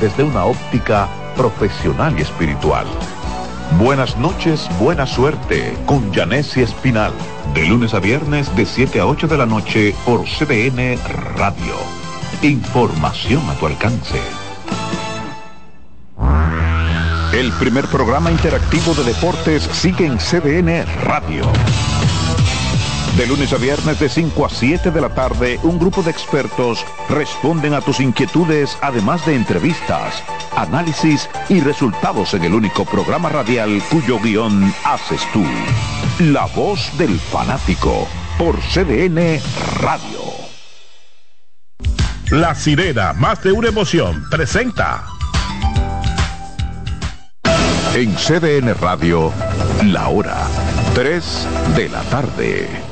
desde una óptica profesional y espiritual. Buenas noches, buena suerte con Janessi Espinal. De lunes a viernes de 7 a 8 de la noche por CDN Radio. Información a tu alcance. El primer programa interactivo de deportes sigue en CDN Radio. De lunes a viernes de 5 a 7 de la tarde, un grupo de expertos responden a tus inquietudes, además de entrevistas, análisis y resultados en el único programa radial cuyo guion haces tú. La voz del fanático por CDN Radio. La sirena, más de una emoción, presenta. En CDN Radio, la hora 3 de la tarde.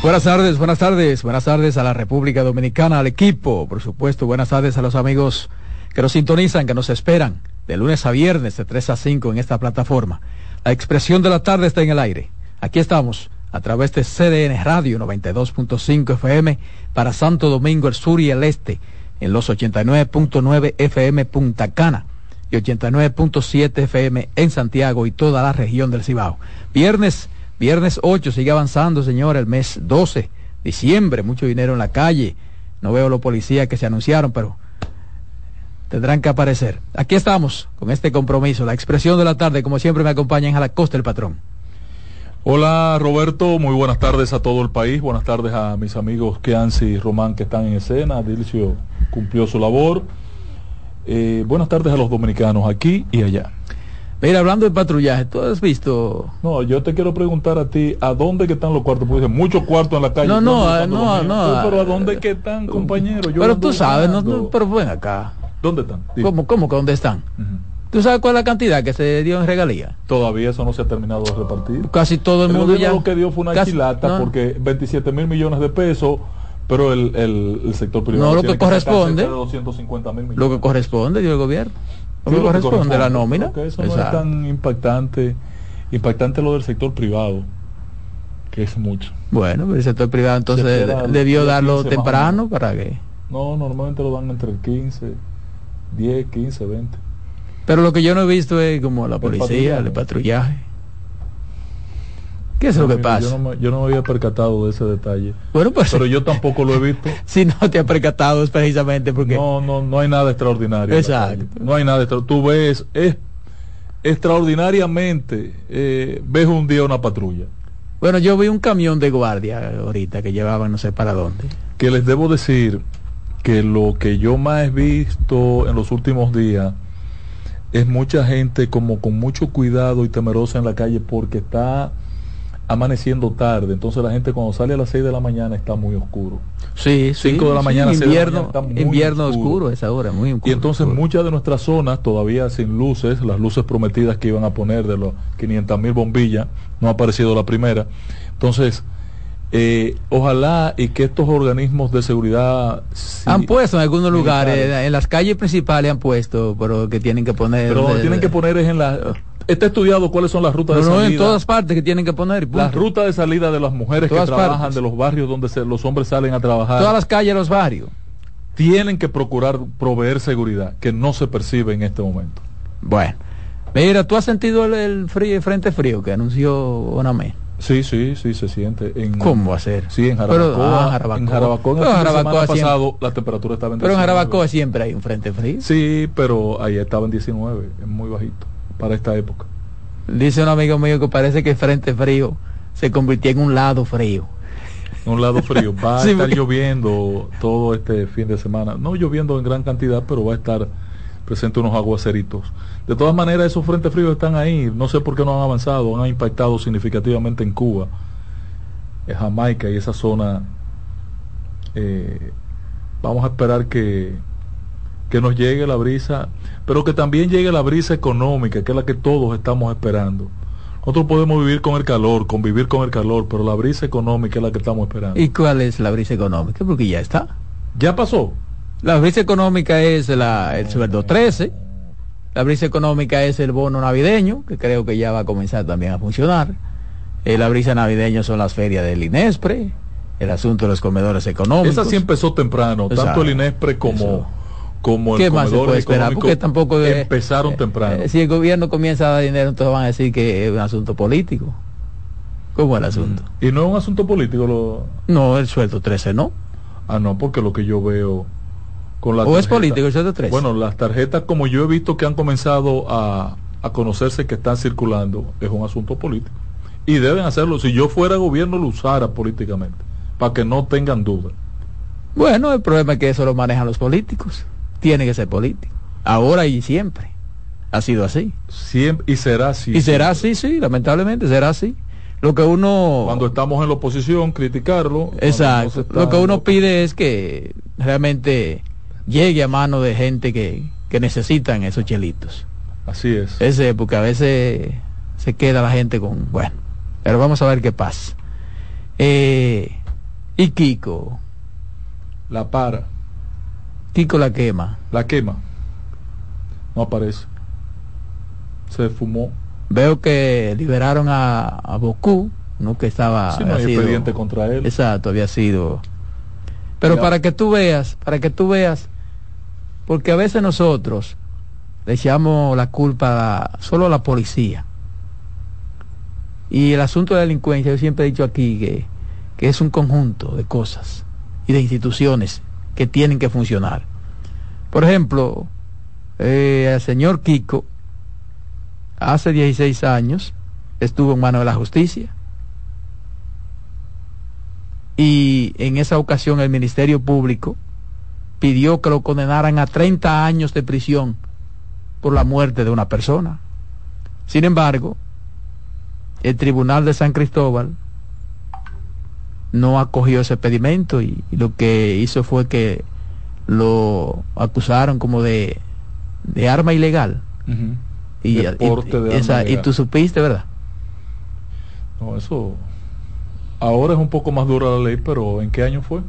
Buenas tardes, buenas tardes, buenas tardes a la República Dominicana, al equipo, por supuesto, buenas tardes a los amigos que nos sintonizan, que nos esperan de lunes a viernes de 3 a 5 en esta plataforma. La expresión de la tarde está en el aire. Aquí estamos a través de CDN Radio 92.5 FM para Santo Domingo, el sur y el este, en los 89.9 FM Punta Cana y 89.7 FM en Santiago y toda la región del Cibao. Viernes Viernes 8 sigue avanzando, señor, el mes 12, diciembre, mucho dinero en la calle. No veo los policías que se anunciaron, pero tendrán que aparecer. Aquí estamos con este compromiso. La expresión de la tarde, como siempre, me acompaña en la costa el patrón. Hola Roberto, muy buenas tardes a todo el país, buenas tardes a mis amigos Keansi y Román que están en escena, Dilcio cumplió su labor, eh, buenas tardes a los dominicanos aquí y allá. Mira, hablando de patrullaje, ¿tú has visto? No, yo te quiero preguntar a ti, ¿a dónde que están los cuartos? Porque muchos cuartos en la calle. No, no, no, no, no, Pero ¿a dónde que están, compañeros? pero tú sabes, no, pero ven acá. ¿Dónde están? ¿Cómo, cómo que dónde están? ¿Tú sabes cuál es la cantidad que se dio en regalía? Todavía eso no se ha terminado de repartir. Casi todo el, mundo ya. Lo que dio fue una chilata porque 27 mil millones de pesos pero el, el, el, sector privado no lo que corresponde de 250 mil millones lo que corresponde dio el gobierno que corresponde. la nómina. Eso no es tan impactante impactante lo del sector privado que es mucho. Bueno el sector privado entonces debió darlo temprano para que no normalmente lo dan entre el 15 10 15 20 pero lo que yo no he visto es como la policía el patrullaje ¿Qué es lo que pasa? Yo no, me, yo no, me, había percatado de ese detalle. Bueno, pues, pero yo tampoco lo he visto. si no te ha percatado es precisamente porque... No, no, no hay nada extraordinario. Exacto. No hay nada extraordinario. Tú ves, es extraordinariamente, eh, ves un día una patrulla. Bueno, yo vi un camión de guardia ahorita que llevaban no sé para dónde. Que les debo decir que lo que yo más he visto en los últimos días es mucha gente como con mucho cuidado y temerosa en la calle porque está amaneciendo tarde, entonces la gente cuando sale a las 6 de la mañana está muy oscuro. Sí, 5 de la mañana, invierno, invierno oscuro. esa hora, muy oscuro. Y entonces muchas de nuestras zonas todavía sin luces, las luces prometidas que iban a poner de los 500 mil bombillas, no ha aparecido la primera. Entonces, eh, ojalá y que estos organismos de seguridad han puesto en algunos lugares en las calles principales han puesto pero que tienen que poner pero lo tienen que poner es en la está estudiado cuáles son las rutas de salida. No, en todas partes que tienen que poner. Las rutas de salida de las mujeres que trabajan, de los barrios donde los hombres salen a trabajar. Todas las calles, los barrios. Tienen que procurar proveer seguridad, que no se percibe en este momento. Bueno. Mira, ¿tú has sentido el, frío, frente frío que anunció Onamé? Sí, sí, sí, se siente. En, ¿Cómo va a ser? Sí, en Jarabacoa. Ah, Jarabacoa. En Jarabacoa, el Jarabacoa pasado la temperatura estaba en Pero en Jarabacoa siempre hay un frente frío. Sí, pero ahí estaba en 19, es muy bajito para esta época. Dice un amigo mío que parece que el frente frío se convirtió en un lado frío. un lado frío. Va a estar lloviendo todo este fin de semana. No lloviendo en gran cantidad, pero va a estar presente unos aguaceritos. De todas maneras, esos frentes fríos están ahí. No sé por qué no han avanzado. Han impactado significativamente en Cuba, en Jamaica y esa zona. Eh, vamos a esperar que, que nos llegue la brisa, pero que también llegue la brisa económica, que es la que todos estamos esperando. Nosotros podemos vivir con el calor, convivir con el calor, pero la brisa económica es la que estamos esperando. ¿Y cuál es la brisa económica? Porque ya está. ¿Ya pasó? La brisa económica es la, el sueldo 13. La brisa económica es el bono navideño, que creo que ya va a comenzar también a funcionar. Eh, la brisa navideña son las ferias del INESPRE, el asunto de los comedores económicos. Esa sí empezó temprano, tanto el INESPRE como como el ¿Qué más se puede esperar? Porque tampoco empezaron temprano. Eh, si el gobierno comienza a dar dinero, entonces van a decir que es un asunto político. ¿Cómo es el asunto? ¿Y no es un asunto político? Lo... No, el sueldo 13 no. Ah, no, porque lo que yo veo con la ¿O es político el sueldo 13? Bueno, las tarjetas como yo he visto que han comenzado a, a conocerse que están circulando, es un asunto político. Y deben hacerlo. Si yo fuera gobierno, lo usara políticamente, para que no tengan duda. Bueno, el problema es que eso lo manejan los políticos tiene que ser político. Ahora y siempre. Ha sido así. Siempre, y será así. Y será así, sí, lamentablemente será así. Lo que uno... Cuando estamos en la oposición, criticarlo. Exacto. Lo que uno pide es que realmente llegue a mano de gente que, que necesitan esos chelitos. Así es. Ese, porque a veces se queda la gente con... Bueno, pero vamos a ver qué pasa. Eh, y Kiko. La para. Kiko la quema. La quema. No aparece. Se fumó. Veo que liberaron a, a Boku, no que estaba. Sí, no hay expediente contra él. Exacto, había sido. Pero para que tú veas, para que tú veas, porque a veces nosotros le echamos la culpa solo a la policía. Y el asunto de la delincuencia, yo siempre he dicho aquí que, que es un conjunto de cosas y de instituciones que tienen que funcionar. Por ejemplo, eh, el señor Kiko, hace 16 años, estuvo en manos de la justicia. Y en esa ocasión el Ministerio Público pidió que lo condenaran a 30 años de prisión por la muerte de una persona. Sin embargo, el Tribunal de San Cristóbal no acogió ese pedimento y, lo que hizo fue que lo acusaron como de, de arma ilegal. y, y, tú supiste, ¿verdad? No, eso ahora es un poco más dura la ley, pero ¿en qué año fue?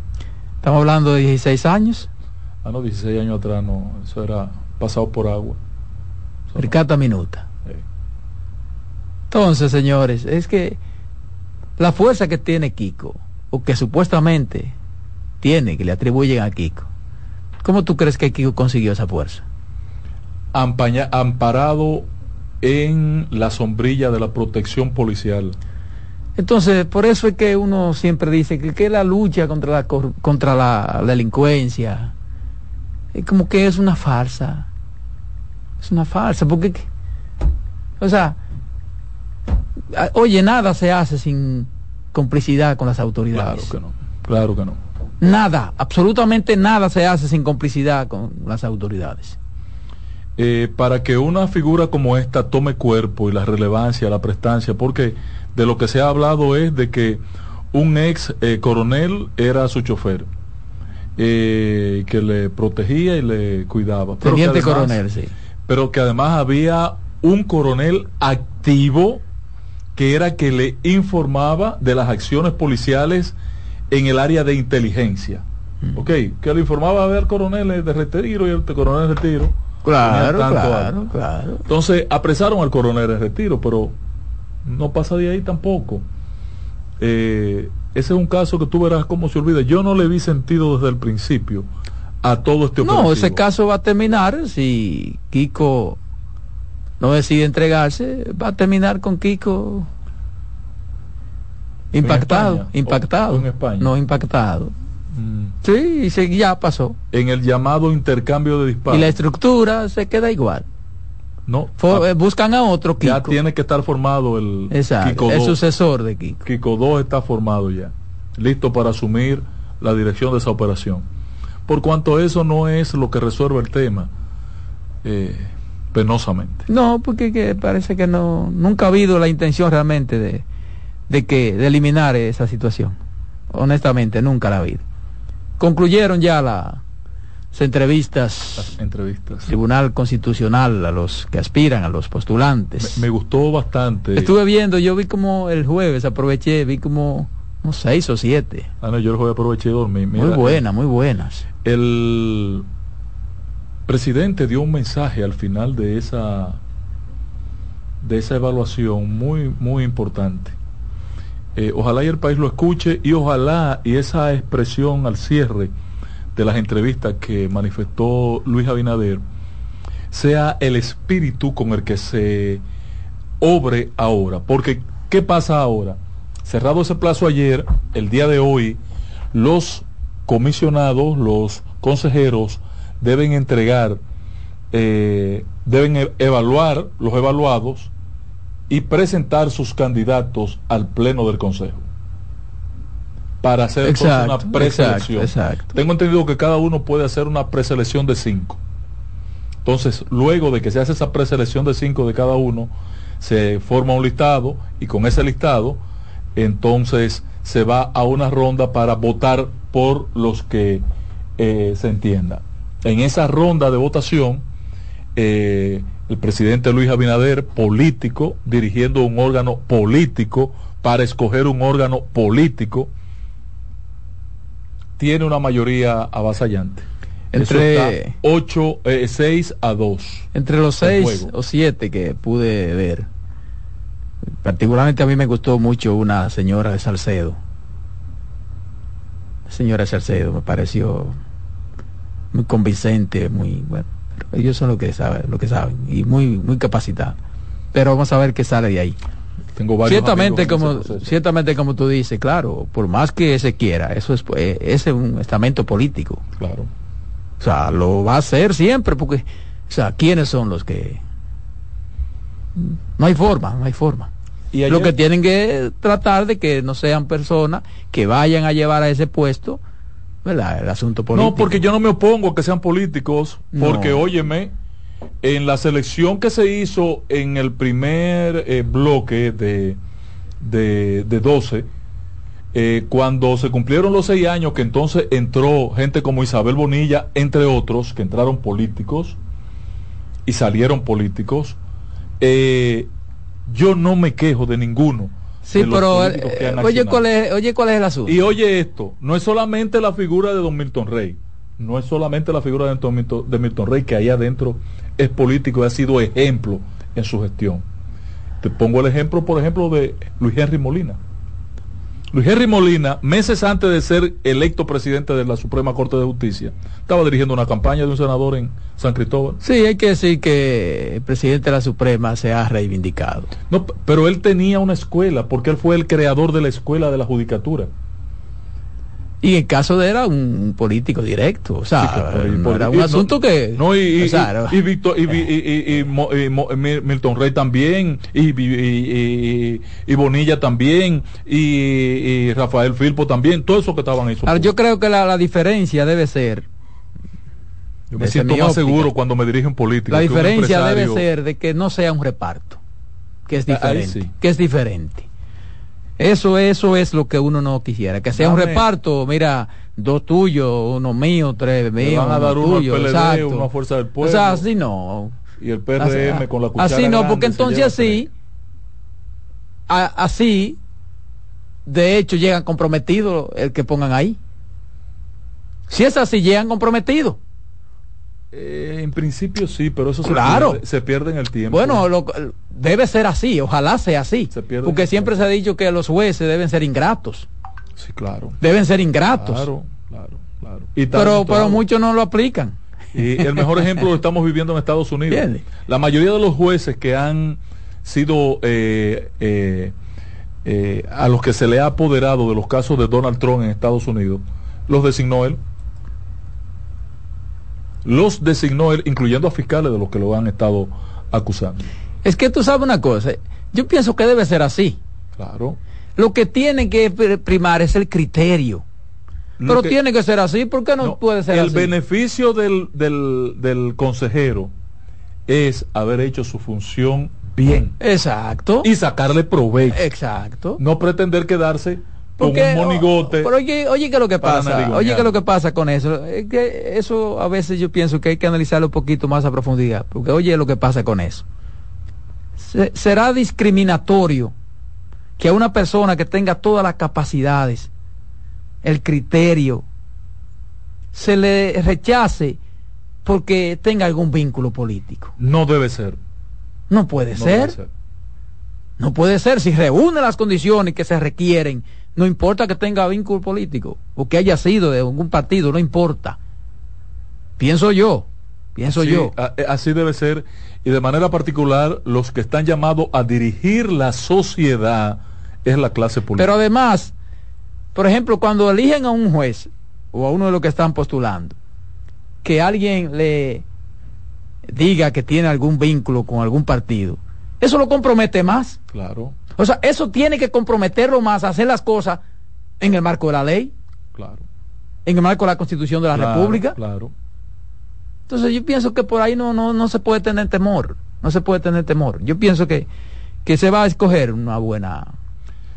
Estamos hablando de 16 años. Ah, no, 16 años atrás no, eso era pasado por agua. Percata minuta. Entonces, señores, es que la fuerza que tiene Kiko, o que supuestamente tiene, que le atribuyen a Kiko. ¿Cómo tú crees que Kiko consiguió esa fuerza? amparado en la sombrilla de la protección policial. Entonces, por eso es que uno siempre dice que, que la lucha contra la, contra la delincuencia es como que es una farsa. Es una farsa, porque, o sea, oye, nada se hace sin complicidad con las autoridades. Claro que no, claro que no. Nada, absolutamente nada se hace sin complicidad con las autoridades. Eh, para que una figura como esta tome cuerpo y la relevancia, la prestancia, porque de lo que se ha hablado es de que un ex eh, coronel era su chofer, eh, que le protegía y le cuidaba. Teniente coronel, sí. Pero que además había un coronel activo que era que le informaba de las acciones policiales en el área de inteligencia. Mm. Ok, que le informaba a ver coroneles de retiro y el coronel de retiro. Claro, claro, claro. Entonces apresaron al coronel de retiro, pero no pasa de ahí tampoco. Eh, ese es un caso que tú verás cómo se olvida. Yo no le vi sentido desde el principio a todo este operativo. No, ese caso va a terminar si Kiko no decide entregarse, va a terminar con Kiko impactado, impactado. en España. No impactado. Mm. Sí, y ya pasó. En el llamado intercambio de disparos. Y la estructura se queda igual. No. Eh, buscan a otro Kiko. Ya tiene que estar formado el Exacto, el sucesor de Kiko. Kiko 2 está formado ya. listo para asumir la dirección de esa operación. Por cuanto eso no es lo que resuelve el tema, eh, penosamente. No, porque que parece que no, nunca ha habido la intención realmente de, de que de eliminar esa situación. Honestamente, nunca la ha habido. Concluyeron ya las entrevistas, Las entrevistas. Tribunal Constitucional a los que aspiran, a los postulantes. Me, me gustó bastante. Estuve viendo, yo vi como el jueves, aproveché, vi como unos seis o siete. Ah, no, yo el jueves aproveché. Mira, muy buenas, muy buenas. El presidente dio un mensaje al final de esa de esa evaluación muy muy importante. Eh, ojalá y el país lo escuche y ojalá y esa expresión al cierre de las entrevistas que manifestó Luis Abinader sea el espíritu con el que se obre ahora. Porque, ¿qué pasa ahora? Cerrado ese plazo ayer, el día de hoy, los comisionados, los consejeros, deben entregar, eh, deben e evaluar los evaluados y presentar sus candidatos al pleno del consejo para hacer Exacto, una preselección. exacto, exacto. Tengo entendido que cada uno puede hacer una preselección de cinco. Entonces, luego de que se hace esa preselección de cinco de cada uno, se forma un listado y con ese listado, entonces se va a una ronda para votar por los que eh, se entienda. En esa ronda de votación, eh, el presidente Luis Abinader, político, dirigiendo un órgano político para escoger un órgano político, tiene una mayoría avasallante. Entre- 8, 6 a 2. Entre los El seis juego. o siete que pude ver, particularmente a mí me gustó mucho una señora de Salcedo. Señora de Salcedo me pareció muy convincente, muy bueno. pero ellos son lo que saben, lo que saben y muy muy capacitados. Pero vamos a ver qué sale de ahí. Tengo varios Ciertamente como ciertamente como tú dices, claro, por más que se quiera, eso es eh, ese es un estamento político. Claro. O sea, lo va a hacer siempre porque, o sea, ¿quiénes son los que... No hay forma, no hay forma. Y Lo que tienen que tratar de que no sean personas que vayan a llevar a ese puesto, ¿verdad? El asunto político. No, porque yo no me opongo a que sean políticos, porque No. óyeme, en la selección que se hizo en el primer eh, bloque de, de, de 12, eh, cuando se cumplieron los seis años, que entonces entró gente como Isabel Bonilla, entre otros, que entraron políticos y salieron políticos, eh, yo no me quejo de ninguno. Sí, pero eh, oye cuál es, oye cuál es el asunto. Y oye esto, no es solamente la figura de Don Milton Rey, no es solamente la figura de Don Milton, de Milton Rey que ahí adentro es político y ha sido ejemplo en su gestión. Te pongo el ejemplo, por ejemplo, de Luis Henry Molina. Luis Henry Molina, meses antes de ser electo presidente de la Suprema Corte de Justicia, estaba dirigiendo una campaña de un senador en San Cristóbal. Sí, hay que decir que el presidente de la Suprema se ha reivindicado. No, pero él tenía una escuela, porque él fue el creador de la escuela de la judicatura. Y en caso de era un político directo, o sea, Sí, claro, y no era y un no- asunto que... No, y, y, o sea, y- no- y Víctor- y, Vi- y- y- y Mo- y Mo- Mil- Milton Rey también, y, Vi- y- y- y Bonilla también, y, y Rafael Filpo también, todos esos que estaban ahí. Ahora, yo creo que la, la diferencia debe ser, Yo me siento más óptica, seguro cuando me dirijo en política. la diferencia debe ser de que no sea un reparto, que es Ah, ahí diferente, sí. que es diferente. Eso, eso es lo que uno no quisiera, que sea un reparto, mira, dos tuyos, uno mío, tres míos, van a dar uno al PLD, exacto. uno a Fuerza del O Pueblo. sea, así no. Y el PRM Así- con la cuchara Así no, porque entonces así, a- así, de hecho, llegan comprometidos el que pongan ahí. Si es así, llegan comprometidos. Eh, en principio sí, pero eso se, Claro. pierde, se pierde en el tiempo. Bueno, lo- debe ser así, ojalá sea así. Se Porque siempre se ha dicho que los jueces deben ser ingratos. sí, claro. Deben ser ingratos. Claro, claro, claro. Y pero, muchos no lo aplican. Y el mejor ejemplo lo estamos viviendo en Estados Unidos. ¿Entiendes? La mayoría de los jueces que han sido eh, eh, eh, a los que se le ha apoderado de los casos de Donald Trump en Estados Unidos, los designó él. Los designó él, incluyendo a fiscales de los que lo han estado acusando. Es que tú sabes una cosa, yo pienso que debe ser así. Claro. Lo que tiene que primar es el criterio. Pero tiene que ser así, ¿por qué no, puede ser el así? El beneficio del, del, del consejero es haber hecho su función bien. Exacto. Y sacarle provecho. Exacto. No pretender quedarse con un monigote. Pero oye, oye, ¿qué es lo que pasa? Oye, ¿qué es lo que pasa con eso? Es que eso a veces yo pienso que hay que analizarlo un poquito más a profundidad. Porque oye, lo que pasa con eso. será discriminatorio que a una persona que tenga todas las capacidades el criterio, se le rechace porque tenga algún vínculo político. No debe ser. No puede ser. No puede ser. Si reúne las condiciones que se requieren, no importa que tenga vínculo político o que haya sido de algún partido, no importa. Pienso yo. Pienso yo. Eh, así debe ser. Y de manera particular, los que están llamados a dirigir la sociedad es la clase política. Pero además, por ejemplo, cuando eligen a un juez o a uno de los que están postulando, que alguien le diga que tiene algún vínculo con algún partido, eso lo compromete más. Claro. O sea, eso tiene que comprometerlo más a hacer las cosas en el marco de la ley. Claro. En el marco de la Constitución de la República. Claro. Entonces yo pienso que por ahí no, no, no se puede tener temor. No se puede tener temor. Yo pienso que, que se va a escoger una buena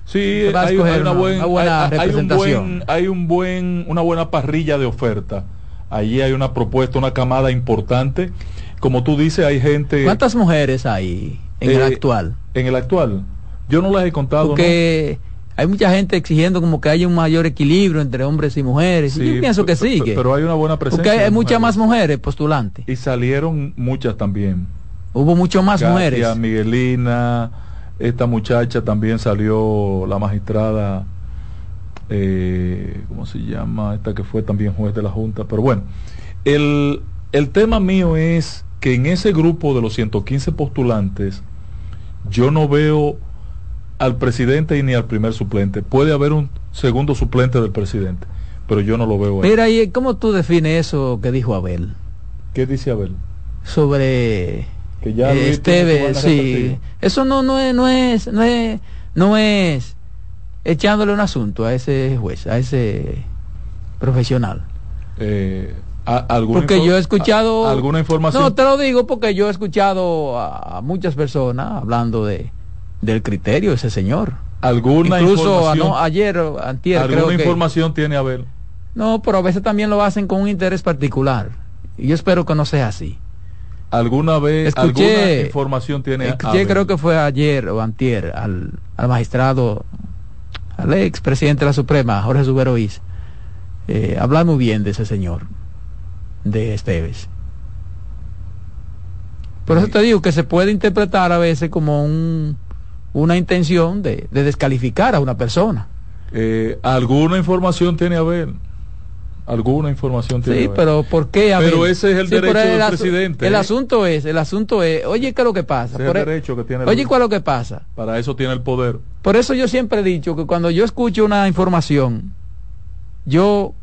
Sí, hay, una, buena representación. hay un buen, una buena parrilla de oferta. Allí hay una propuesta, una camada importante. Como tú dices, hay gente. ¿Cuántas mujeres hay en el eh, actual? En el actual, yo no las he contado. Porque hay mucha gente exigiendo como que haya un mayor equilibrio entre hombres y mujeres. yo pienso que sí. pero hay una buena presencia. Porque hay muchas más mujeres postulantes. Y salieron muchas también. Hubo mucho más mujeres. Miguelina esta muchacha también salió la magistrada, eh, ¿cómo se llama? Esta que fue también juez de la Junta. Pero bueno, el, el tema mío es que en ese grupo de los 115 postulantes, yo no veo al presidente y ni al primer suplente. Puede haber un segundo suplente del presidente, pero yo no lo veo ahí. Mira, ¿y cómo tú defines eso que dijo Abel? ¿Qué dice Abel? Sobre que ya este, sí. Eso no, no es, no es, no es, no es echándole un asunto a ese juez, a ese profesional. Eh, porque yo he escuchado alguna información. No, te lo digo porque yo he escuchado a, muchas personas hablando de del criterio ese señor. Alguna Incluso ayer antier, ¿Alguna información tiene Abel? No, pero a veces también lo hacen con un interés particular. Y yo espero que no sea así. ¿Alguna vez alguna información tiene? Escuché, creo que fue ayer o antier, al, magistrado, al ex presidente de la Suprema, Jorge Suberoís, eh, hablar muy bien de ese señor, de Esteves. Por eso te digo que se puede interpretar a veces como un, una intención de, descalificar a una persona. Eh, ¿Alguna información tiene a ver? alguna información tiene. Sí, pero ¿por qué? pero ese es el derecho del presidente. El ¿eh? asunto es, el asunto es, oye, ¿qué es lo que pasa? el e- derecho que tiene. Oye, ¿cuál es lo que pasa? Para eso tiene el poder. Por eso yo siempre he dicho que cuando yo escucho una información, yo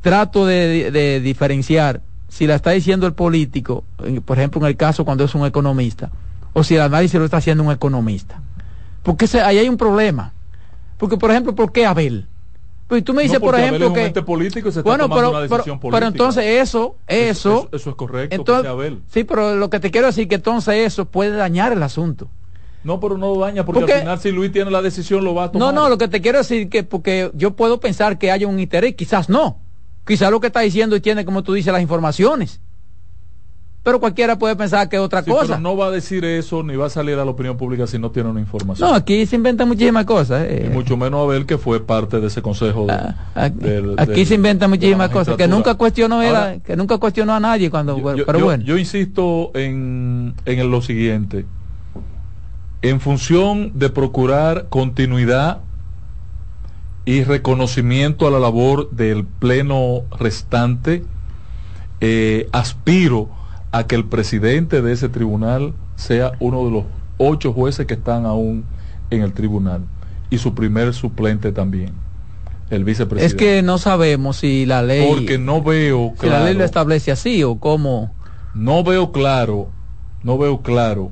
trato de, diferenciar si la está diciendo el político, por ejemplo, en el caso cuando es un economista, o si el análisis lo está haciendo un economista. Porque ahí hay un problema. Porque, por ejemplo, ¿por qué Abel? Pues tú me dices, por ejemplo, que. político se está bueno, pero, una decisión política. pero entonces eso, eso. Eso, es correcto. Entonces, Sí, pero lo que te quiero decir que entonces eso puede dañar el asunto. No, pero no daña porque, al final si Luis tiene la decisión lo va a tomar. No, no, lo que te quiero decir que porque yo puedo pensar que haya un interés, quizás no. Quizás lo que está diciendo y tiene, como tú dices, las informaciones pero cualquiera puede pensar que es otra cosa. Pero no va a decir eso ni va a salir a la opinión pública si no tiene una información. No, aquí se inventan muchísimas cosas. Eh. Y mucho menos Abel que fue parte de ese consejo. Ah, aquí, se inventan muchísimas cosas que nunca cuestionó era, que nunca cuestionó a nadie cuando. pero bueno. Yo insisto en, en lo siguiente. En función de procurar continuidad y reconocimiento a la labor del pleno restante, eh, aspiro a que el presidente de ese tribunal sea uno de los ocho jueces que están aún en el tribunal y su primer suplente también, el vicepresidente. Es que no sabemos si la ley... Porque no veo claro... Si la ley lo establece así o cómo... No veo claro, no veo claro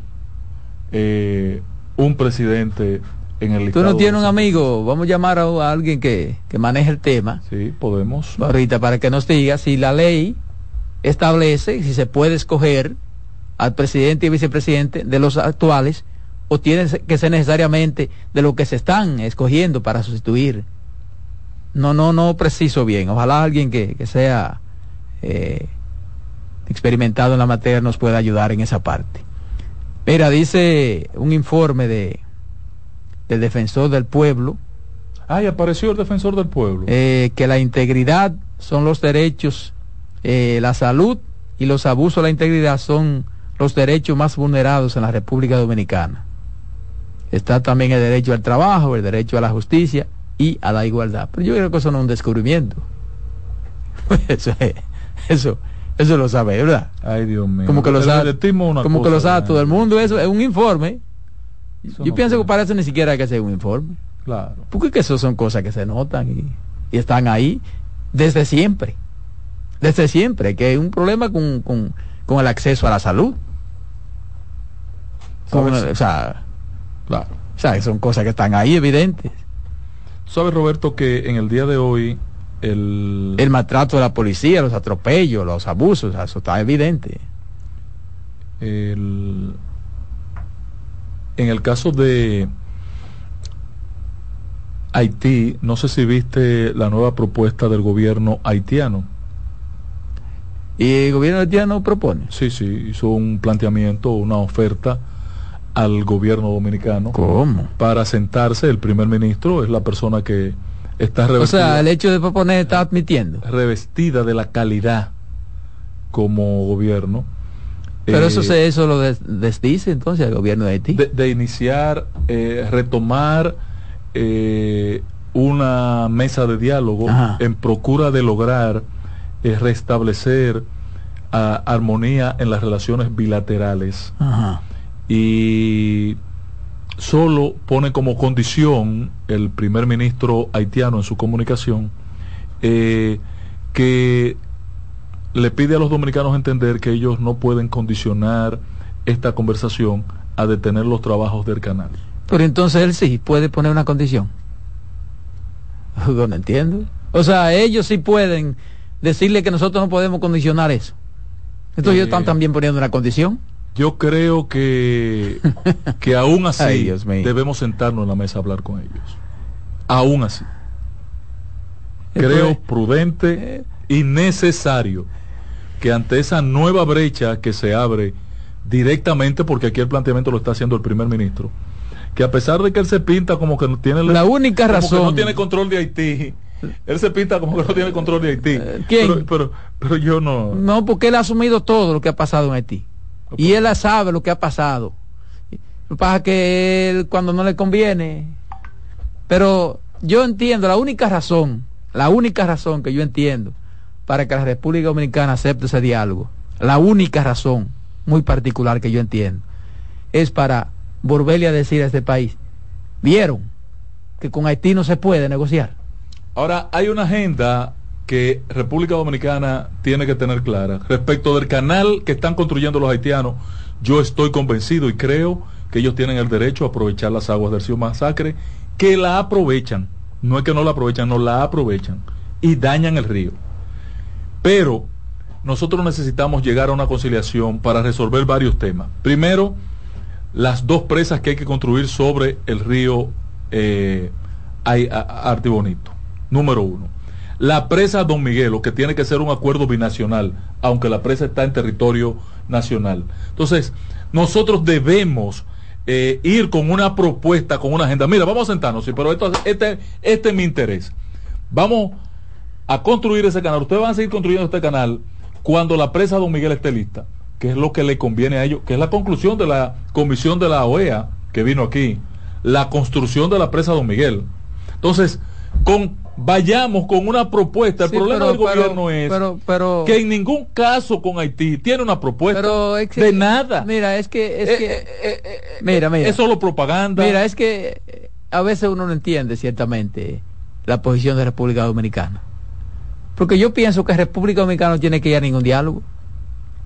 eh, un presidente en el Tú no tienes un amigo, vamos a llamar a, alguien que, que maneje el tema. Sí, podemos. Ahorita, para que nos diga si la ley establece si se puede escoger al presidente y vicepresidente de los actuales o tiene que ser necesariamente de lo que se están escogiendo para sustituir. No, no, no preciso bien. Ojalá alguien que, que sea eh, experimentado en la materia nos pueda ayudar en esa parte. Mira, dice un informe de del defensor del pueblo. Ay, apareció el defensor del pueblo. Eh, que la integridad son los derechos, eh, la salud y los abusos a la integridad son los derechos más vulnerados en la República Dominicana. Está también el derecho al trabajo, el derecho a la justicia y a la igualdad. Pero yo creo que eso no es un descubrimiento. eso, eso, eso lo sabe, ¿verdad? Ay, Dios mío. Como que lo sabe, como que lo sabe todo el mundo. Eso es un informe. yo pienso que para eso ni siquiera hay que hacer un informe. Claro. Porque que eso son cosas que se notan y, y están ahí desde siempre. Desde siempre, que hay un problema con, con, con el acceso a la salud. Con, o sea, claro. O sea, son cosas que están ahí evidentes. ¿Sabes, Roberto, que en el día de hoy el... El maltrato de la policía, los atropellos, los abusos, eso está evidente. El... En el caso de Haití, no sé si viste la nueva propuesta del gobierno haitiano. ¿Y el gobierno haitiano propone? Sí, sí, hizo un planteamiento, una oferta al gobierno dominicano. ¿Cómo? Para sentarse, el primer ministro es la persona que está revestida. O sea, el hecho de proponer está admitiendo. Revestida de la calidad como gobierno. Pero eso, se, eso lo desdice entonces el gobierno de Haití. De, iniciar, eh, retomar eh, una mesa de diálogo en procura de lograr eh, restablecer ah, armonía en las relaciones bilaterales. Y solo pone como condición el primer ministro haitiano en su comunicación eh, que le pide a los dominicanos entender que ellos no pueden condicionar esta conversación a detener los trabajos del canal. Pero entonces él sí puede poner una condición. No entiendo. O sea, ellos sí pueden decirle que nosotros no podemos condicionar eso. Entonces ellos están también poniendo una condición. Yo creo que, que aún así debemos sentarnos en la mesa a hablar con ellos. Aún así. Creo prudente y necesario que ante esa nueva brecha que se abre directamente, porque aquí el planteamiento lo está haciendo el primer ministro, que a pesar de que él se pinta como que no tiene la única razón que no tiene control de Haití, él se pinta como que no tiene control de Haití. Eh, ¿Quién? Pero, pero, yo no. No, porque él ha asumido todo lo que ha pasado en Haití. Y él sabe lo que ha pasado. Lo que pasa es que él cuando no le conviene. Pero yo entiendo, la única razón, la única razón que yo entiendo para que la República Dominicana acepte ese diálogo, la única razón muy particular que yo entiendo, es para volverle a decir a este país, vieron que con Haití no se puede negociar. Ahora, hay una agenda que República Dominicana tiene que tener clara. Respecto del canal que están construyendo los haitianos, yo estoy convencido y creo que ellos tienen el derecho a aprovechar las aguas del río Masacre, que la aprovechan. No es que no la aprovechan, no la aprovechan y dañan el río. Pero nosotros necesitamos llegar a una conciliación para resolver varios temas. Primero, las dos presas que hay que construir sobre el río eh, Artibonito. Número uno la presa Don Miguel, que tiene que ser un acuerdo binacional, aunque la presa está en territorio nacional. Entonces, nosotros debemos eh, ir con una propuesta, con una agenda. Mira, vamos a sentarnos, sí, pero esto, este, este es mi interés. Vamos a construir ese canal. Ustedes van a seguir construyendo este canal cuando la presa Don Miguel esté lista, que es lo que le conviene a ellos, que es la conclusión de la comisión de la OEA que vino aquí, la construcción de la presa Don Miguel. Entonces, con vayamos con una propuesta. El problema del gobierno es que en ningún caso con Haití tiene una propuesta de nada. Mira, es que, es eh, que eh, eh, mira, mira, es solo propaganda. Mira, es que a veces uno no entiende ciertamente la posición de República Dominicana. Porque yo pienso que República Dominicana no tiene que ir a ningún diálogo.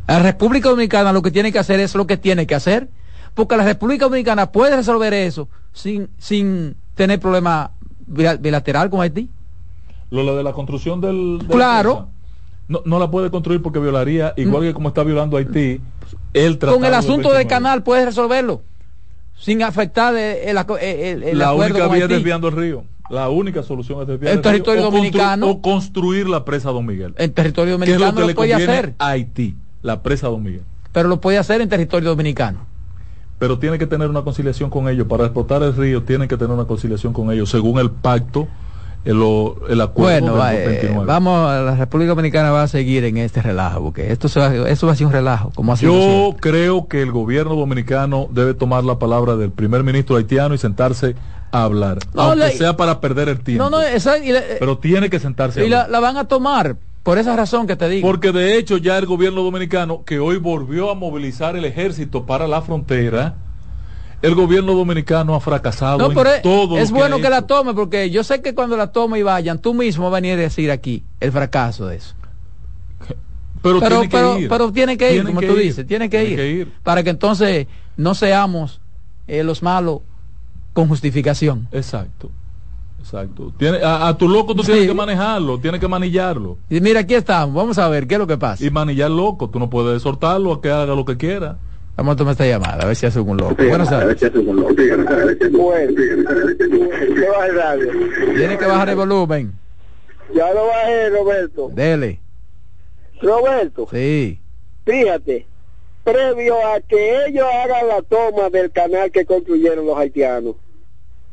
La República Dominicana lo que tiene que hacer es lo que tiene que hacer. Porque la República Dominicana puede resolver eso sin, sin tener problema bilateral con Haití. Lo, de la construcción del... claro. no, no, la puede construir porque violaría, igual que como está violando Haití, el Con el asunto del, canal puedes resolverlo sin afectar el, el, la única vía es desviando el río. La única solución es desviar el, territorio dominicano o construir la presa Don Miguel. En territorio dominicano lo, puede hacer. A Haití, la presa Don Miguel. Pero lo puede hacer en territorio dominicano. Pero tiene que tener una conciliación con ellos. Para explotar el río tiene que tener una conciliación con ellos, según el pacto el, el acuerdo bueno, eh, vamos, la República Dominicana va a seguir en este relajo, porque esto, se va, esto va a ser un relajo. Como Yo creo que el gobierno dominicano debe tomar la palabra del primer ministro haitiano y sentarse a hablar, aunque sea para perder el tiempo. No, no, pero tiene que sentarse. Y la, la van a tomar. Por esa razón que te digo. Porque de hecho ya el gobierno dominicano, que hoy volvió a movilizar el ejército para la frontera, el gobierno dominicano ha fracasado en es, todo. Es bueno que la tome porque yo sé que cuando la tome y vayan, tú mismo venir a decir aquí el fracaso de eso. Pero, tiene que ir. pero tiene que ir, como tú dices, tiene, que, ir, Para que entonces no seamos eh, los malos con justificación. Exacto. Exacto. Tiene, a, tu loco tú tienes que manejarlo, tienes que manillarlo. Y mira, aquí estamos, vamos a ver qué es lo que pasa. Y manillar loco, tú no puedes exhortarlo a que haga lo que quiera. Vamos a tomar esta llamada, a ver si hace un loco. Buenas tardes. Tiene que bajar el volumen. Ya lo bajé, Roberto. Dele. Roberto. Sí. Fíjate, previo a que ellos hagan la toma del canal que construyeron los haitianos,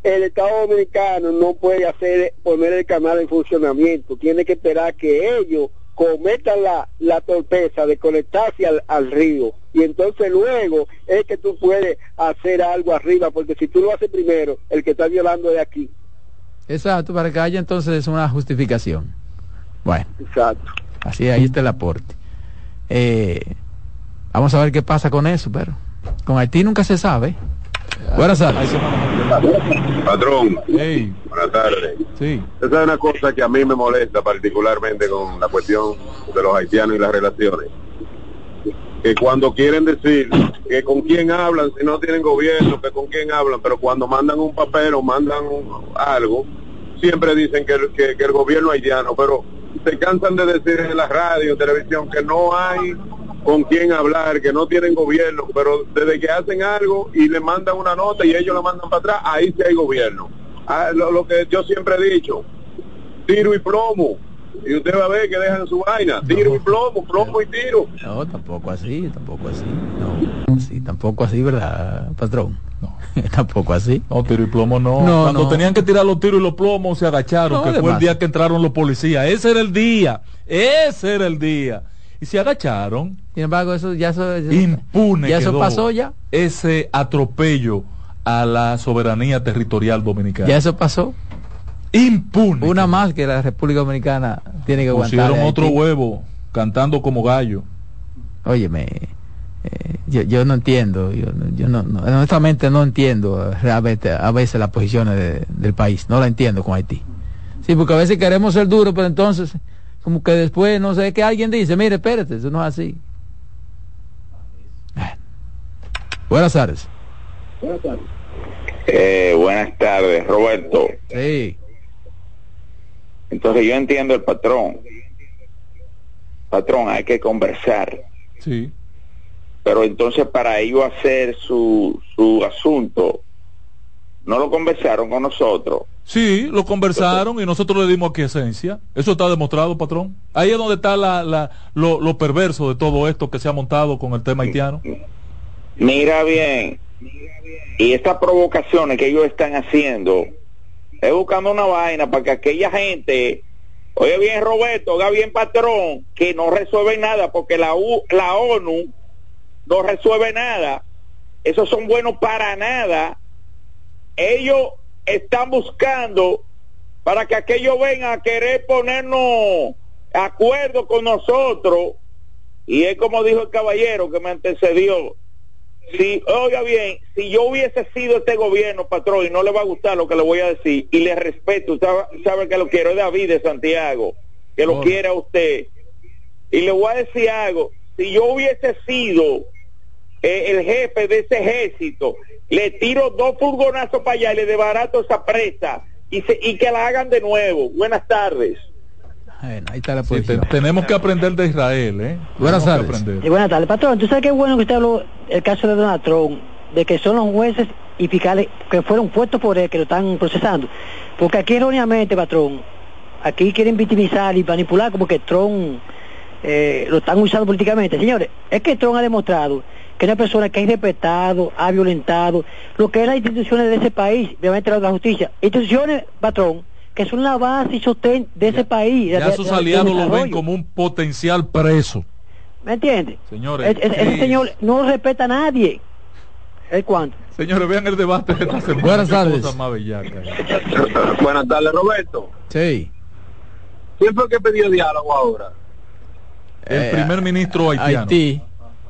el Estado Dominicano no puede hacer poner el canal en funcionamiento. Tiene que esperar que ellos cometan la, la torpeza de conectarse al, al, río. Y entonces luego es que tú puedes hacer algo arriba porque si tú lo haces primero el que está violando de aquí. Exacto para que haya entonces una justificación. Bueno. Exacto. Así ahí está el aporte. Eh, vamos a ver qué pasa con eso pero con Haití nunca se sabe Buenas tardes. Patrón. Buenas tardes. Sí. Esa es una cosa que a mí me molesta particularmente con la cuestión de los haitianos y las relaciones. Que cuando quieren decir que con quién hablan, si no tienen gobierno, que con quién hablan, pero cuando mandan un papel o mandan algo, siempre dicen que, que, que el gobierno haitiano, pero se cansan de decir en la radio, televisión, que no hay con quién hablar, que no tienen gobierno, pero desde que hacen algo y le mandan una nota y ellos la mandan para atrás, ahí sí hay gobierno. Ah, lo, que yo siempre he dicho, tiro y plomo. Y usted va a ver que dejan su vaina, tiro y plomo, plomo y tiro. No, tampoco así, tampoco así. No, sí, tampoco así, ¿verdad, patrón? No. tampoco así. No, tiro y plomo no. Cuando tenían que tirar los tiros y los plomos se agacharon, que fue el día que entraron los policías. Ese era el día. Ese era el día y se agacharon. Sin embargo, eso ya eso, impune. Ya eso pasó ya. Ese atropello a la soberanía territorial dominicana. Ya eso pasó. Impune. Una más que la República Dominicana tiene que aguantar. Pusieron otro huevo cantando como gallo. Óyeme, eh, yo, yo, no entiendo, yo, yo no, honestamente no entiendo realmente a veces las posiciones del país, no la entiendo con Haití. Sí, porque a veces queremos ser duros, pero entonces como que después, no sé, que alguien dice, mire, espérate, eso no es así. Buenas tardes. Buenas tardes. Eh, buenas tardes, Roberto. Sí. Entonces yo entiendo el patrón. Patrón, hay que conversar. Sí. Pero entonces para ello hacer su, su asunto, no lo conversaron con nosotros. Sí, lo conversaron y nosotros le dimos aquí esencia. Eso está demostrado, patrón. Ahí es donde está la, la, lo, perverso de todo esto que se ha montado con el tema haitiano. Mira bien, y estas provocaciones que ellos están haciendo, es buscando una vaina para que aquella gente, oye bien Roberto, oiga bien patrón, que no resuelve nada, porque la, U, la ONU no resuelve nada. Esos son buenos para nada ellos están buscando para que aquellos vengan a querer ponernos acuerdo con nosotros. Y es como dijo el caballero que me antecedió. Si, oiga bien, si yo hubiese sido este gobierno, patrón, y no le va a gustar lo que le voy a decir, y le respeto, usted sabe que lo quiero, es David de Santiago, que lo quiera usted. Y le voy a decir algo, si yo hubiese sido eh, el jefe de ese ejército, le tiro dos furgonazos para allá y le desbarato esa presa y, se, y que la hagan de nuevo. Buenas tardes. Bueno, ahí está la Sí, posición. te- tenemos que aprender de Israel, ¿eh? Buenas Tenemos tardes. Y buenas tardes, patrón. ¿Tú sabes qué bueno que usted habló el caso de Donald Trump, de que son los jueces y fiscales que fueron puestos por él que lo están procesando? Porque aquí erróneamente, patrón, aquí quieren victimizar y manipular como que Trump eh, lo están usando políticamente. Señores, es que Trump ha demostrado que es una persona que ha irrespetado, ha violentado lo que es las instituciones de ese país, obviamente la, la justicia. Instituciones, patrón, que son la base y sostén de ese país. Ya de- sus de- de aliados lo ven como un potencial preso. ¿Me entiende? Señores, Es- es- ese señor no respeta a nadie. ¿El cuánto? Señores, vean el debate de esta semana. Buenas tardes. más. Buenas tardes, Roberto. Sí. ¿Quién fue el que pidió diálogo ahora? El Eh, primer ministro haitiano. Haití.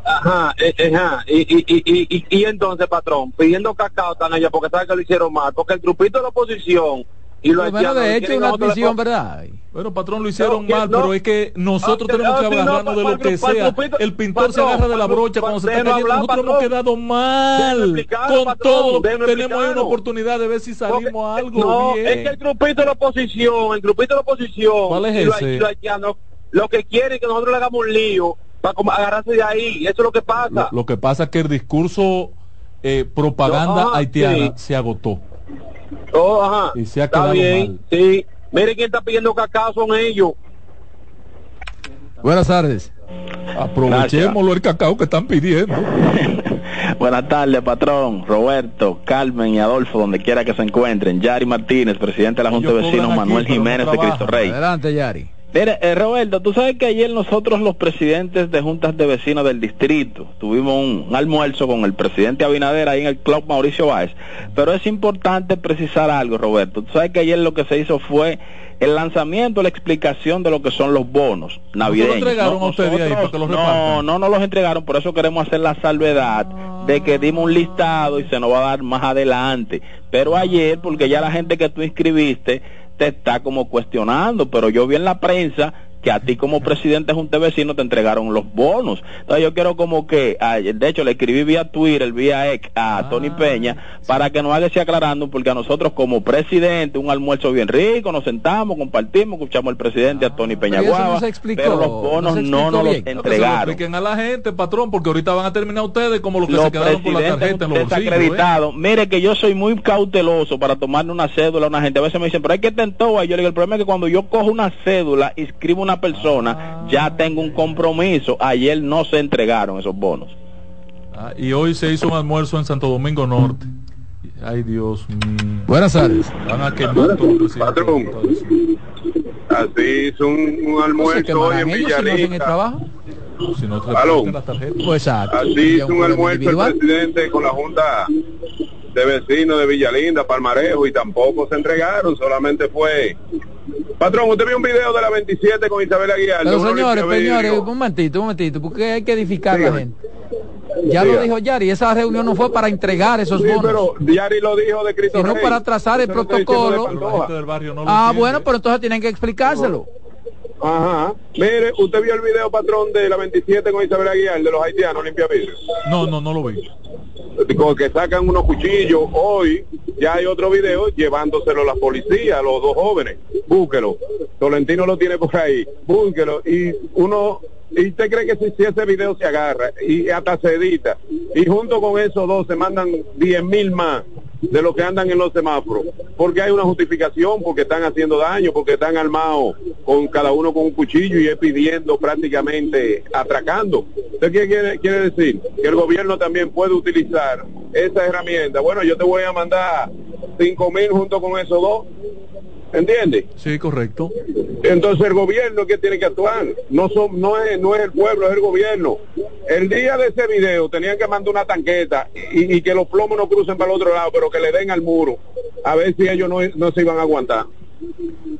Ajá, eh, eh, ajá. Y, y, y, y, y, y entonces, patrón, pidiendo cacao están allá porque saben que lo hicieron mal, porque el grupito de la oposición y los Bueno, de hecho, una a admisión, ¿verdad? Bueno, patrón, lo hicieron mal, no. pero es que nosotros Ah, tenemos que agarrarnos de para- lo que sea. El pintor se agarra de la patrón, brocha cuando se está cayendo. Nosotros hemos quedado mal. Con patrón, todo, tenemos ahí una oportunidad de ver si salimos Porque- algo no, bien. es que el grupito de la oposición, el grupito de la oposición, lo que quieren es que nosotros le hagamos un lío para agarrarse de ahí, eso es lo que pasa. Lo, lo que pasa es que el discurso eh, propaganda No, haitiana sí. se agotó. Oh, ajá. Y se ha Está quedado bien, mal. sí. Mire quién está pidiendo cacao son ellos. Buenas tardes. Aprovechémoslo el cacao que están pidiendo. Buenas tardes, patrón. Roberto, Carmen y Adolfo, donde quiera que se encuentren. Yari Martínez, presidente de la Junta de Vecinos, aquí, Manuel no Jiménez de Cristo. Rey. Adelante, Yari. Mire, eh, Roberto, tú sabes que ayer nosotros los presidentes de juntas de vecinos del distrito tuvimos un, un almuerzo con el presidente Abinader ahí en el club Mauricio Báez. Pero es importante precisar algo, Roberto. Tú sabes que ayer lo que se hizo fue el lanzamiento, la explicación de lo que son los bonos navideños. entregaron a ustedes ahí para que los no, no nos los entregaron, por eso queremos hacer la salvedad de que dimos un listado y se nos va a dar más adelante. Pero ayer, porque ya la gente que tú inscribiste te está como cuestionando, pero yo vi en la prensa que a ti como presidente de Junta de Vecinos te entregaron los bonos. Entonces yo quiero como que, ah, de hecho le escribí vía Twitter, vía X a Tony Peña, para que nos haga ese aclarando, porque a nosotros como presidente, un almuerzo bien rico, nos sentamos, compartimos, escuchamos al presidente a Tony Peña pero eso no Guava, pero los no bonos no, nos los bien. No, que se lo entregaron. expliquen a la gente, patrón, porque ahorita van a terminar ustedes como los que los se quedaron con la tarjeta en los bolsillos. ¿eh? desacreditados. Mire que yo soy muy cauteloso para tomarle una cédula a una gente. A veces me dicen, pero hay que tentar. Yo le digo, el problema es que cuando yo cojo una cédula, inscribo una persona, ya tengo un compromiso. Ayer no se entregaron esos bonos. Ah, y hoy se hizo un almuerzo en Santo Domingo Norte. Ay, Dios mío. Buenas tardes. Van a quemar todo el. Patrón. Así hizo un, un ¿No se almuerzo hoy en ellos si no el Villarrica. trabajo? Si no te Aló. reparten la tarjeta. Pues. Así hizo un almuerzo el individual. presidente con la Junta de Vecinos de Villalinda, Palmarejo, y tampoco se entregaron, solamente fue... Patrón, usted vio un video de la 27 con Isabel Aguilar. Pero señores, señores, un momentito, un momentito, porque hay que edificar a la gente. Ya lo dijo Yari, esa reunión no fue para entregar esos Sí, bonos, pero Diari lo dijo de Cristo sino Rey. para trazar el no protocolo. Del barrio no Ah, entiende. bueno, pero entonces tienen que explicárselo. Ajá. Mire, usted vio el video, patrón, de la 27 con Isabel Aguilar, de los haitianos limpia vidrio. No, no, no lo vi. Con que sacan unos cuchillos. Hoy ya hay otro video llevándoselo la policía, los dos jóvenes. Búsquelo. Tolentino lo tiene por ahí. Búsquelo. Y uno, y usted cree que si, si ese video se agarra y hasta se edita, y junto con esos dos se mandan 10 mil más de lo que andan en los semáforos, porque hay una justificación, porque están haciendo daño, porque están armados con cada uno con un cuchillo y es pidiendo prácticamente atracando. ¿Usted qué quiere, quiere decir? Que el gobierno también puede utilizar esa herramienta. Bueno, yo te voy a mandar cinco mil junto con esos dos. ¿Entiendes? Sí, correcto. Entonces el gobierno es que tiene que actuar, no son, no es, no es el pueblo, es el gobierno. El día de ese video tenían que mandar una tanqueta y, y que los plomos no crucen para el otro lado, pero que le den al muro, a ver si ellos no, no se iban a aguantar.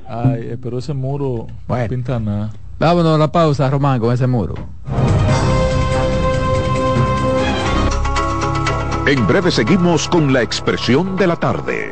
Ay, eh, pero ese muro Bueno. no pinta nada. Vámonos a la pausa, Román, con ese muro. En breve seguimos con la expresión de la tarde.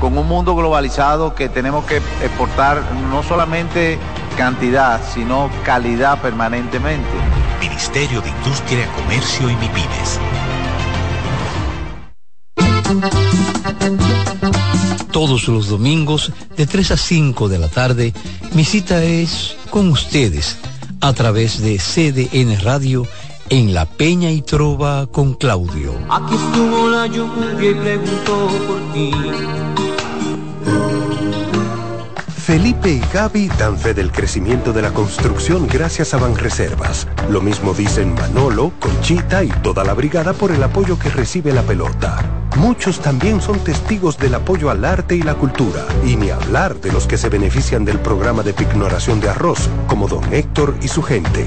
con un mundo globalizado que tenemos que exportar no solamente cantidad, sino calidad permanentemente. Ministerio de Industria, Comercio y MIPIMES. Todos los domingos de 3 a 5 de la tarde, mi cita es con ustedes a través de CDN Radio en La Peña y Trova con Claudio. Aquí estuvo la lluvia y preguntó por ti. Felipe y Gaby dan fe del crecimiento de la construcción gracias a Banreservas. Lo mismo dicen Manolo, Conchita y toda la brigada por el apoyo que recibe la pelota. Muchos también son testigos del apoyo al arte y la cultura, y ni hablar de los que se benefician del programa de pignoración de arroz, como don Héctor y su gente.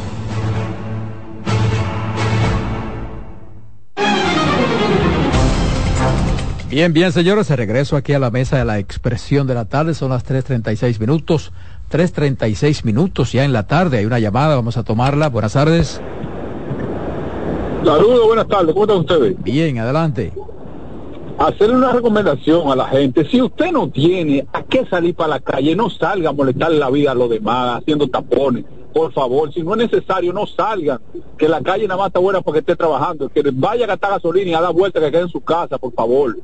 Bien, bien, señores, de regreso aquí a la mesa de la expresión de la tarde. Son las 3.36 minutos. 3.36 minutos ya en la tarde. Hay una llamada, vamos a tomarla. Buenas tardes. Saludos, buenas tardes. ¿Cómo están ustedes? Bien, adelante. Hacerle una recomendación a la gente. Si usted no tiene a qué salir para la calle, no salga a molestar la vida a los demás haciendo tapones. Por favor, si no es necesario, no salgan. Que la calle nada más está buena porque esté trabajando. Que vaya a gastar gasolina y a dar vuelta que quede en su casa, por favor.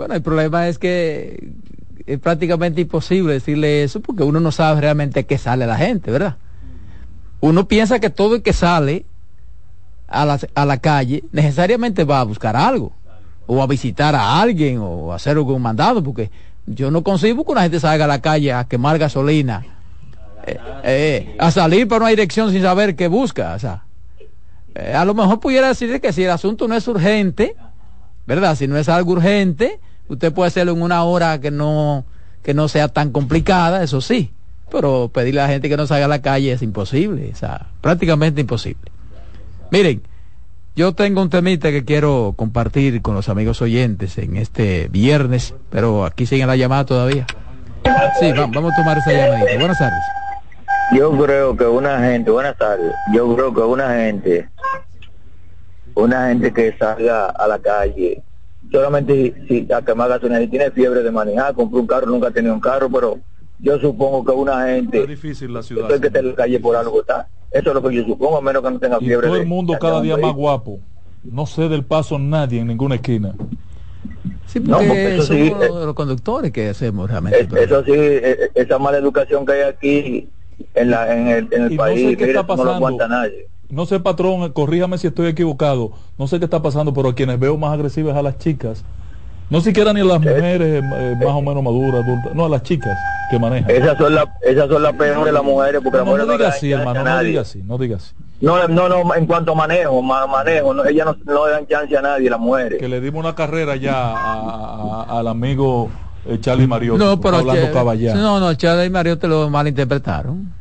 Bueno, el problema es que es prácticamente imposible decirle eso porque uno no sabe realmente qué sale la gente, ¿verdad? Uno piensa que todo el que sale a la, a la calle necesariamente va a buscar algo, o a visitar a alguien, o a hacer algún mandado, porque yo no consigo que una gente salga a la calle a quemar gasolina, eh, eh, a salir para una dirección sin saber qué busca. O sea, eh, a lo mejor pudiera decirle que si el asunto no es urgente, ¿verdad? Si no es algo urgente, usted puede hacerlo en una hora que no, que no sea tan complicada, eso sí. Pero pedirle a la gente que no salga a la calle es imposible, o sea, prácticamente imposible. Miren, yo tengo un temita que quiero compartir con los amigos oyentes en este viernes, pero aquí siguen la llamada todavía. Sí, vamos, a tomar esa llamadita. Buenas tardes. Yo creo que una gente, buenas tardes, yo creo que una gente, una gente que salga a la calle, solamente si, si a quemar gasolina, si tiene fiebre de manejar, compró un carro, nunca ha tenido un carro, pero yo supongo que una gente, Es difícil la ciudad. que la calle por algo está. Eso es lo que yo supongo, a menos que no tenga Y fiebre todo el mundo cada día más guapo. No sé del paso nadie en ninguna esquina. Sí, No, porque, porque eso somos sí, eh, los conductores que hacemos realmente. Es- eso sí, eh, esa mala educación que hay aquí en, la, en el, en el Y no país, sé qué mira, está no lo aguanta nadie. No sé, patrón, corríjame si estoy equivocado. No sé qué está pasando, pero a quienes veo más agresivas a las chicas. No siquiera ni a las mujeres eh, más o menos maduras, adultas. No, a las chicas que manejan. Esas son las esas son las peores las mujeres porque las No, no mujeres no, diga así, hermano, no diga así, no diga así. No, no, no, en cuanto a manejo, ma- manejo, no, ellas no, no le dan chance a nadie, las mujeres. Que le dimos una carrera ya a- a- al amigo eh, Charlie Mariotti. No, pero hablando caballá. no, no, Chávez y Mario te lo malinterpretaron.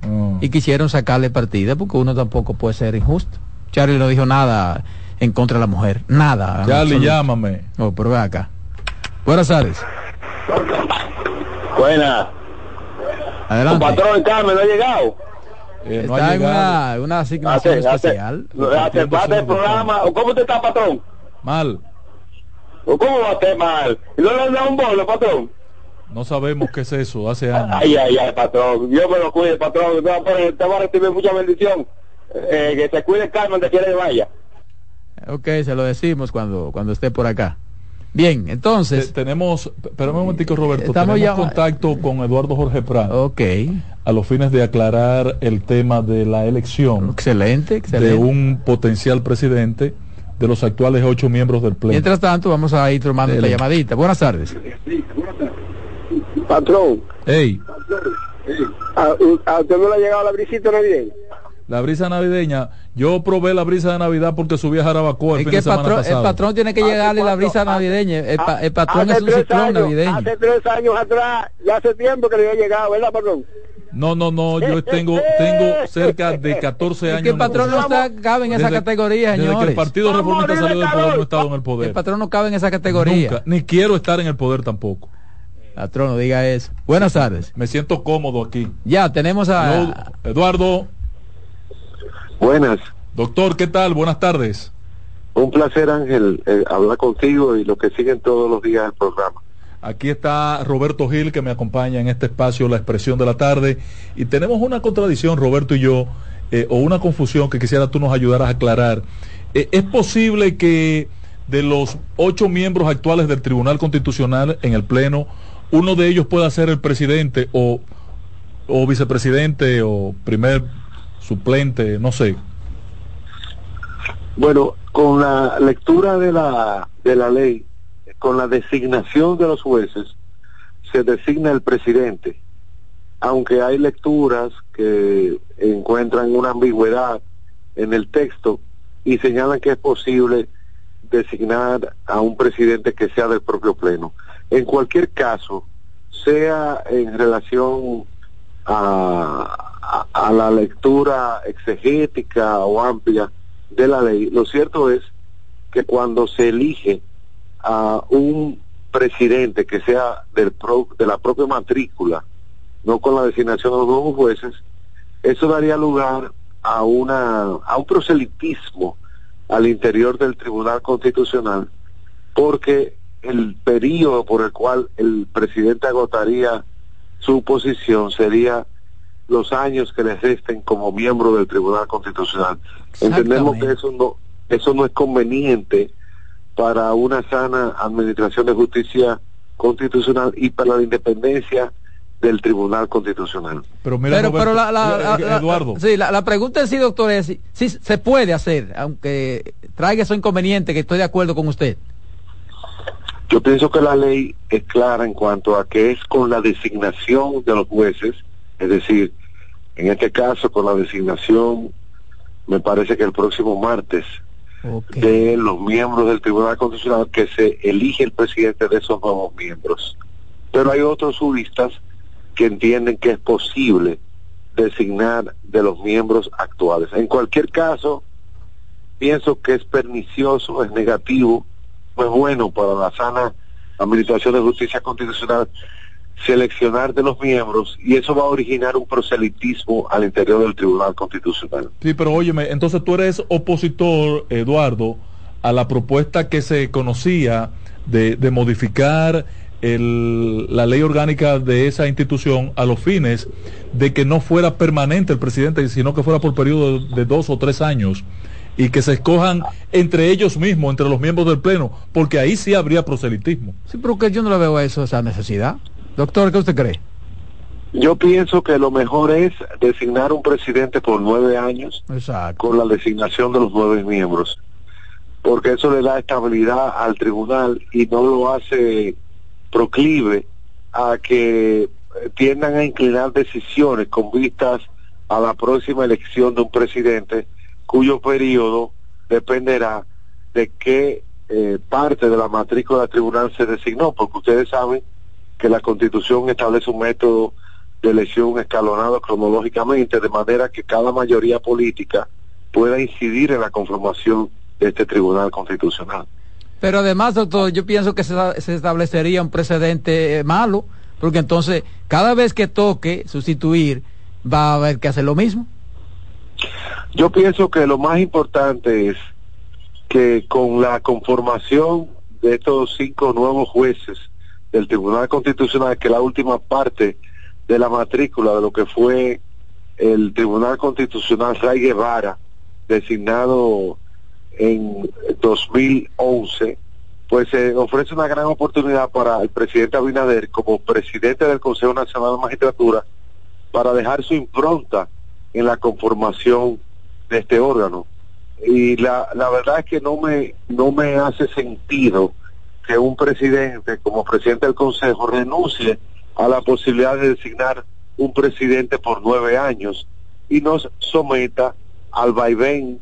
Y quisieron sacarle partida porque uno tampoco puede ser injusto. Charlie no dijo nada. en contra de la mujer. Nada. Charlie, absoluto. llámame. Oh, pero ven acá. Buenas tardes. Buena. Adelante. Patrón Carmen no ha llegado. Eh, no Está ha en llegado. una, una asignación Hace, especial. hace parte del programa. ¿O ¿Cómo te está, patrón? Mal. ¿O ¿Cómo va a estar mal? ¿Y no le han dado un bolo, patrón? No sabemos qué es eso, hace años. Ay, ay, ay, patrón. Dios me lo cuide, patrón. Te va a, poner- te va a recibir mucha bendición. Eh, que se cuide Carmen, te quiere que vaya. Ok, se lo decimos cuando, cuando esté por acá. Bien, entonces. Te- tenemos, espérame un momentico Roberto, Estamos tenemos ya- contacto con Eduardo Jorge Prado. Ok. A los fines de aclarar el tema de la elección. Excelente, excelente. De un potencial presidente de los actuales ocho miembros del Pleno. Mientras tanto, vamos a ir tomando esta llamadita. Buenas tardes. Patrón, Ey, ¿a, a usted no le ha llegado la brisita navideña? la brisa navideña. Yo probé la brisa de Navidad porque subí a Jarabacoa el Es fin que de el semana patrón, el pasado. patrón tiene que llegarle la brisa navideña. El, pa- el patrón Hace es un tres ciclón años, navideño. Hace tres años atrás, ya hace tiempo que le había llegado, ¿verdad, patrón? No, no, no, yo tengo, tengo cerca de 14 Es años. que el patrón no está, cabe en esa Desde- categoría, Desde que señores. el Partido Reformista salió del poder no he estado en el poder. El patrón no cabe en esa categoría. Nunca, ni quiero estar en el poder tampoco. Patrón, no diga eso. Buenas tardes. Me siento cómodo aquí. Ya, tenemos a... Eduardo. Buenas. Doctor, ¿qué tal? Buenas tardes. Un placer, Ángel, eh, hablar contigo y los que siguen todos los días el programa. Aquí está Roberto Gil que me acompaña en este espacio, La Expresión de la Tarde. Y tenemos una contradicción, Roberto y yo, eh, o una confusión que quisiera tú nos ayudaras a aclarar. Eh, ¿Es posible que de los ocho miembros actuales del Tribunal Constitucional en el Pleno, uno de ellos pueda ser el presidente o, o vicepresidente o primer suplente, no sé? Bueno, con la lectura de la, de la ley, con la designación de los jueces, se designa el presidente, aunque hay lecturas que encuentran una ambigüedad en el texto y señalan que es posible designar a un presidente que sea del propio pleno. En cualquier caso, sea en relación a, a- la lectura exegética o amplia de la ley, lo cierto es que cuando se elige a un presidente que sea del pro- de la propia matrícula, no con la designación de los nuevos jueces, eso daría lugar a una a un proselitismo al interior del Tribunal Constitucional, porque el periodo por el cual el presidente agotaría su posición sería los años que le resten como miembro del Tribunal Constitucional. Entendemos que eso no eso no es conveniente para una sana administración de justicia constitucional y para la independencia del Tribunal Constitucional. Pero mira, pero, pero la, la- la- la- Eduardo. sí, la, la pregunta en sí, doctor, es si, si se puede hacer, aunque traiga eso inconveniente, que estoy de acuerdo con usted. Yo pienso que la ley es clara en cuanto a que es con la designación de los jueces, es decir, en este caso con la designación, me parece que el próximo martes, de los miembros del Tribunal Constitucional que se elige el presidente de esos nuevos miembros. Pero hay otros juristas que entienden que es posible designar de los miembros actuales. En cualquier caso, pienso que es pernicioso, es negativo, no es bueno para la sana administración de justicia constitucional seleccionar de los miembros y eso va a originar un proselitismo al interior del Tribunal Constitucional. Sí, pero óyeme, entonces tú eres opositor, Eduardo, a la propuesta que se conocía de, de modificar el- la ley orgánica de esa institución a los fines de que no fuera permanente el presidente, sino que fuera por periodo de dos o tres años y que se escojan entre ellos mismos, entre los miembros del Pleno, porque ahí sí habría proselitismo. Sí, pero que yo no le veo a eso, esa necesidad. Doctor, ¿qué usted cree? Yo pienso que lo mejor es designar un presidente por nueve años con la designación de los nueve miembros, porque eso le da estabilidad al tribunal y no lo hace proclive a que tiendan a inclinar decisiones con vistas a la próxima elección de un presidente cuyo periodo dependerá de qué eh, parte de la matrícula del tribunal se designó, porque ustedes saben que la constitución establece un método de elección escalonado cronológicamente, de manera que cada mayoría política pueda incidir en la conformación de este Tribunal Constitucional. Pero además, doctor, yo pienso que se, se establecería un precedente eh, malo, porque entonces cada vez que toque sustituir, va a haber que hacer lo mismo. Yo pienso que lo más importante es que con la conformación de estos cinco nuevos jueces del Tribunal Constitucional, que la última parte de la matrícula de lo que fue el Tribunal Constitucional Ray Guevara, designado en 2011, pues se ofrece una gran oportunidad para el presidente Abinader, como presidente del Consejo Nacional de Magistratura, para dejar su impronta en la conformación de este órgano. Y la, la verdad es que no me, no me hace sentido que un presidente, como presidente del Consejo, renuncie a la posibilidad de designar un presidente por nueve años y nos someta al vaivén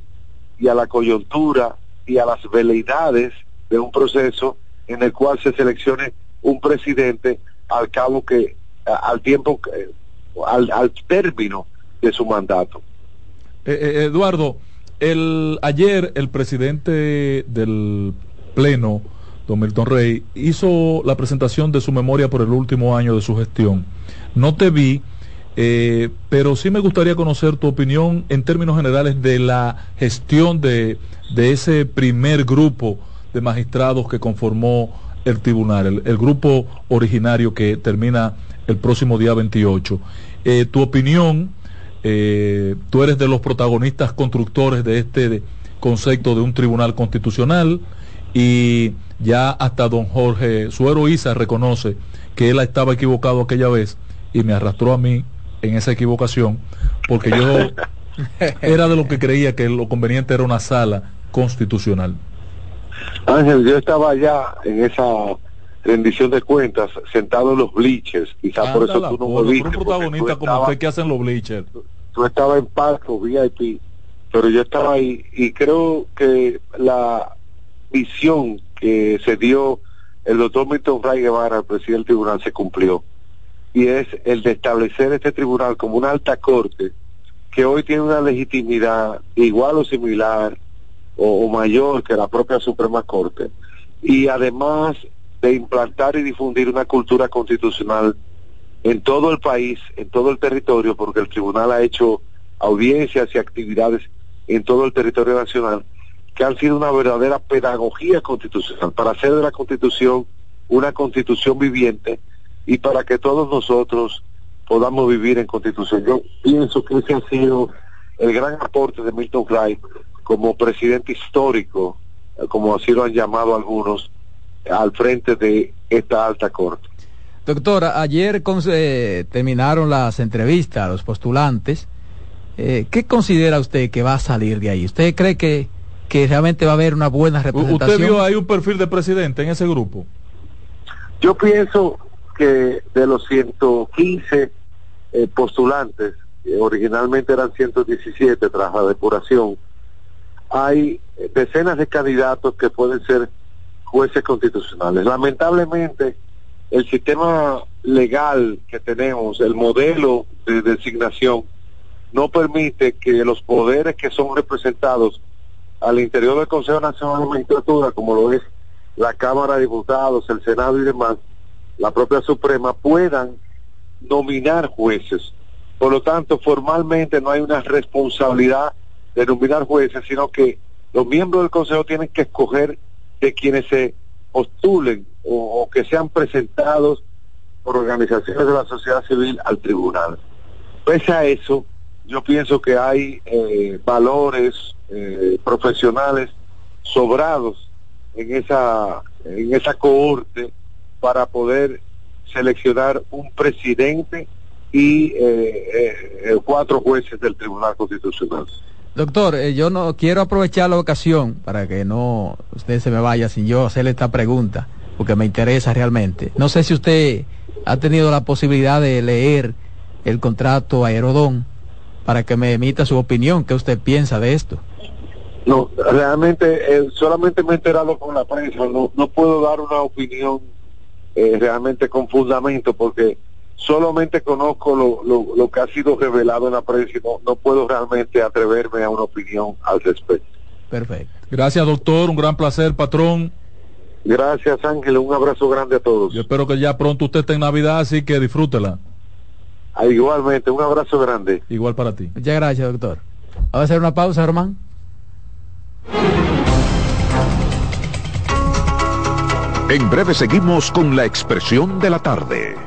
y a la coyuntura y a las veleidades de un proceso en el cual se seleccione un presidente al cabo que al tiempo al, al término de su mandato. Eh, eh, Eduardo, el ayer el presidente del pleno, don Milton Rey, hizo la presentación de su memoria por el último año de su gestión. No te vi, eh, pero sí me gustaría conocer tu opinión en términos generales de la gestión de, ese primer grupo de magistrados que conformó el tribunal, el, grupo originario que termina el próximo día 28. Eh, tu opinión, eh, tú eres de los protagonistas constructores de este de, concepto de un tribunal constitucional y ya hasta don Jorge Suero Isa reconoce que él estaba equivocado aquella vez y me arrastró a mí en esa equivocación porque yo era de lo que creía que lo conveniente era una sala constitucional. Ángel, yo estaba allá en esa rendición de cuentas sentado en los bleachers, quizás por eso tú no me viste. Un protagonista como usted que hacen los bleachers. Tú, estabas en palco VIP, pero yo estaba ahí y creo que la visión que se dio el doctor Milton Ray Guevara, el presidente del tribunal, se cumplió. Y es el de establecer este tribunal como una alta corte que hoy tiene una legitimidad igual o similar o, o mayor que la propia Suprema Corte. Y además de implantar y difundir una cultura constitucional en todo el país, en todo el territorio, porque el tribunal ha hecho audiencias y actividades en todo el territorio nacional que han sido una verdadera pedagogía constitucional para hacer de la constitución una constitución viviente y para que todos nosotros podamos vivir en constitución. Yo pienso que ese ha sido el gran aporte de Milton Wright como presidente histórico, como así lo han llamado algunos, al frente de esta alta corte. Doctora, ayer eh, terminaron las entrevistas a los postulantes. Eh, ¿Qué considera usted que va a salir de ahí? ¿Usted cree que, que realmente va a haber una buena representación? ¿Usted vio ahí un perfil de presidente en ese grupo? Yo pienso que de los 115 eh, postulantes, originalmente eran 117 tras la depuración, hay decenas de candidatos que pueden ser jueces constitucionales. Lamentablemente, el sistema legal que tenemos, el modelo de designación, no permite que los poderes que son representados al interior del Consejo Nacional de Magistratura, como lo es la Cámara de Diputados, el Senado y demás, la propia Suprema, puedan nominar jueces. Por lo tanto, formalmente no hay una responsabilidad de nominar jueces, sino que los miembros del Consejo tienen que escoger de quienes se postulen o, que sean presentados por organizaciones de la sociedad civil al tribunal. Pese a eso, yo pienso que hay eh, valores eh, profesionales sobrados en esa, en esa cohorte para poder seleccionar un presidente y eh, cuatro jueces del Tribunal Constitucional. Doctor, eh, yo no quiero aprovechar la ocasión para que no usted se me vaya sin yo hacerle esta pregunta, porque me interesa realmente. No sé si usted ha tenido la posibilidad de leer el contrato Aerodón para que me emita su opinión, qué usted piensa de esto. No, realmente solamente me he enterado con la prensa, no, no puedo dar una opinión eh, realmente con fundamento porque solamente conozco lo, lo, lo, que ha sido revelado en la prensa y no, no puedo realmente atreverme a una opinión al respecto. Perfecto. Gracias, doctor. Un gran placer, patrón. Gracias, Ángel. Un abrazo grande a todos. Yo espero que ya pronto usted esté en Navidad, así que disfrútela. Ah, igualmente, un abrazo grande. Igual para ti. Muchas gracias, doctor. Vamos a hacer una pausa, Román. En breve seguimos con la expresión de la tarde.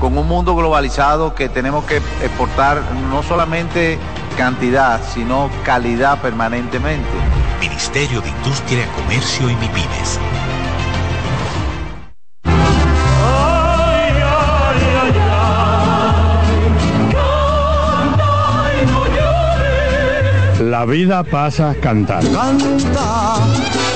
con un mundo globalizado que tenemos que exportar no solamente cantidad, sino calidad permanentemente. Ministerio de Industria, Comercio y MIPIMES. La vida pasa cantando. Canta,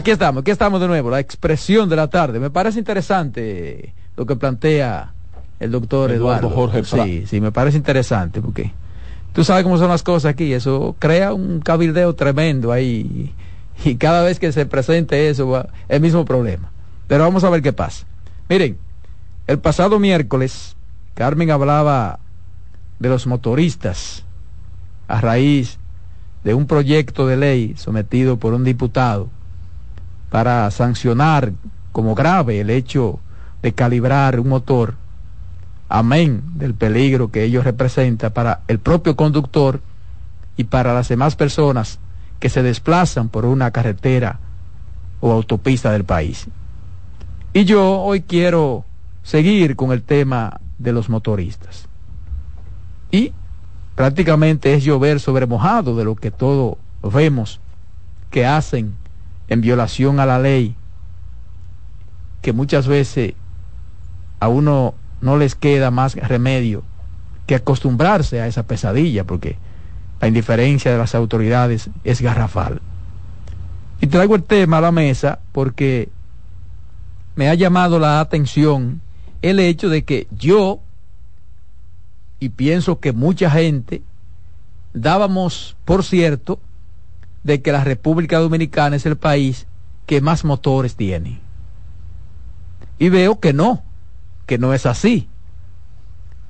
Aquí estamos, aquí estamos de nuevo, la expresión de la tarde. Me parece interesante lo que plantea el doctor Eduardo. Eduardo Jorge. Sí, sí, me parece interesante porque tú sabes cómo son las cosas aquí, eso crea un cabildeo tremendo ahí y cada vez que se presente eso, va, el mismo problema. Pero vamos a ver qué pasa. Miren, el pasado miércoles Carmen hablaba de los motoristas a raíz de un proyecto de ley sometido por un diputado para sancionar como grave el hecho de calibrar un motor, amén del peligro que ello representa para el propio conductor y para las demás personas que se desplazan por una carretera o autopista del país. Y yo hoy quiero seguir con el tema de los motoristas. Y prácticamente es llover sobre mojado de lo que todos vemos que hacen en violación a la ley, que muchas veces a uno no les queda más remedio que acostumbrarse a esa pesadilla, porque la indiferencia de las autoridades es garrafal. Y traigo el tema a la mesa porque me ha llamado la atención el hecho de que yo, y pienso que mucha gente, dábamos por cierto de que la República Dominicana es el país que más motores tiene. Y veo que no, que no es así.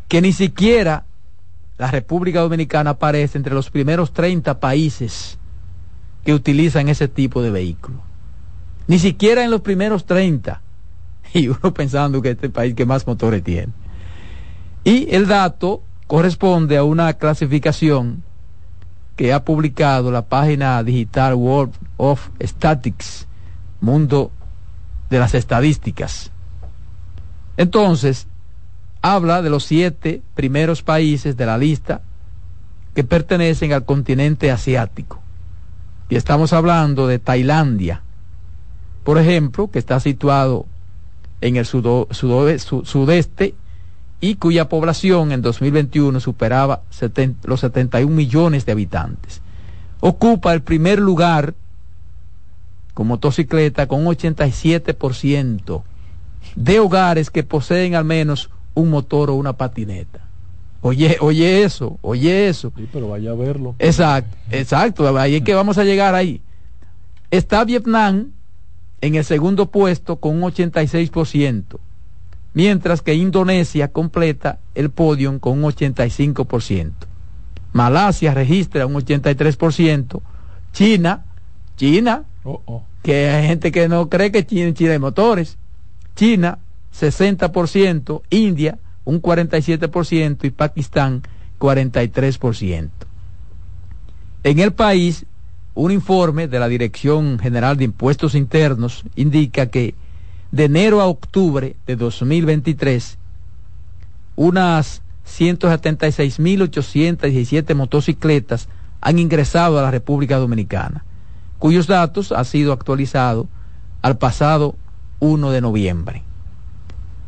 Que ni siquiera la República Dominicana aparece entre los primeros 30 países que utilizan ese tipo de vehículo. Ni siquiera en los primeros 30. Y uno pensando que este país que más motores tiene. Y el dato corresponde a una clasificación que ha publicado la página digital World of Statistics, Mundo de las Estadísticas. Entonces, habla de los siete primeros países de la lista que pertenecen al continente asiático. Y estamos hablando de Tailandia, por ejemplo, que está situado en el sudo, sudeste y cuya población en 2021 superaba los 71 millones de habitantes. Ocupa el primer lugar con motocicleta con un 87% de hogares que poseen al menos un motor o una patineta. Oye, oye eso, oye eso. Sí, pero vaya a verlo. Exacto, exacto, ahí es que vamos a llegar ahí. Está Vietnam en el segundo puesto con un 86%, mientras que Indonesia completa el podio con un 85%. Malasia registra un 83%, China, China, oh, oh. que hay gente que no cree que China, China hay motores, China 60%, India un 47% y Pakistán 43%. En el país, un informe de la Dirección General de Impuestos Internos indica que de enero a octubre de 2023, unas 176.817 motocicletas han ingresado a la República Dominicana, cuyos datos han sido actualizados al pasado 1 de noviembre.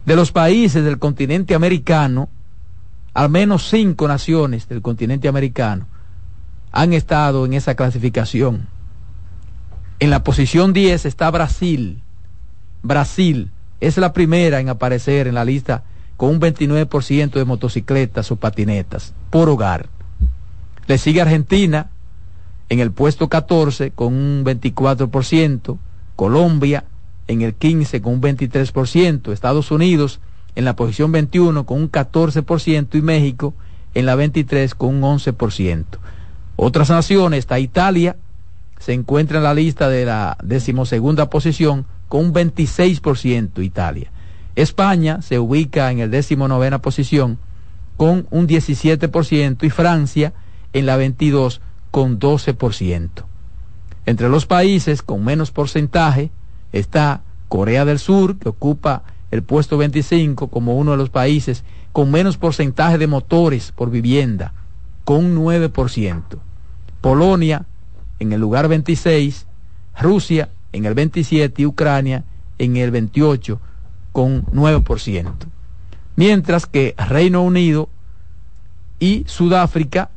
De los países del continente americano, al menos cinco naciones del continente americano han estado en esa clasificación. En la posición 10 está Brasil. Brasil es la primera en aparecer en la lista con un 29% de motocicletas o patinetas por hogar. Le sigue Argentina en el puesto 14 con un 24%, Colombia en el 15 con un 23%, Estados Unidos en la posición 21 con un 14% y México en la 23 con un 11%. Otras naciones, está Italia, se encuentra en la lista de la decimosegunda posición con un 26% Italia. España se ubica en el decimonovena posición con un 17% y Francia en la 22 con 12%. Entre los países con menos porcentaje está Corea del Sur, que ocupa el puesto 25 como uno de los países con menos porcentaje de motores por vivienda, con 9%. Polonia en el lugar 26, Rusia en el 27 y Ucrania en el 28 con 9%. Mientras que Reino Unido y Sudáfrica,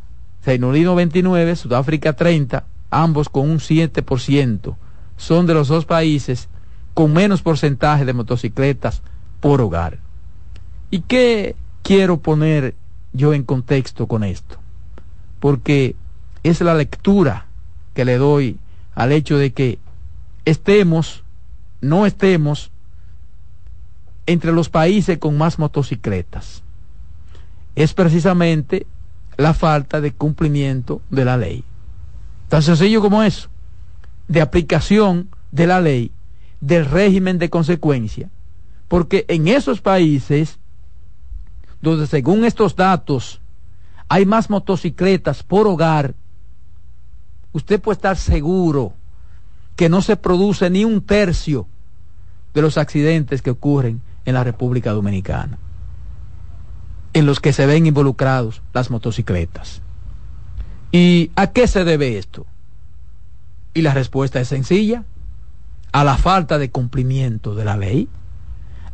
Reino Unido 29, Sudáfrica 30, ambos con un 7%, son de los dos países con menos porcentaje de motocicletas por hogar. ¿Y qué quiero poner yo en contexto con esto? Porque es la lectura que le doy al hecho de que estemos, no estemos entre los países con más motocicletas. Es precisamente la falta de cumplimiento de la ley. Tan sencillo como eso de aplicación de la ley, del régimen de consecuencia, porque en esos países donde según estos datos hay más motocicletas por hogar, usted puede estar seguro que no se produce ni un tercio de los accidentes que ocurren en la República Dominicana, en los que se ven involucrados las motocicletas. ¿Y a qué se debe esto? Y la respuesta es sencilla, a la falta de cumplimiento de la ley,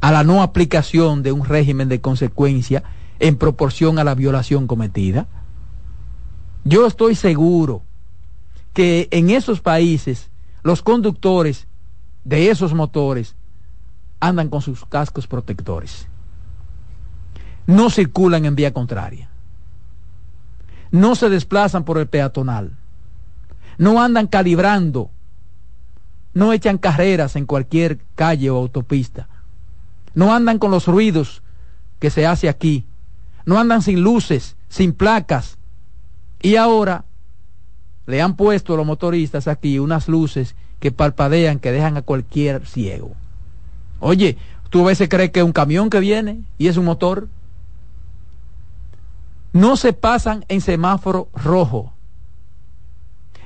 a la no aplicación de un régimen de consecuencia en proporción a la violación cometida. Yo estoy seguro que en esos países los conductores de esos motores andan con sus cascos protectores. No circulan en vía contraria. No se desplazan por el peatonal. No andan calibrando, no echan carreras en cualquier calle o autopista, no andan con los ruidos que se hace aquí, no andan sin luces, sin placas, y ahora le han puesto los motoristas aquí unas luces que parpadean, que dejan a cualquier ciego. Oye, tú a veces crees que es un camión que viene y es un motor. No se pasan en semáforo rojo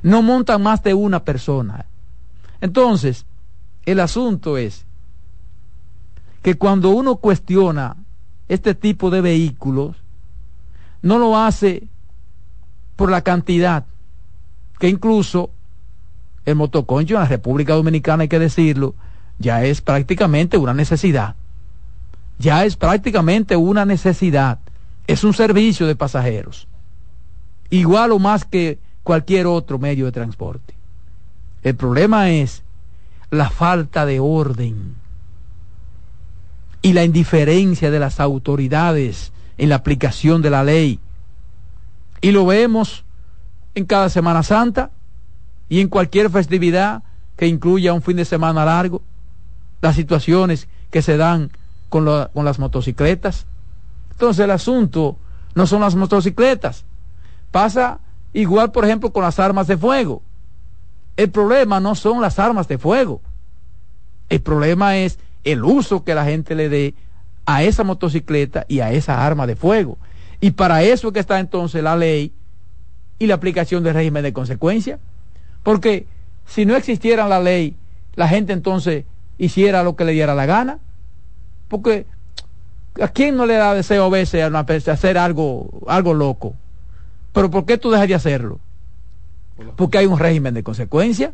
no montan más de una persona. Entonces, el asunto es que cuando uno cuestiona este tipo de vehículos, no lo hace por la cantidad, que incluso el motoconcho en la República Dominicana, hay que decirlo, ya es prácticamente una necesidad. Ya es prácticamente una necesidad. Es un servicio de pasajeros. Igual o más que cualquier otro medio de transporte. El problema es la falta de orden y la indiferencia de las autoridades en la aplicación de la ley. Y lo vemos en cada Semana Santa y en cualquier festividad que incluya un fin de semana largo, las situaciones que se dan con, con las motocicletas. Entonces el asunto no son las motocicletas. Pasa igual, por ejemplo, con las armas de fuego. El problema no son las armas de fuego. El problema es el uso que la gente le dé a esa motocicleta y a esa arma de fuego. Y para eso que está entonces la ley y la aplicación del régimen de consecuencia. Porque si no existiera la ley, la gente entonces hiciera lo que le diera la gana. Porque a quién no le da deseo a veces a hacer algo, algo loco. Pero ¿por qué tú dejas de hacerlo? Porque hay un régimen de consecuencia.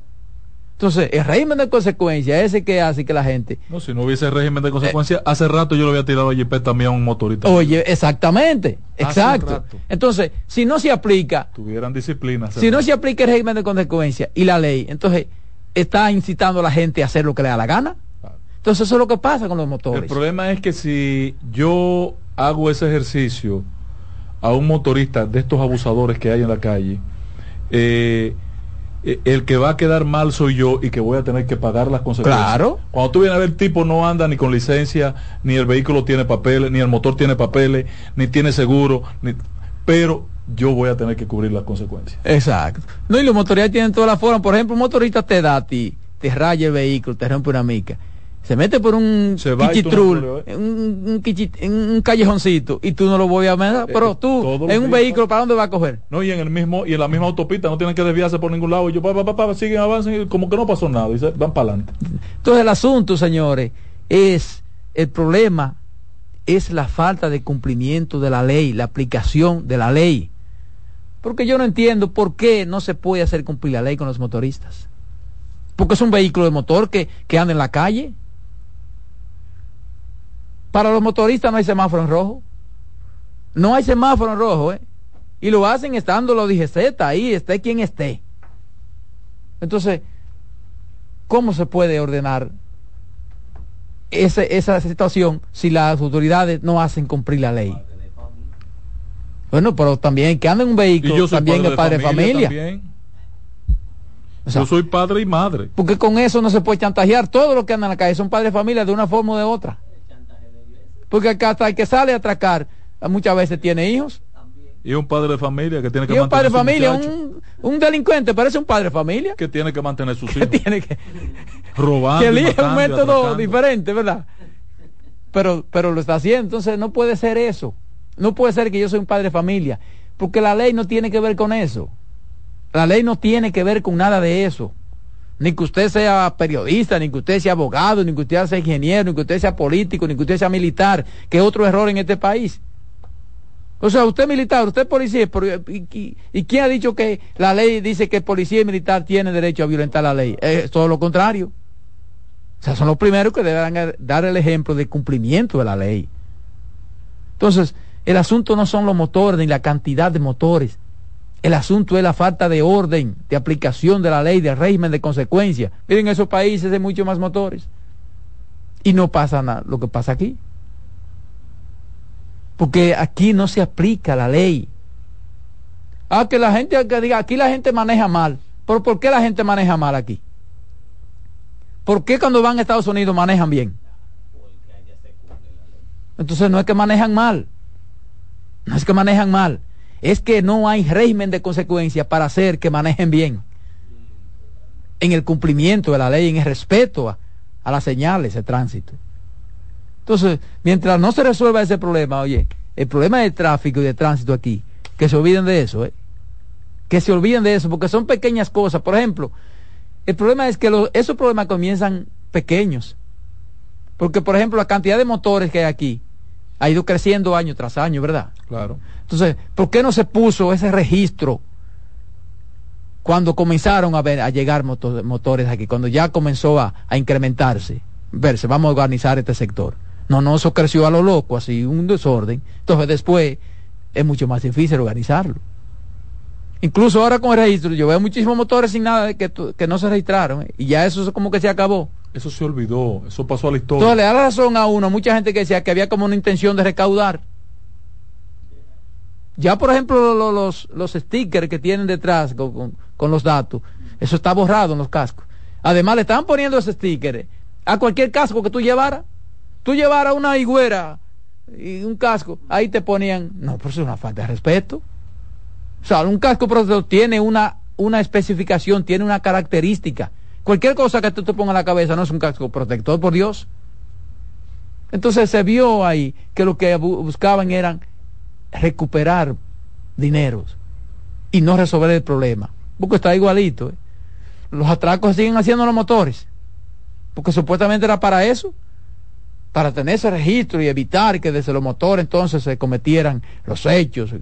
Entonces, el régimen de consecuencia ese que hace que la gente... No, si no hubiese régimen de consecuencia, eh, hace rato yo lo había tirado a JP también a un motorista. Oye, exactamente, exacto. Entonces, si no se aplica... Tuvieran disciplina. Si no se aplica el régimen de consecuencia y la ley, entonces está incitando a la gente a hacer lo que le da la gana. Entonces, eso es lo que pasa con los motores. El problema es que si yo hago ese ejercicio a un motorista de estos abusadores que hay en la calle, eh, el que va a quedar mal soy yo y que voy a tener que pagar las consecuencias. Claro. Cuando tú vienes a ver, el tipo no anda ni con licencia, ni el vehículo tiene papeles, ni el motor tiene papeles, ni tiene seguro, ni... pero yo voy a tener que cubrir las consecuencias. Exacto. No, y los motoristas tienen todas las formas. Por ejemplo, un motorista te da a ti, te raya el vehículo, te rompe una mica se mete por un quichitrul, un, un, callejoncito y tú no lo voy a meter, pero tú en un vehículo para dónde va a coger? No, y en el mismo y en la misma autopista no tienen que desviarse por ningún lado y yo papá papá siguen avanzan como que no pasó nada y se van para adelante. Entonces el asunto, señores, es el problema es la falta de cumplimiento de la ley, la aplicación de la ley. Porque yo no entiendo por qué no se puede hacer cumplir la ley con los motoristas. Porque es un vehículo de motor que, que anda en la calle para los motoristas no hay semáforo en rojo. No hay semáforo en rojo, ¿eh? Y lo hacen estando los DGZ ahí, esté quien esté. Entonces, ¿cómo se puede ordenar ese, esa situación si las autoridades no hacen cumplir la ley? Bueno, pero también que anda en un vehículo, también es padre de familia. yo soy padre y madre. Porque con eso no se puede chantajear. Todos los que andan en la calle son padres de familia de una forma o de otra. Porque acá hasta el que sale a atracar muchas veces tiene hijos. Y un padre de familia que tiene que y un padre de familia, un, un, delincuente, parece un padre de familia. Que tiene que mantener sus hijos. tiene que robar. Que elige un método diferente, ¿verdad? Pero, pero lo está haciendo. Entonces no puede ser eso. No puede ser que yo soy un padre de familia. Porque la ley no tiene que ver con eso. La ley no tiene que ver con nada de eso ni que usted sea periodista, ni que usted sea abogado, ni que usted sea ingeniero, ni que usted sea político, ni que usted sea militar, que es otro error en este país. O sea, usted es militar, usted es policía, y, quién ha dicho que la ley dice que policía y militar tienen derecho a violentar la ley? Es todo lo contrario. O sea, son los primeros que deberán dar el ejemplo de cumplimiento de la ley. Entonces, el asunto no son los motores ni la cantidad de motores. El asunto es la falta de orden, de aplicación de la ley, de régimen, de consecuencia. Miren, en esos países hay muchos más motores. Y no pasa nada, lo que pasa aquí. Porque aquí no se aplica la ley. Ah, que la gente que diga, aquí la gente maneja mal. ¿Pero por qué la gente maneja mal aquí? ¿Por qué cuando van a Estados Unidos manejan bien? Entonces no es que manejan mal. No es que manejan mal es que no hay régimen de consecuencia para hacer que manejen bien en el cumplimiento de la ley, en el respeto a, las señales de tránsito. Entonces, mientras no se resuelva ese problema, oye, el problema de tráfico y de tránsito aquí, que se olviden de eso, ¿eh? que se olviden de eso, porque son pequeñas cosas. Por ejemplo, el problema es que esos problemas comienzan pequeños. Porque, por ejemplo, la cantidad de motores que hay aquí, ha ido creciendo año tras año, ¿verdad? Claro. Entonces, ¿por qué no se puso ese registro cuando comenzaron a, ver, a llegar moto- motores aquí, cuando ya comenzó a, a incrementarse? Verse, vamos a organizar este sector. No, no, eso creció a lo loco, así, un desorden. Entonces después es mucho más difícil organizarlo. Incluso ahora con el registro, yo veo muchísimos motores sin nada que, que no se registraron, ¿eh? y ya eso es como que se acabó. Eso se olvidó, eso pasó a la historia. Entonces le da la razón a uno, mucha gente que decía que había como una intención de recaudar. Ya, por ejemplo, lo- los, los stickers que tienen detrás con, con- los datos, eso está borrado en los cascos. Además, le estaban poniendo ese sticker a cualquier casco que tú llevaras. Tú llevaras una higuera y un casco, ahí te ponían, no, pero eso es una falta de respeto. O sea, un casco protector tiene una, una especificación, tiene una característica. Cualquier cosa que tú te pongas en la cabeza no es un casco protector, por Dios. Entonces se vio ahí que lo que bu- buscaban eran recuperar dineros y no resolver el problema. Porque está igualito. ¿eh? Los atracos siguen haciendo los motores. Porque supuestamente era para eso. Para tener ese registro y evitar que desde los motores entonces se cometieran los hechos.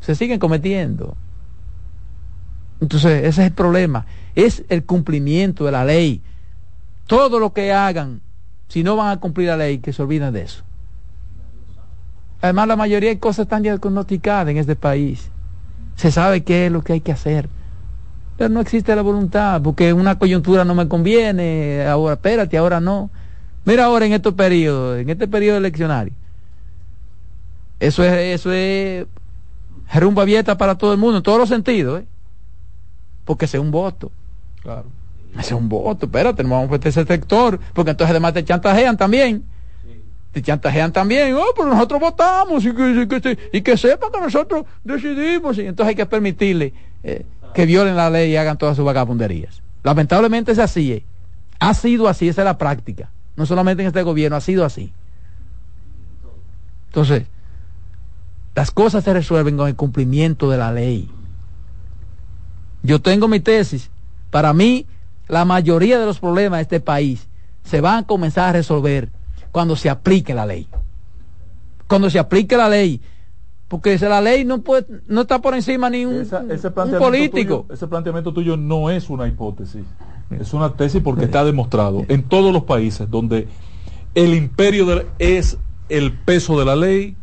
Se siguen cometiendo. Entonces, ese es el problema. Es el cumplimiento de la ley. Todo lo que hagan, si no van a cumplir la ley, que se olviden de eso. Además, la mayoría de cosas están diagnosticadas en este país. Se sabe qué es lo que hay que hacer. Pero no existe la voluntad, porque una coyuntura no me conviene, ahora espérate, ahora no. Mira ahora en estos periodos, en este periodo eleccionario. Eso es, eso es rumba abierta para todo el mundo, en todos los sentidos, ¿eh? porque es un voto. Claro. Ese es un voto, espérate, no vamos a meter ese sector, porque entonces además te chantajean también. Te chantajean también, oh, pero nosotros votamos y que, y que, y que sepa que nosotros decidimos. Y entonces hay que permitirle eh, que violen la ley y hagan todas sus vagabunderías. Lamentablemente es así, ¿eh? ha sido así, esa es la práctica. No solamente en este gobierno, ha sido así. Entonces, las cosas se resuelven con el cumplimiento de la ley. Yo tengo mi tesis. Para mí, la mayoría de los problemas de este país se van a comenzar a resolver cuando se aplique la ley. Cuando se aplique la ley. Porque la ley no puede, no está por encima ni un, Esa- ese un planteamiento político. tuyo- ese planteamiento tuyo no es una hipótesis, es una tesis porque está demostrado en todos los países donde el imperio de es el peso de la ley,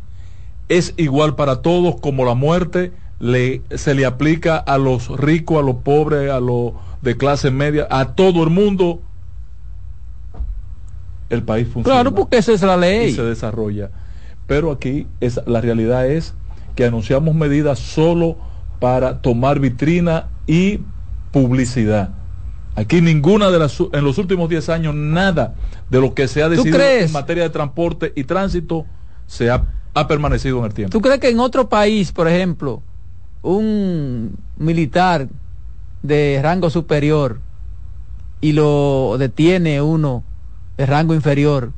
es igual para todos como la muerte, le, se le aplica a los ricos, a los pobres, a los de clase media, a todo el mundo. El país funciona. Claro, porque esa es la ley. y se desarrolla. Pero aquí es, la realidad es que anunciamos medidas solo para tomar vitrina y publicidad. Aquí ninguna de las en los últimos 10 años nada de lo que se ha decidido en materia de transporte y tránsito se ha, ha permanecido en el tiempo. ¿Tú crees que en otro país, por ejemplo, un militar de rango superior y lo detiene uno de rango inferior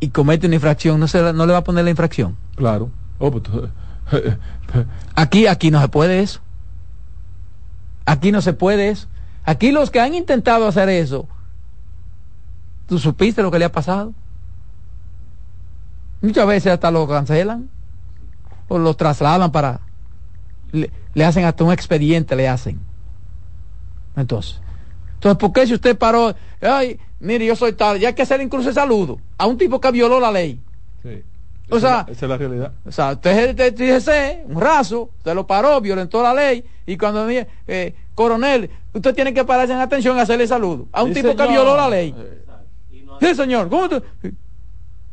y comete una infracción, no, se, no le va a poner la infracción? Claro. Oh, pues, Aquí, aquí no se puede eso. Aquí no se puede eso. Aquí los que han intentado hacer eso, ¿tú supiste lo que le ha pasado? Muchas veces hasta lo cancelan o lo trasladan para... Le, le hacen hasta un expediente, le hacen. Entonces, entonces, ¿por qué si usted paró? Ay, mire, yo soy tal, ya hay que hacer incluso el saludo a un tipo que violó la ley. Sí. O Esa sea, es la- esa es la realidad. o sea, usted es de TGC, un raso, usted lo paró, violentó la ley, y cuando me eh, coronel, usted tiene que pararse en atención y hacerle saludo a un Sí, tipo que violó la ley. Sí, señor, ¿cómo usted?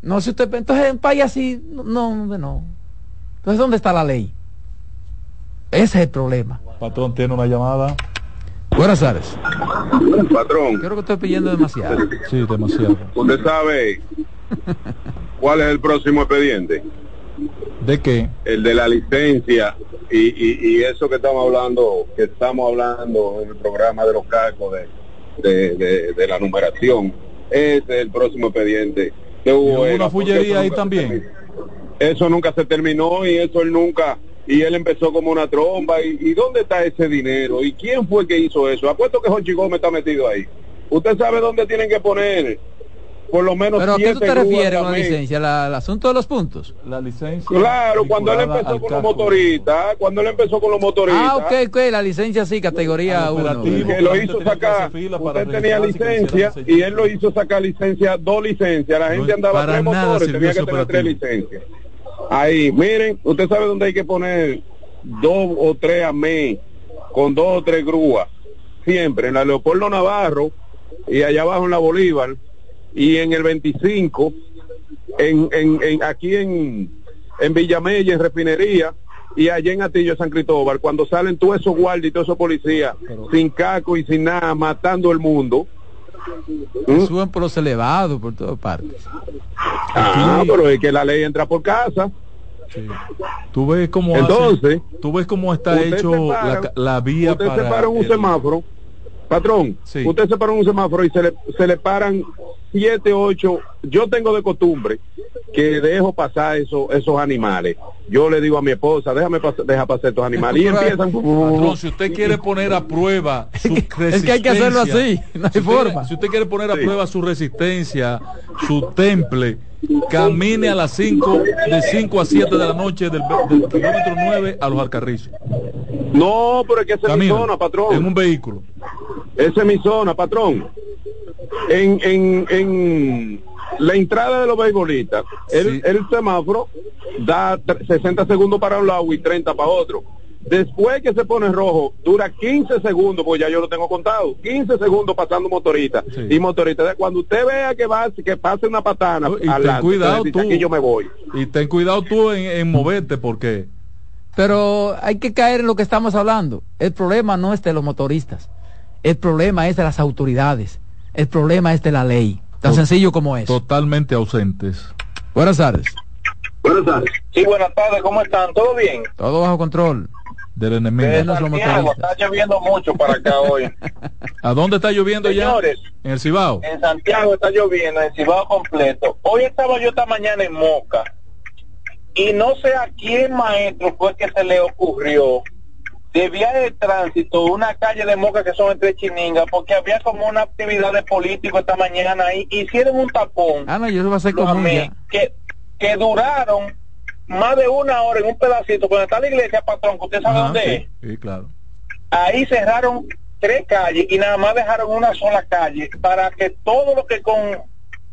No, si usted, entonces en un país así, no, no, no. Entonces, ¿dónde está la ley? Ese es el problema. Patrón tiene una llamada. Buenas tardes. Patrón, Creo que estoy pidiendo demasiado. Sí, demasiado. ¿usted sabe cuál es el próximo expediente? ¿De qué? El de la licencia y, y, y eso que estamos hablando, que estamos hablando en el programa de los cascos de, de, de- de la numeración. Ese es el próximo expediente. que ¿Y hubo una fullería ahí se también? Eso nunca se terminó y eso él nunca, y él empezó como una tromba. ¿Y, y dónde está ese dinero? ¿Y quién fue que hizo eso? Apuesto que Jorge Gómez está metido ahí. Usted sabe dónde tienen que poner por lo menos ¿Pero a qué tú te refieres con la licencia? ¿La- ¿El asunto de los puntos? La licencia. Claro, cuando él empezó al con los motoristas, cuando él empezó con los motoristas, Ah, ok, ok, la licencia sí, categoría 1. que lo hizo sacar, usted tenía licencia y él lo hizo sacar licencia, dos licencias, la gente andaba para tres motores, tenía que tener tres licencias. Ahí, miren, usted sabe dónde hay que poner dos o tres amén con dos o tres grúas, siempre, en la Leopoldo Navarro y allá abajo en la Bolívar. Y en el 25, en, en, en aquí en, en Villamella, en Refinería, y allá en Atillo San Cristóbal, cuando salen todos esos guardias y todos esos policías, sin caco y sin nada, matando el mundo. ¿Mm? Suben por los elevados, por todas partes. Ah, pero es que la ley entra por casa. Tú ves cómo Entonces, hacen- tú ves cómo está hecho para- la, vía usted para se para un el- semáforo, patrón, usted se para un semáforo y se le, se le paran siete, ocho, yo tengo de costumbre que dejo pasar eso, esos animales. Yo le digo a mi esposa, déjame pasar, deja pasar estos animales. Y empiezan... Patrón, si usted quiere poner a prueba su resistencia, Es que hay que hacerlo así, no hay si usted- forma. si usted quiere poner a prueba su resistencia, su temple, camine a las 5, de 5 a 7 de la noche del, del kilómetro 9 a los Alcarrizos. No, pero es que esa es mi zona, patrón. En un vehículo. Esa es mi zona, patrón. En, en, en la entrada de los beisbolistas, el, el semáforo da tre- 60 segundos para un lado y 30 para otro. Después que se pone rojo, dura 15 segundos, pues ya yo lo tengo contado, 15 segundos pasando motorista. Y motorista, cuando usted vea que va, que pase una patana, Y ten cuidado dice, tú. aquí yo me voy. Y ten cuidado tú en, en moverte porque Pero hay que caer en lo que estamos hablando. El problema no es de los motoristas. El problema es de las autoridades. El problema es de la ley. Tan To- sencillo como es. totalmente ausentes. Buenas tardes. Buenas tardes. Sí, buenas tardes, ¿cómo están? ¿Todo bien? Todo bajo control. Del enemigo. De Santiago, está lloviendo mucho para acá hoy. ¿A dónde está lloviendo Señores, ya? En el Cibao. En Santiago está lloviendo, en Cibao completo. Hoy estaba yo esta mañana en Moca y no sé a quién maestro fue que se le ocurrió de vía de tránsito una calle de Moca que son entre Chininga porque había como una actividad de político esta mañana y hicieron un tapón. Ah, no, yo va a ser común amé, que, que duraron más de una hora en un pedacito cuando está la iglesia patrón que usted sabe Ajá, dónde sí, es. sí, claro. ahí cerraron tres calles y nada más dejaron una sola calle para que todo lo que con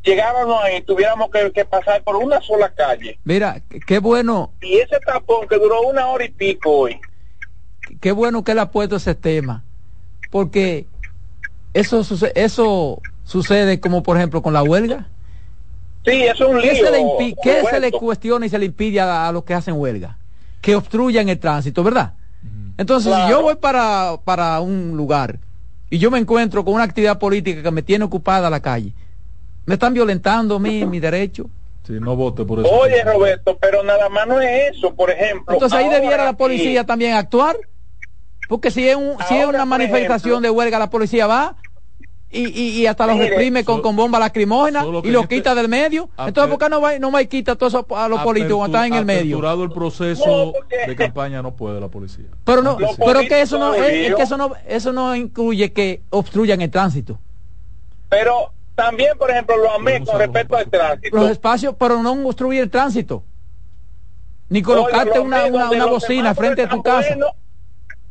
llegáramos ahí tuviéramos que, que pasar por una sola calle. Mira, qué bueno, y ese tapón que duró una hora y pico hoy qué bueno que él ha puesto ese tema. Porque eso, suce- eso sucede como por ejemplo con la huelga. sí eso es un ¿Qué lío se le, impi- qué se le cuestiona y se le impide a, a los que hacen huelga? Que obstruyan el tránsito, ¿verdad? Entonces, si yo voy para, para un lugar y yo me encuentro con una actividad política que me tiene ocupada la calle, me están violentando a mí mi derecho. Sí, no vote por eso. oye Roberto pero nada más no es eso por ejemplo Entonces ahí debiera la policía también actuar. Porque si es, un, si es Ahora, una manifestación de huelga, la policía va y, y, y hasta los Mire, reprime con, con bomba lacrimógena y los este- quita del medio. Entonces, ¿por qué no va, no va y quita todo eso a los políticos cuando están en el medio? El proceso de campaña no puede la policía. Pero no, Los pero que eso no, es, que eso no, eso no incluye que obstruyan el tránsito. pero también por ejemplo lo amé con respecto al tránsito Los espacios, pero no obstruir el tránsito. Ni colocarte una, una, bocina frente a tu casa.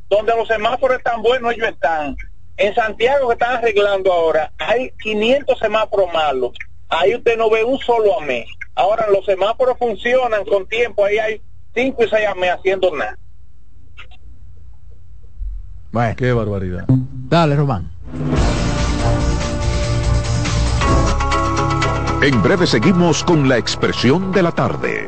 Donde los semáforos están buenos, ellos están. En Santiago que están arreglando ahora, hay 500 semáforos malos. Ahí usted no ve un solo AME. Ahora los semáforos funcionan con tiempo, ahí hay 5 y 6 AME haciendo nada. Bueno. Qué barbaridad. Dale, Román. En breve seguimos con la expresión de la tarde.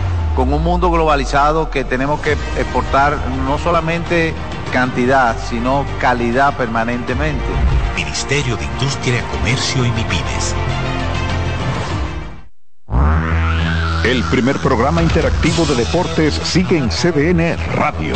con un mundo globalizado que tenemos que exportar no solamente cantidad, sino calidad permanentemente. Ministerio de Industria, Comercio y MIPIMES. El primer programa interactivo de deportes sigue en CDN Radio.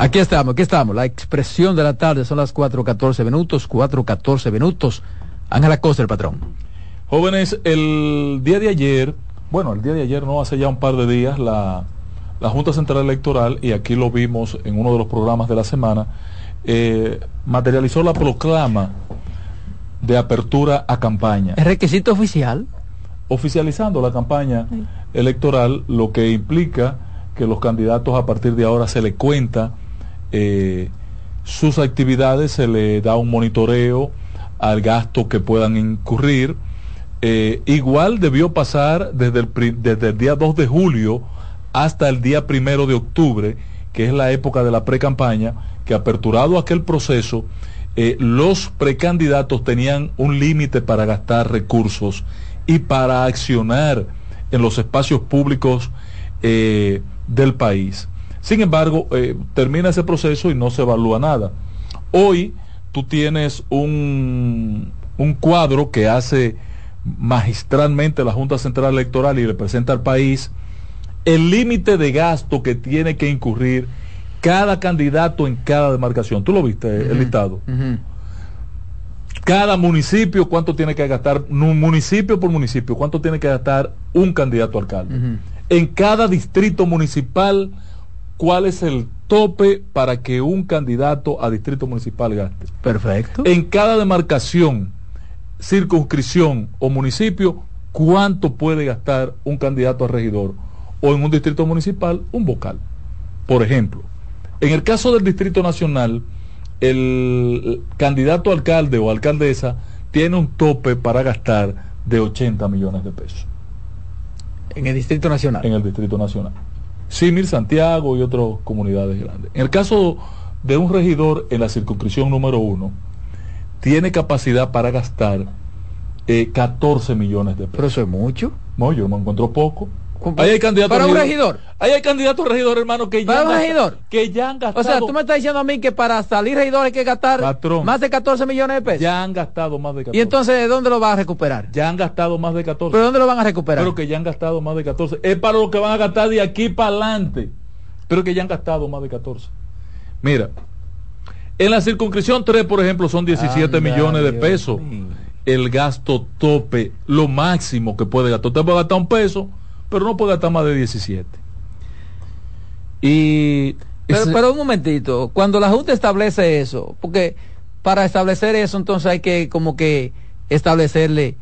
Aquí estamos, aquí estamos. La expresión de la tarde son las 4.14 minutos, 4.14 minutos. Ángela Costa, el patrón. Jóvenes, el día de ayer, bueno, el día de ayer no, hace ya un par de días, la, la Junta Central Electoral, y aquí lo vimos en uno de los programas de la semana, eh, materializó la proclama de apertura a campaña. ¿Es requisito oficial? Oficializando la campaña electoral, lo que implica que los candidatos a partir de ahora se le cuenta eh, sus actividades, se le da un monitoreo al gasto que puedan incurrir. Eh, igual debió pasar desde el, desde el día 2 de julio hasta el día primero de octubre, que es la época de la pre-campaña, que aperturado aquel proceso, eh, los precandidatos tenían un límite para gastar recursos y para accionar en los espacios públicos del país. Sin embargo, eh, termina ese proceso y no se evalúa nada. Hoy tú tienes un, un cuadro que hace magistralmente la Junta Central Electoral y representa al país el límite de gasto que tiene que incurrir cada candidato en cada demarcación. ¿Tú lo viste, el listado? Cada municipio, cuánto tiene que gastar, municipio por municipio, cuánto tiene que gastar un candidato alcalde. En cada distrito municipal, cuál es el tope para que un candidato a distrito municipal gaste. Perfecto. En cada demarcación, circunscripción o municipio, cuánto puede gastar un candidato a regidor o en un distrito municipal un vocal. Por ejemplo, en el caso del Distrito Nacional, el candidato alcalde o alcaldesa tiene un tope para gastar de 80 millones de pesos. En el Distrito Nacional. En el Distrito Nacional. Simil, Santiago y otras comunidades grandes. En el caso de un regidor en la circunscripción número uno, tiene capacidad para gastar eh, 14 millones de pesos. Pero eso es mucho. No, yo me encuentro poco. Ahí hay candidatos para un regidor. Ahí hay candidatos a regidor, hermano, que para ya, un han regidor. gastado, que ya han gastado. O sea, tú me estás diciendo a mí que para salir regidor hay que gastar Patrón. más de 14 millones de pesos. Ya han gastado más de 14. ¿Y entonces de dónde lo vas a recuperar? Ya han gastado más de 14. ¿Pero dónde lo van a recuperar? Pero que ya han gastado más de 14. Es para lo que van a gastar de aquí para adelante. Pero que ya han gastado más de 14. Mira, en la circunscripción 3, por ejemplo, son 17 Anda, millones de Dios pesos. mío. El gasto tope, lo máximo que puede gastar. Usted puede gastar un peso, pero no puede gastar más de 17. Y Pero, ese- pero un momentito, cuando la Junta establece eso, porque para establecer eso entonces hay que como que establecerle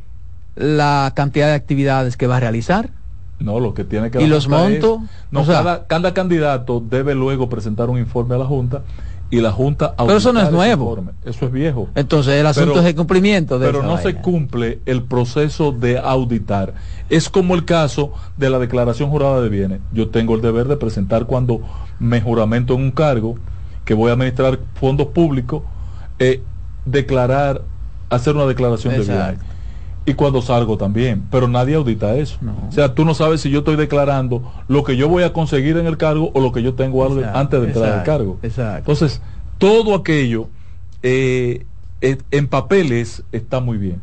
la cantidad de actividades que va a realizar. No, lo que tiene que ¿Y los es- montos? no, O sea- cada, cada candidato debe luego presentar un informe a la Junta y la Junta Pero eso no es nuevo. informe. Eso es viejo. Entonces el asunto Pero- es el cumplimiento de Pero no se cumple el proceso de auditar. Es como el caso de la declaración jurada de bienes. Yo tengo el deber de presentar cuando me juramento en un cargo que voy a administrar fondos públicos, eh, declarar, hacer una declaración de bienes. Y cuando salgo también, pero nadie audita eso. O sea, tú no sabes si yo estoy declarando lo que yo voy a conseguir en el cargo o lo que yo tengo Exacto, antes de entrar al cargo. exacto. Entonces, todo aquello eh, eh, en papeles está muy bien.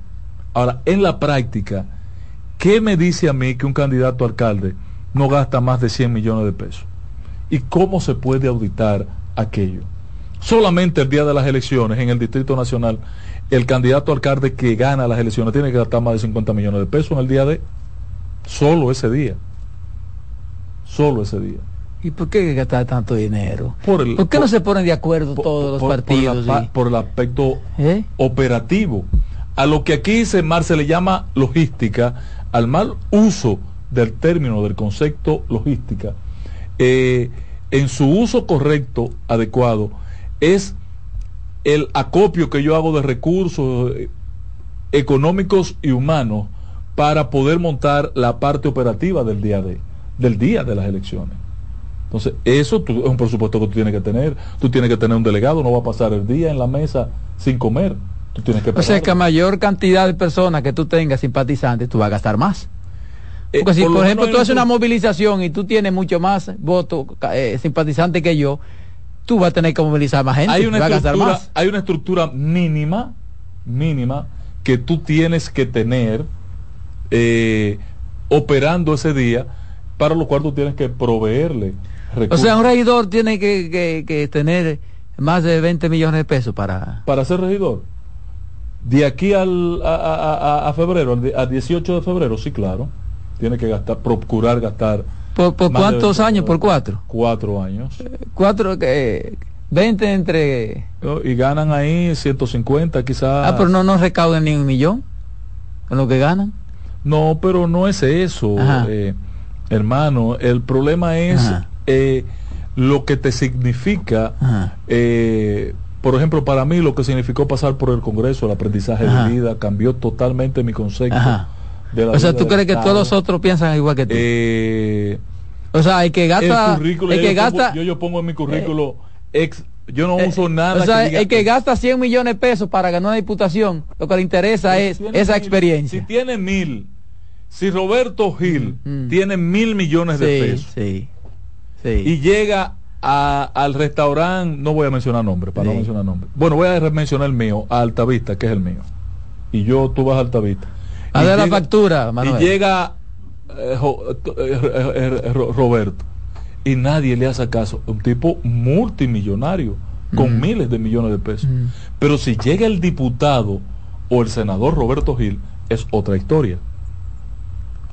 Ahora, en la práctica, ¿qué me dice a mí que un candidato a alcalde no gasta más de 100 millones de pesos? ¿Y cómo se puede auditar aquello? Solamente el día de las elecciones en el Distrito Nacional, el candidato alcalde que gana las elecciones tiene que gastar más de 50 millones de pesos en el día de... Solo ese día. Solo ese día. ¿Y por qué gastar tanto dinero? Por, el, ¿Por qué no se ponen de acuerdo todos los partidos? la por el aspecto ¿Eh? operativo. A lo que aquí se, Mar, se le llama logística, al mal uso del término, del concepto logística, eh, en su uso correcto, adecuado, es el acopio que yo hago de recursos eh, económicos y humanos para poder montar la parte operativa del día de, del día de las elecciones. Entonces, eso tú- es un presupuesto que tú tienes que tener. Tú tienes que tener un delegado, no va a pasar el día en la mesa sin comer. Tú tienes que O sea que a mayor cantidad de personas que tú tengas simpatizantes, tú vas a gastar más. Eh, Porque si, por por, lo ejemplo, tú haces un- una movilización y tú tienes mucho más votos eh, simpatizantes que yo, tú vas a tener que movilizar más gente, hay una vas a gastar estructura, más. hay una estructura mínima, mínima, que tú tienes que tener eh, operando ese día, para lo cual tú tienes que proveerle O recursos. sea, un regidor tiene que, que- que tener más de 20 millones de pesos para... para ser regidor. De aquí al, a, a- a- a febrero, al 18 de febrero, sí, claro. Tiene que gastar, procurar gastar. ¿Por, por de cuántos 20 años? ¿Por cuatro? Cuatro años. Cuatro, que 20 entre... Y ganan ahí 150 quizás. Ah, pero no nos recaudan ni un millón con lo que ganan. No, pero no es eso, eh, hermano. El problema es eh, lo que te significa, eh, por ejemplo, para mí lo que significó pasar por el Congreso, el aprendizaje Ajá. de vida, cambió totalmente mi concepto. Ajá. O sea, ¿tú crees que todos los otros piensan igual que tú? Eh, o sea, el que gasta... el que yo pongo, yo, yo pongo en mi currículo ex, yo no Eh, uso nada. o sea, que diga- el que gasta 100 millones de pesos para ganar una diputación, lo que le interesa es esa mil- experiencia. Si tiene mil, si Roberto Gil tiene mil millones de Mm, pesos sí, sí. y llega a- al restaurante, no voy a mencionar nombre, para no mencionar nombre. Bueno, voy a mencionar el mío, a Altavista, que es el mío. Y yo, tú vas a Altavista. A ver la llega- factura, Manuel. Y llega eh, eh, eh, Ro- Roberto y nadie le hace caso. Un tipo multimillonario con Mm. miles de millones de pesos. Mm. Pero si llega el diputado o el senador Roberto Gil, es otra historia.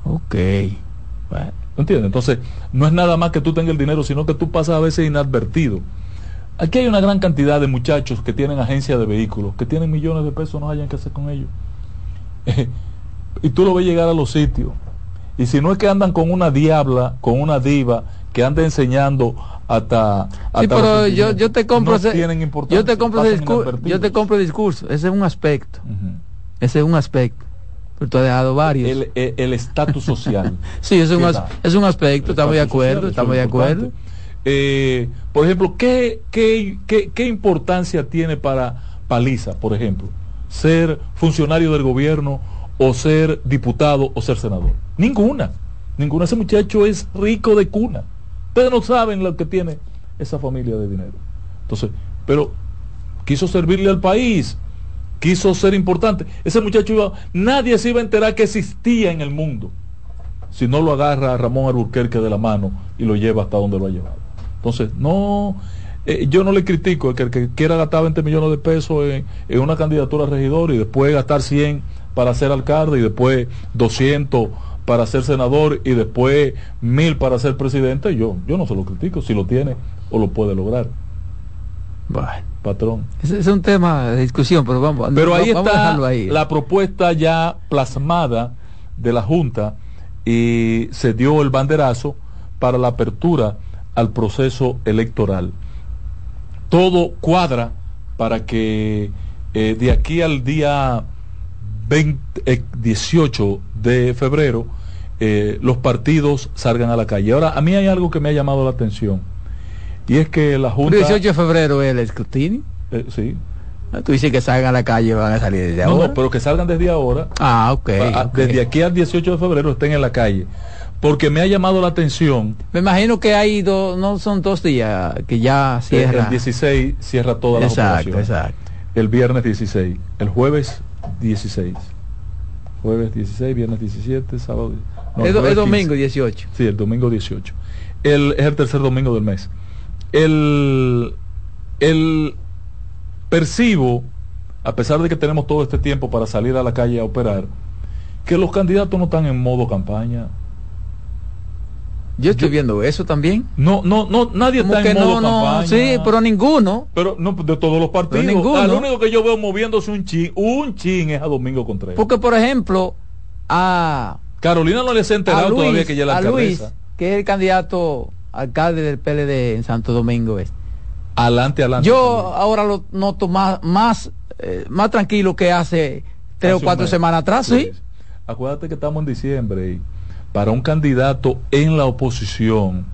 Ok. ¿Entiendes? Entonces, no es nada más que tú tengas el dinero, sino que tú pasas a veces inadvertido. Aquí hay una gran cantidad de muchachos que tienen agencia de vehículos, que tienen millones de pesos, no hayan que hacer con ellos. y tú lo ves llegar a los sitios. Y si no es que andan con una diabla, con una diva, que anda enseñando hasta... Sí, hasta pero los yo, te compro no ese, tienen importancia, yo te compro ese discurso, yo te compro el discurso, ese es un aspecto. Ese es un aspecto. Pero tú has dejado varios. El el- el estatus social. sí, es un, es un aspecto, estamos de acuerdo, estamos es de acuerdo. Eh, por ejemplo, ¿qué, qué, qué, qué importancia tiene para Paliza, por ejemplo, ser funcionario del gobierno o ser diputado o ser senador? Ninguna. Ninguna. Ese muchacho es rico de cuna. Ustedes no saben lo que tiene esa familia de dinero. Entonces, pero quiso servirle al país, quiso ser importante. Ese muchacho iba, nadie se iba a enterar que existía en el mundo si no lo agarra Ramón Alburquerque de la mano y lo lleva hasta donde lo ha llevado. Entonces, no, eh, yo no le critico que, el que quiera gastar 20 millones de pesos en, en una candidatura a regidor y después gastar 100 para ser alcalde y después 200 para ser senador y después 1000 para ser presidente, yo, yo no se lo critico si lo tiene o lo puede lograr. Bueno, patrón. Es un tema de discusión, pero vamos, Pero ahí vamos está ahí. la propuesta ya plasmada de la Junta y se dio el banderazo para la apertura al proceso electoral. Todo cuadra para que eh, de aquí al día 20, eh, 18 de febrero eh, los partidos salgan a la calle. Ahora, a mí hay algo que me ha llamado la atención y es que la Junta... El 18 de febrero es el escrutinio. Eh, sí. Ah, Tú dices que salgan a la calle van a salir desde No, ahora. no, pero que salgan desde ahora. Ah, ok. Pa- ok. Desde aquí al 18 de febrero estén en la calle. Porque me ha llamado la atención. Me imagino que hay dos, no son dos días que ya eh, cierra. El 16 cierra toda la Exacto, exacto. el viernes 16, el jueves 16. Jueves 16, viernes 17, sábado. no, jueves es domingo 15. 18. Sí, el domingo 18. El, es el tercer domingo del mes. El, el percibo, a pesar de que tenemos todo este tiempo para salir a la calle a operar, que los candidatos no están en modo campaña. Yo estoy viendo eso también. No, no, no, nadie está que en modo no, no, campaña. sí, pero ninguno. Pero no de todos los partidos. Ninguno. Ah, lo único que yo veo moviéndose un chin, un chin es a Domingo Contreras. Porque, por ejemplo, a, Carolina no le se ha enterado Luis, todavía que es la a Luis, que es el candidato alcalde del PLD en Santo Domingo Este. Adelante, adelante. Yo ahora lo noto más, más, eh, más tranquilo que hace tres Hace o cuatro semanas atrás, sí. Acuérdate que estamos en diciembre y para un candidato en la oposición,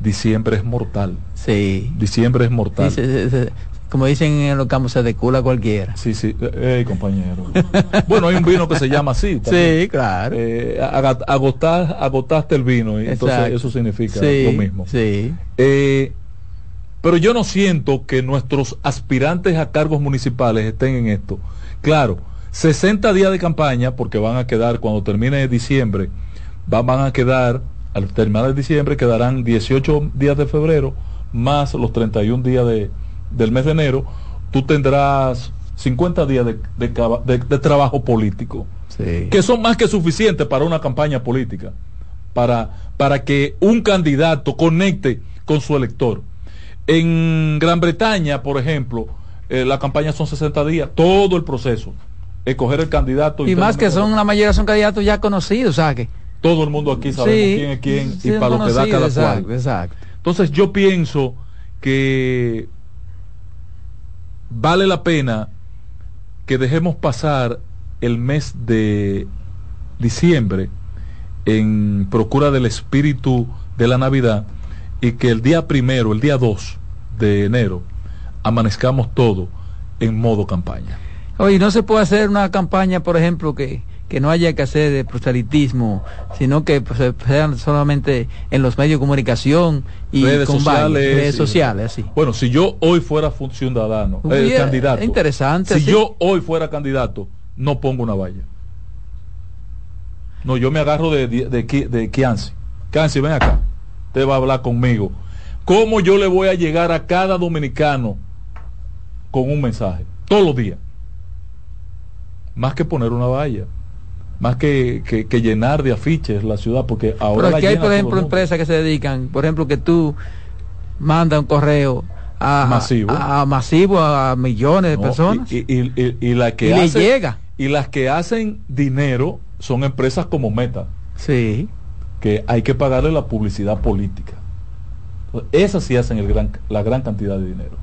diciembre es mortal. Sí. Diciembre es mortal. Sí, como dicen en los campos, se decula cualquiera. Sí, sí, eh, compañero. bueno, hay un vino que se llama así. también. Sí, claro. Eh, agotar- agotaste el vino y entonces eso significa lo mismo. Sí. Eh, pero yo no siento que nuestros aspirantes a cargos municipales estén en esto. Claro, 60 días de campaña, porque van a quedar, cuando termine diciembre, van a quedar, al terminar el diciembre, quedarán 18 días de febrero, más los 31 días de, del mes de enero, tú tendrás 50 días de, de de- de trabajo político, que son más que suficientes para una campaña política, para, para que un candidato conecte con su elector. En Gran Bretaña, por ejemplo, eh, la campaña son 60 días, todo el proceso. Escoger el candidato. Y más que son, la mayoría son candidatos ya conocidos, ¿sabes? Que, Todo el mundo aquí sabemos Sí, quién es quién sí, y para lo que da cada exacto, cual. exacto. Entonces yo pienso que vale la pena que dejemos pasar el mes de diciembre en procura del espíritu de la Navidad y que el día primero, el día 2 de enero, amanezcamos todo en modo campaña. Oye, no se puede hacer una campaña, por ejemplo, que, que no haya que hacer de proselitismo, sino que pues, se- sean solamente en los medios de comunicación y redes con sociales. redes sociales. Bueno, si yo hoy fuera ciudadano, eh, Hubiera- candidato, interesante, Si sí. yo hoy fuera candidato, no pongo una valla. No, yo me agarro de, de, de, de Kianci. Kianci, ven acá. Usted va a hablar conmigo. ¿Cómo yo le voy a llegar a cada dominicano con un mensaje? Todos los días. Más que poner una valla. Más que, que- que llenar de afiches la ciudad, porque ahora Pero aquí hay, por ejemplo, empresas que se dedican, por ejemplo, que tú mandas un correo a Masivo. a, a masivo a millones de No, personas. Y, y- y- y la que hace- llega. Y las que hacen dinero son empresas como Meta. Sí. Que hay que pagarle la publicidad política. Esas sí hacen el gran, la gran cantidad de dinero.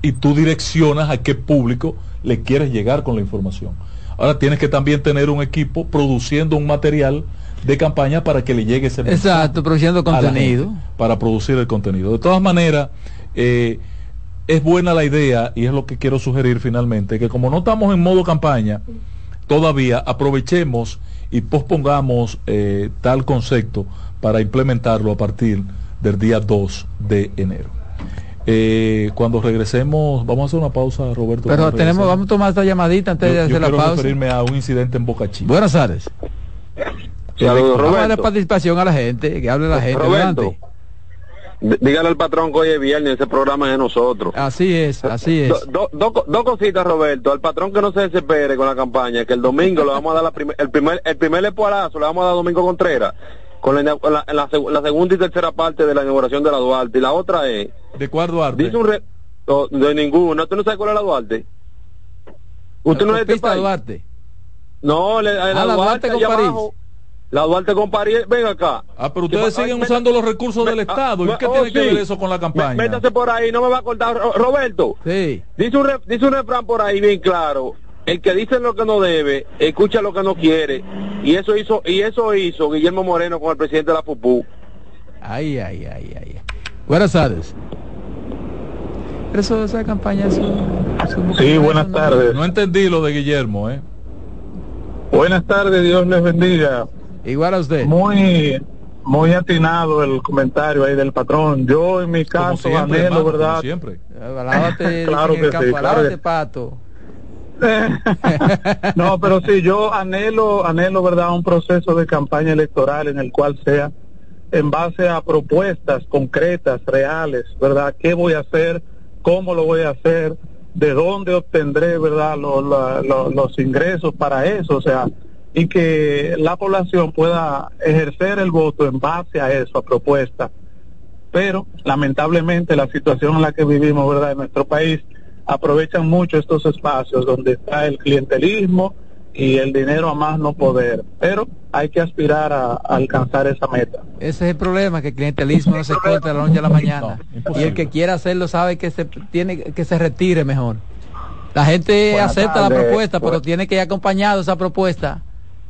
Y tú direccionas a qué público le quieres llegar con la información. Ahora tienes que también tener un equipo produciendo un material de campaña para que le llegue ese mensaje Exacto, produciendo contenido. gente, para producir el contenido. De todas maneras, eh, es buena la idea y es lo que quiero sugerir finalmente, que como no estamos en modo campaña, todavía aprovechemos y pospongamos eh, tal concepto para implementarlo a partir del día 2 de enero. Eh, cuando regresemos, vamos a hacer una pausa, Roberto. Pero tenemos, vamos a tomar esta llamadita antes Yo- de yo hacer la quiero pausa. referirme a un incidente en Boca Chica. Buenas tardes. Saludos, Vamos a participación a la gente, que hable la gente. Roberto. Dígale al patrón que hoy es viernes, ese programa es de nosotros. Así es, así es. Do- do- do co- dos cositas, Roberto. Al patrón que no se desespere con la campaña, que el domingo le vamos a dar la primer- el primer el primer le vamos a dar a Domingo Contreras, con la, la- la seg- la segunda y tercera parte de la inauguración de la Duarte. Y la otra es... ¿De cuál Duarte? Dice un... Re, no, de ninguna. ¿Usted no sabe cuál es la Duarte? ¿Usted no es de este país? Duarte. No, le- la, Ah, la Duarte con París. abajo. La Duarte con París, ven acá. Ah, pero ustedes siguen usando los recursos del me- Estado. ¿Y ah, qué oh, tiene que sí. ver eso con la campaña? Mé- Métase por ahí, no me va a cortar. Ro- Roberto, Sí. dice un, re- dice un refrán por ahí bien claro. El que dice lo que no debe, escucha lo que no quiere. Y eso hizo y eso hizo Guillermo Moreno con el presidente de la FUPU. Ay, ay, ay, ay. Buenas tardes. Pero eso, esa campaña, eso, eso- Sí, buenas no- tardes. No entendí lo de Guillermo, ¿eh? Buenas tardes, Dios les bendiga. Igual a usted. Muy, muy atinado el comentario ahí del patrón. Yo en mi caso siempre, anhelo, hermano, como ¿verdad? siempre. Claro que campo, sí, claro que- pato. No, pero sí, yo anhelo, anhelo, ¿verdad? Un proceso de campaña electoral en el cual sea en base a propuestas concretas, reales, ¿verdad? ¿Qué voy a hacer? ¿Cómo lo voy a hacer? ¿De dónde obtendré, ¿verdad? Los ingresos para eso, o sea, y que la población pueda ejercer el voto en base a eso, a propuestas. Pero, lamentablemente, la situación en la que vivimos, ¿verdad? En nuestro país, aprovechan mucho estos espacios donde está el clientelismo y el dinero a más no poder. Pero hay que aspirar a, a alcanzar esa meta. Ese es el problema, que el clientelismo no se corta a la noche a la mañana. y el que quiera hacerlo sabe que se tiene que se retire mejor. La gente Buenas acepta la propuesta, pero tiene que ir acompañado esa propuesta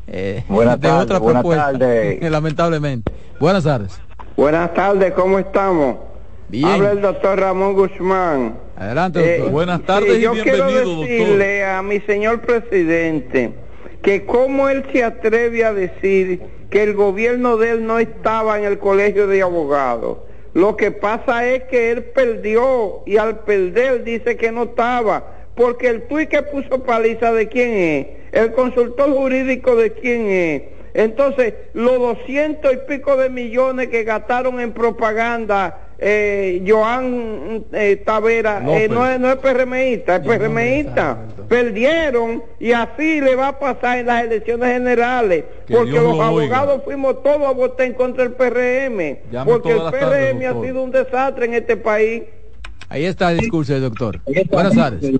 eh, Buenas de otra propuesta. Lamentablemente. Buenas tardes. Buenas tardes, ¿cómo estamos? Bien. Habla el doctor Ramón Guzmán. Adelante, Eh, doctor. Buenas tardes y yo bienvenido, quiero doctor. decirle a mi señor presidente que cómo él se atreve a decir que el gobierno de él no estaba en el colegio de abogados. Lo que pasa es que él perdió y al perder dice que no estaba, porque el tuit que puso paliza de quién es, el consultor jurídico de quién es. Entonces, los doscientos y pico de millones que gastaron en propaganda, eh, Joan eh, Tavera, eh, no, es, no es PRMista, es PRMista. Perdieron y así le va a pasar en las elecciones generales, Que porque Dios los lo oiga. abogados fuimos todos a votar en contra del PRM, Llame porque el PRM ha doctor. sido un desastre en este país. Ahí está el discurso del doctor. Buenas tardes.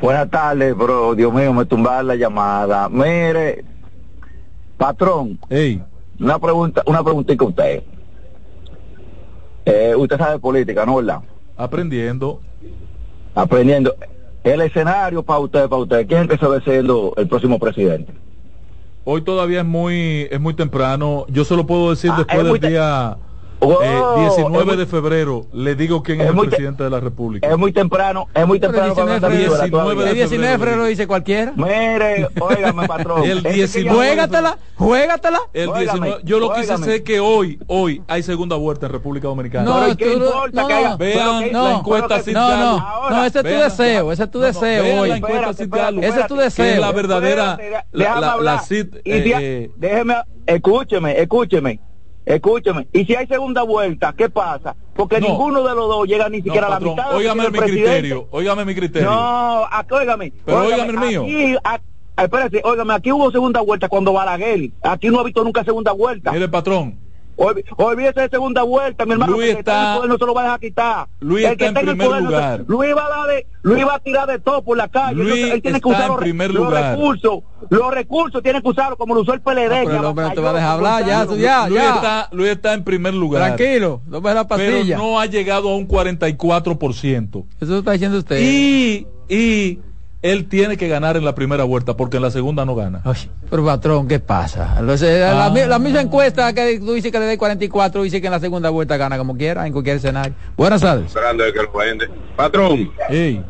Buenas tardes, bro. Dios mío, me tumbaron la llamada. Mire, patrón. Una pregunta, una preguntita a usted. Eh, usted sabe política, ¿no, verdad? Aprendiendo. Aprendiendo. El escenario para usted, para usted, ¿quién que se ve siendo el próximo presidente? Hoy todavía es muy es muy temprano. Yo solo puedo decir Ah, después del día Oh, eh, es 19 muy- de febrero. Le digo quién es, es el te- presidente de la República. Es muy temprano, es muy Pero temprano para 19 hablar de febrero, 19 de febrero dice cualquiera. Mire, óigame, patrón. El Ese que 19 llamó- Juégatela, juégatela. El Óigame, 19, yo lo que quise óigame. hacer que hoy, hoy hay segunda vuelta en República Dominicana. No, Pero ¿y qué tú- importa no, que haya- no, Vean pero que- la no, encuesta pero No, diálogo. no, no, ese es tu Vean- deseo, ese es tu no, no, deseo vean hoy. Ese es tu deseo. la verdadera, la. CID, eh, déjeme, escúcheme, escúcheme, escúcheme. Y si hay segunda vuelta, ¿qué pasa? Porque No. ninguno de los dos llega ni no, siquiera a la patrón, mitad. óigame mi presidente. criterio, óigame mi criterio. No, aquí, óigame. Pero óigame, óigame el mío. Aquí, a- espérate, óigame, aquí hubo segunda vuelta cuando Balaguer. Aquí no ha visto nunca segunda vuelta. Mire, patrón, Olvídese de segunda vuelta, mi hermano. Luis el que está en el poder no se lo va a dejar quitar. Luis El que está en el primer poder no se- lugar. Luis va a dar de- Luis va a tirar de todo por la calle. Luis Entonces, él tiene que está usar en los, los lugar. recursos. Los recursos tienen que usarlo como lo usó el PLD. pero el hombre no te va a dejar hablar, ya, tú ya, Luis, ya. Está, Luis está en primer lugar. Tranquilo, no me la Pero pastilla. no ha llegado a un 44%. Eso está diciendo usted. Y, y él tiene que ganar en la primera vuelta porque en la segunda no gana. Ay, pero patrón, ¿qué pasa? Entonces, la, Ah. la misma encuesta que tú dices que le dé 44, dice que en la segunda vuelta gana como quiera, en cualquier escenario. Buenas tardes. Grande el que lo vende. Patrón, Ey,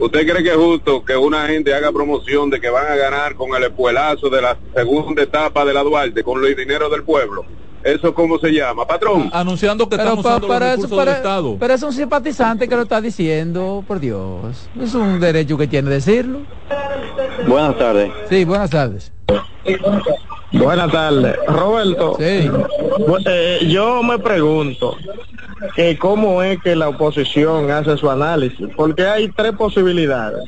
¿usted cree que es justo que una gente haga promoción de que van a ganar con el espuelazo de la segunda etapa de la Duarte, con los dineros del pueblo? ¿Eso cómo se llama? Patrón. anunciando que Pero, están pa- usando los para eso, recursos para- del Estado. pero es un simpatizante que lo está diciendo, por Dios. Es un derecho que tiene decirlo. Buenas tardes. Sí, buenas tardes. Buenas tardes. Roberto, Sí. eh, yo me pregunto que cómo es que la oposición hace su análisis, porque hay tres posibilidades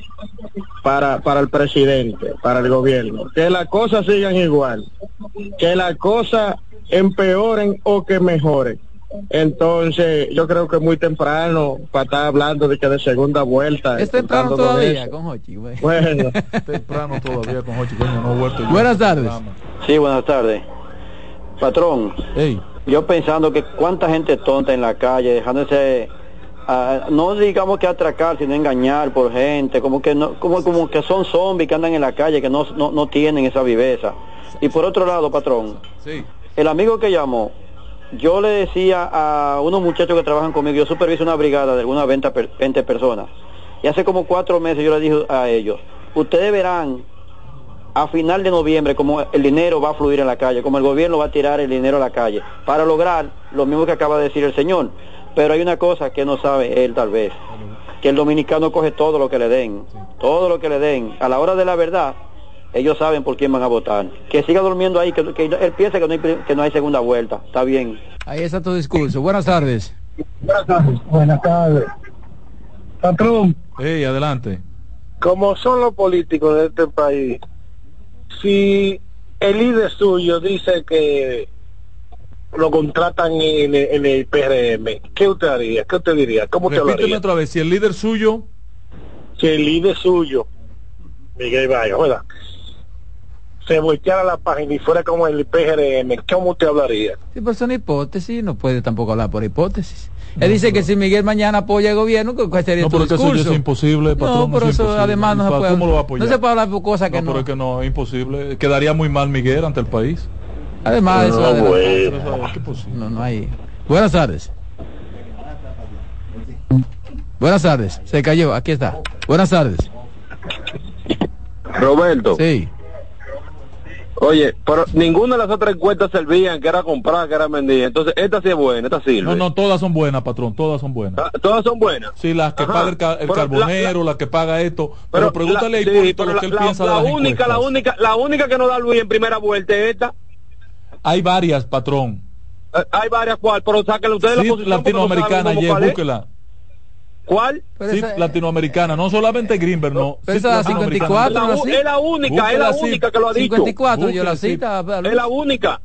para, para el presidente, para el gobierno, que las cosas sigan igual, que las cosas empeoren o que mejoren. Entonces, yo creo que es muy temprano para estar hablando de que de segunda vuelta. Es temprano todavía eso. con Hochi. güey. Bueno, Temprano todavía con Jochi, coño, no he vuelto yo Buenas tardes. Sí, buenas tardes. Patrón, Ey, yo pensando que cuánta gente tonta en la calle, dejándose, ah, no digamos que atracar, sino engañar por gente, como que no, como, como que son zombies que andan en la calle, que no, no, no tienen esa viveza. Y por otro lado, patrón, sí. el amigo que llamó, yo le decía a unos muchachos que trabajan conmigo, yo superviso una brigada de algunas 20, per- 20 personas, y hace como cuatro meses yo le dije a ellos, ustedes verán a final de noviembre, como el dinero va a fluir en la calle, como el gobierno va a tirar el dinero a la calle, para lograr lo mismo que acaba de decir el señor. Pero hay una cosa que no sabe él tal vez, que el dominicano coge todo lo que le den, todo lo que le den. A la hora de la verdad, ellos saben por quién van a votar. Que siga durmiendo ahí, que, que él piensa que no, hay, que no hay segunda vuelta. Está bien. Ahí está tu discurso. Buenas tardes. Buenas tardes. Buenas tardes. Patrón. Hey, adelante. Como son los políticos de este país, si el líder suyo dice que lo contratan en, el- en el PRM, ¿qué usted haría? ¿Qué usted diría? ¿Cómo usted lo Repíteme haría? otra vez, si el líder suyo, Si el líder suyo, Miguel Valle, ¿verdad? se volteara la página y fuera como el PRM, ¿cómo usted hablaría? Sí, pero es una hipótesis, no puede tampoco hablar por hipótesis. Él dice que si Miguel mañana apoya el gobierno, ¿cuál sería no, pero que eso es imposible, patrón. no, pero es eso imposible. además no se ¿Para puede. ¿Cómo lo va a apoyar? No se puede hablar por cosas que no, no. pero es que no, es imposible. Quedaría muy mal Miguel ante el país. Además, eso No, no, no hay. Buenas tardes. Buenas tardes. Se cayó. Aquí está. Buenas tardes. Roberto. Sí. Oye, pero ninguna de las otras encuestas servían, que era comprar, que era vender. Entonces, esta sí es buena, esta sirve. No, no, todas son buenas, patrón, todas son buenas. Ah, Todas son buenas. Sí, las que Ajá. paga el, ca- el carbonero, la, que paga esto. Pero, pregúntale la- a sí, pero lo la- que él la- piensa la de las única, encuestas. la única, la única que no da Luis en primera vuelta es esta. Hay varias, patrón. Eh, Hay varias cual, pero sáquenle ustedes Sí, la posición. latinoamericana, ayer, búsquela. ¿Cuál? Sí, latinoamericana, no solamente Greenberg, no. Pero sí, esa latinoamericana. 54 no la cita. Es la única, es la única que lo ha dicho. 54 yo la cita. Es la única.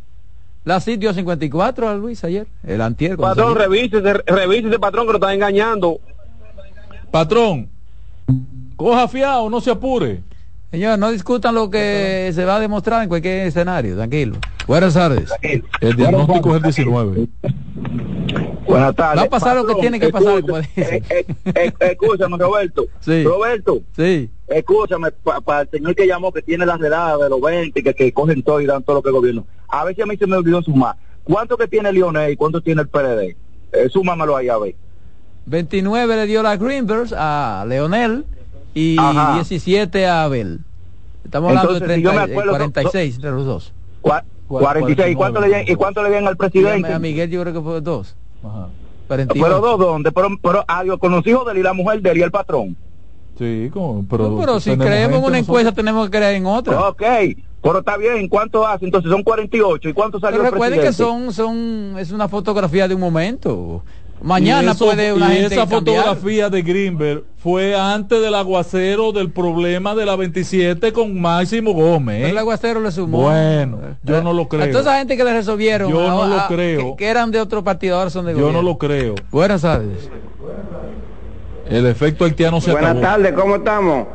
La CIT dio 54 a Luis ayer. El antier. Patrón, revísese, revísese, patrón, que lo está engañando. Patrón, coja fiado, no se apure. Señor, no discutan lo que se va a demostrar en cualquier escenario. Tranquilo. Buenas tardes. El diagnóstico es el 19. Buenas tardes. Va a pasar lo que tiene que pasar, eh, eh, eh, escúchame, Roberto. Sí. Roberto, Sí. escúchame, para el señor que llamó, que tiene las edades de los 20, que, que cogen todo y dan todo lo que gobierno. A ver si a mí se me olvidó sumar. ¿Cuánto que tiene Lionel y cuánto tiene el PRD? Eh, súmamelo ahí, a ver. 29 le dio la Greenbergs a Leonel y Ajá. 17 a Abel. Estamos hablando Entonces, de si yo 30, me acuerdo, 46 entre los dos. Cua- 46. ¿Y cuánto, le, ¿Y cuánto le dieron al presidente? A Miguel yo creo que fue dos. Ajá. 48. Pero dos, ¿dónde? Pero, pero adiós, con los hijos de él y la mujer de él y el patrón. Sí, como, pero, No, pero si creemos en una nosotros. encuesta tenemos que creer en otra. Ok, pero está bien, ¿cuánto hace? Entonces son 48. ¿Y cuánto salió Pero el recuerden que presidente? son, son, es una fotografía de un momento. Mañana eso- puede una y gente esa cambiar. fotografía de Greenberg fue antes del aguacero del problema de la 27 con Máximo Gómez. Pero ¿eh? el aguacero le sumó. Bueno, yo no lo creo. A toda esa gente que le resolvieron. Yo no a- lo a- creo. Que, que eran de otro partido, ahora son de Yo no lo creo. Buenas tardes. El efecto haitiano se Buenas acabó. tardes, ¿cómo estamos?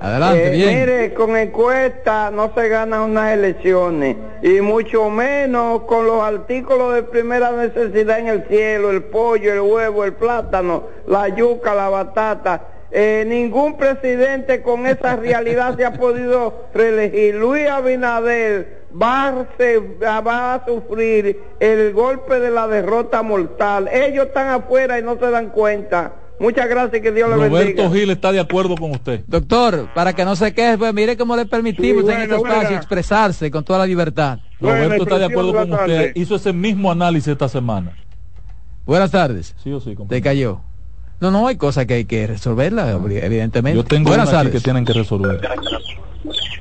Adelante, Eh, bien. Mire, con encuesta no se ganan unas elecciones y mucho menos con los artículos de primera necesidad en el cielo, el pollo, el huevo, el plátano, la yuca, la batata. Eh, ningún presidente con esa realidad se ha podido reelegir. Luis Abinader va a, se- va a sufrir el golpe de la derrota mortal. Ellos están afuera y no se dan cuenta. Muchas gracias y que Dios le bendiga. Roberto Gil está de acuerdo con usted. Doctor, para que no se queje, pues mire cómo le permitimos Sí, en este espacio buena. expresarse con toda la libertad. Roberto está de acuerdo con usted. Hizo ese mismo análisis esta semana. Buenas tardes. Sí o sí, Te cayó. No, no, hay cosas que hay que resolverla, evidentemente. Yo tengo Buenas tardes. que tienen que resolver.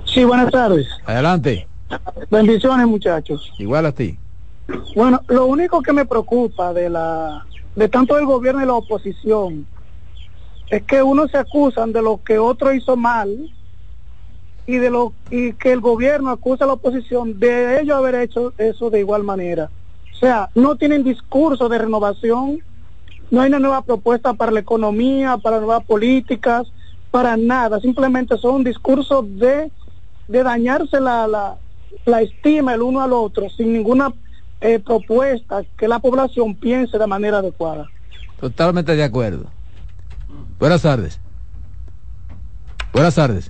Sí, buenas tardes. Adelante. Bendiciones, muchachos. Igual a ti. Bueno, lo único que me preocupa de la de tanto del gobierno y la oposición es que unos se acusan de lo que otro hizo mal y de lo y que el gobierno acusa a la oposición de ellos haber hecho eso de igual manera. O sea, no tienen discurso de renovación, no hay una nueva propuesta para la economía, para nuevas políticas, para nada, simplemente son un discurso de, de dañarse la, la, la estima el uno al otro sin ninguna eh, propuesta que la población piense de manera adecuada. Totalmente de acuerdo. Buenas tardes. Buenas tardes.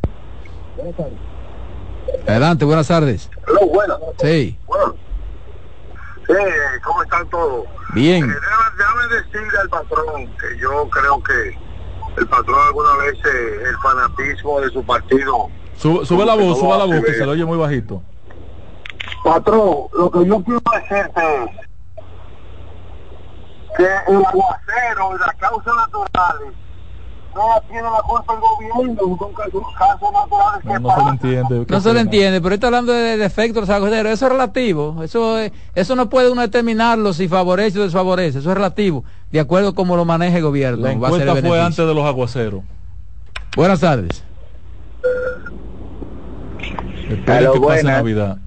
Adelante, buenas tardes. Hello, buenas. Sí, Sí, ¿cómo están todos? bien. Eh, déjame, déjame decirle al patrón que yo creo que el patrón alguna vez eh, el fanatismo de su partido Sube, sube la voz, sube la voz, que se le oye muy bajito. Patrón, lo que yo quiero decirte es que el aguacero y las causas naturales no tiene la culpa el gobierno, son casos naturales que No, se le pasan. entiende. No se le entiende, pero está hablando de defectos de los aguaceros. Eso es relativo. Eso, es- eso no puede uno determinarlo si favorece o desfavorece. Eso es relativo, de acuerdo a cómo lo maneje el gobierno. La va a ser el encuesta fue beneficio. antes de los aguaceros. Buenas tardes. Que pase. Navidad.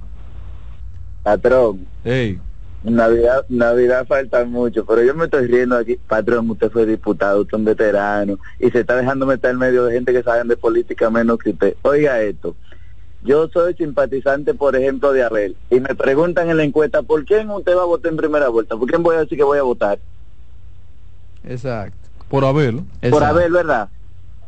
Patrón. Ey. Navidad, Navidad falta mucho, pero yo me estoy riendo aquí. Patrón, usted fue diputado, usted es un veterano y se está dejando meter en medio de gente que saben de política menos que usted. Oiga esto. Yo soy simpatizante, por ejemplo, de Abel y me preguntan en la encuesta, ¿por quién usted va a votar en primera vuelta? ¿Por quién voy a decir que voy a votar? Exacto. Por Abel. Por Abel, ¿verdad?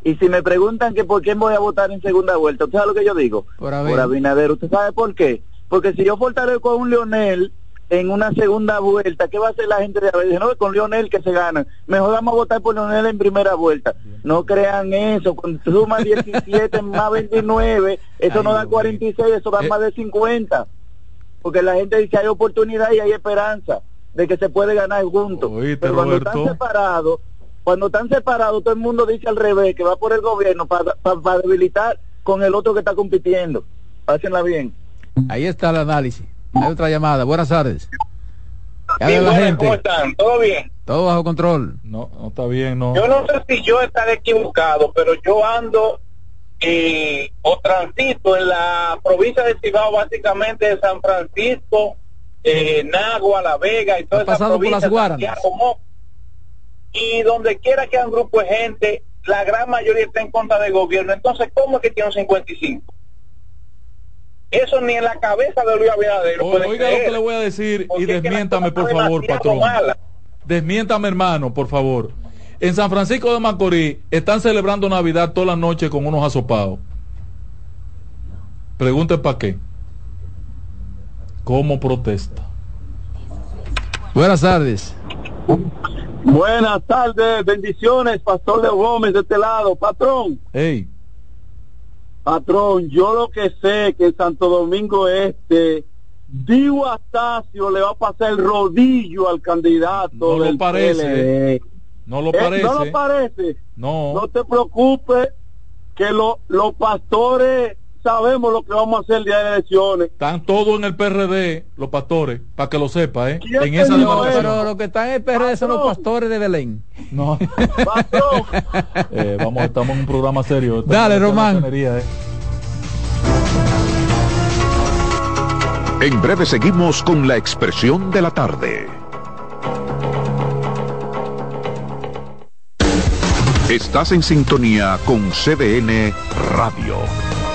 Y si me preguntan que por quién voy a votar en segunda vuelta, ¿usted sabe lo que yo digo? Por Abel. Por Abinader. ¿Usted sabe por qué? Porque si yo fortalezco a un Leonel en una segunda vuelta, ¿qué va a hacer la gente de Abel? No, con Leonel que se gana. Mejor vamos a votar por Leonel en primera vuelta. No crean eso. Cuando suma 17 más 29, eso no da 46, eso da más de 50. Porque la gente dice hay oportunidad y hay esperanza de que se puede ganar juntos. Pero cuando están separados, cuando están separados, todo el mundo dice al revés, que va por el gobierno para debilitar con el otro que está compitiendo. Pásenla bien. Ahí está el análisis. Hay otra llamada. Buenas tardes. ¿Qué Sí, habla la buenas, gente? ¿Cómo están? ¿Todo bien? Todo bajo control. No, no está bien, no. Yo no sé si yo estaré equivocado, pero yo ando eh, o transito en la provincia de Cibao, básicamente de San Francisco, eh, Nagua, La Vega y toda esa pasado por provincia. las Moca. Y donde quiera que haya un grupo de gente, la gran mayoría está en contra del gobierno. Entonces, ¿cómo es que tiene un 55? Eso ni en la cabeza de Luis Abinader. lo O- puede Oiga lo que le voy a decir Porque y desmiéntame, por favor, patrón. mala. Desmiéntame, hermano, por favor. En San Francisco de Macorís están celebrando Navidad toda la noche con unos asopados. Pregunte para qué. ¿Cómo protesta? Buenas tardes. Buenas tardes, bendiciones, Pastor Leo Gómez de este lado. Patrón, Ey, patrón, yo lo que sé que en Santo Domingo Este, Dio Astacio le va a pasar el rodillo al candidato No lo parece. PLD. no lo Eh, parece. No lo parece. No. No te preocupes que lo- los pastores sabemos lo que vamos a hacer el día de elecciones. Están todos en el PRD, los pastores, para que lo sepa, ¿eh? ¿Quién En esa. Pero los que están en el PRD son los pastores de Belén. No. Eh, vamos, estamos en un programa serio. Estamos Dale, Román. ¿eh? En breve seguimos con la expresión de la tarde. Estás en sintonía con CDN Radio.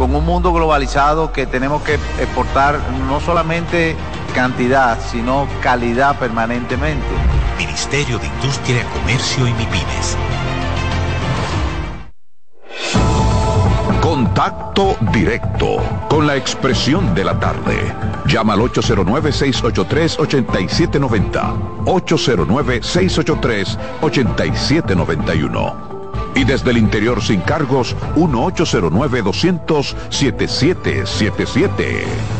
con un mundo globalizado que tenemos que exportar no solamente cantidad, sino calidad permanentemente. Ministerio de Industria, Comercio y MIPIMES. Contacto directo con la expresión de la tarde. Llama al 809-683-8790. 809-683-8791. Y desde el interior sin cargos, 1-809-200-7777.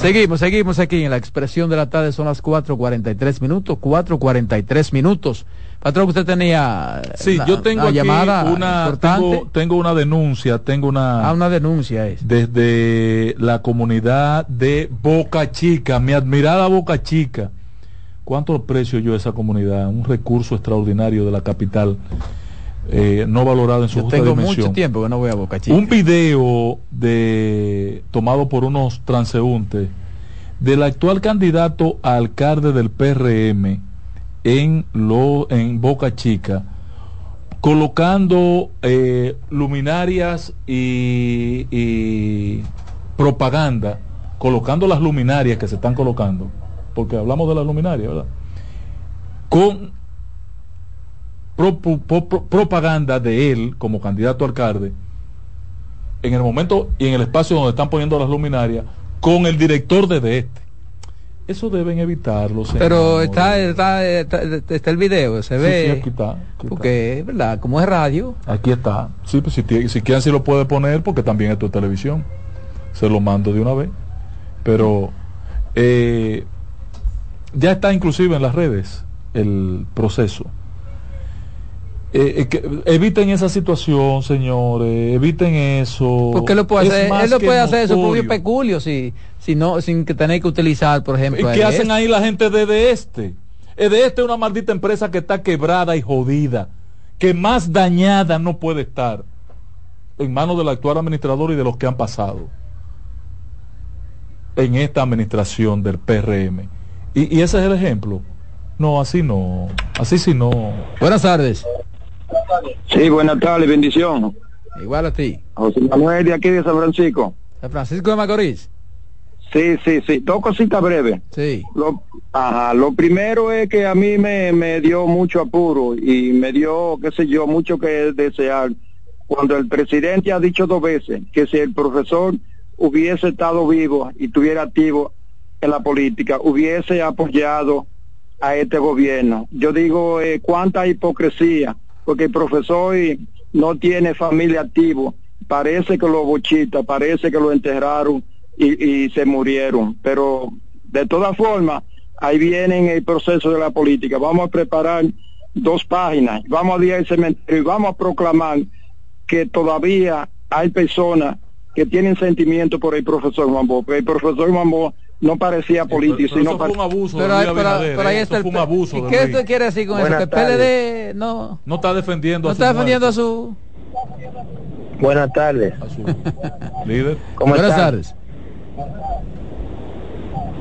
Seguimos, seguimos aquí en la expresión de la tarde, son las 4.43 minutos, 4.43 minutos. Patrón, usted tenía Sí, la- yo tengo la aquí llamada una, importante. tengo, tengo una denuncia, tengo una... Ah, una denuncia es. desde la comunidad de Boca Chica, mi admirada Boca Chica. ¿Cuánto aprecio yo a esa comunidad? Un recurso extraordinario de la capital, eh, no valorado en su Yo justa tengo dimensión. mucho tiempo que no voy a Boca Chica. Un video de tomado por unos transeúntes del actual candidato a alcalde del PRM en lo en Boca Chica colocando eh, luminarias y, y propaganda, colocando las luminarias que se están colocando, porque hablamos de las luminarias, ¿verdad? Con pro- pro- pro- propaganda de él como candidato a alcalde en el momento y en el espacio donde están poniendo las luminarias con el director de, este. Eso deben evitarlo. Pero está, está, está, está el video, se Sí, ve. sí, aquí está, aquí porque, es verdad, como es radio. Aquí está. Sí, pues si, si quieren si lo puede poner porque también esto es televisión. Se lo mando de una vez. Pero eh, ya está inclusive en las redes el proceso. Eh, eh, eviten esa situación, señores. Eviten eso. Porque lo puede Es hacer, él lo puede hacer su propio peculio, si, si no, sin que tener que utilizar, por ejemplo. ¿Y qué hacen este. ahí la gente de, de este? Eh, De este es una maldita empresa que está quebrada y jodida, que más dañada no puede estar en manos del actual administrador y de los que han pasado en esta administración del PRM. Y, y ese es el ejemplo. No, así no. Así sí no. Buenas tardes. Sí, buenas tardes, bendición. Igual a ti. José Manuel de aquí de San Francisco. San Francisco de Macorís. Sí, sí, sí. Dos cositas breves. Sí. Lo, ajá, lo primero es que a mí me, me dio mucho apuro y me dio, qué sé yo, mucho que desear. Cuando el presidente ha dicho dos veces que si el profesor hubiese estado vivo y estuviera activo en la política, hubiese apoyado a este gobierno. Yo digo, eh, cuánta hipocresía, porque el profesor no tiene familia activo, parece que lo bochita, parece que lo enterraron y, se murieron, pero de todas formas, ahí viene el proceso de la política. Vamos a preparar dos páginas, vamos a ir al cementerio y vamos a proclamar que todavía hay personas que tienen sentimiento por el profesor Mambo, porque el profesor Mambo no parecía político, sino pare- Pero, ahí- pero- pero ahí está el fue un abuso ¿Y de qué usted quiere decir con eso? Buenas Que el PLD no, No está defendiendo no a su está defendiendo a su Buenas tardes. a su líder. ¿Cómo Buenas están? tardes.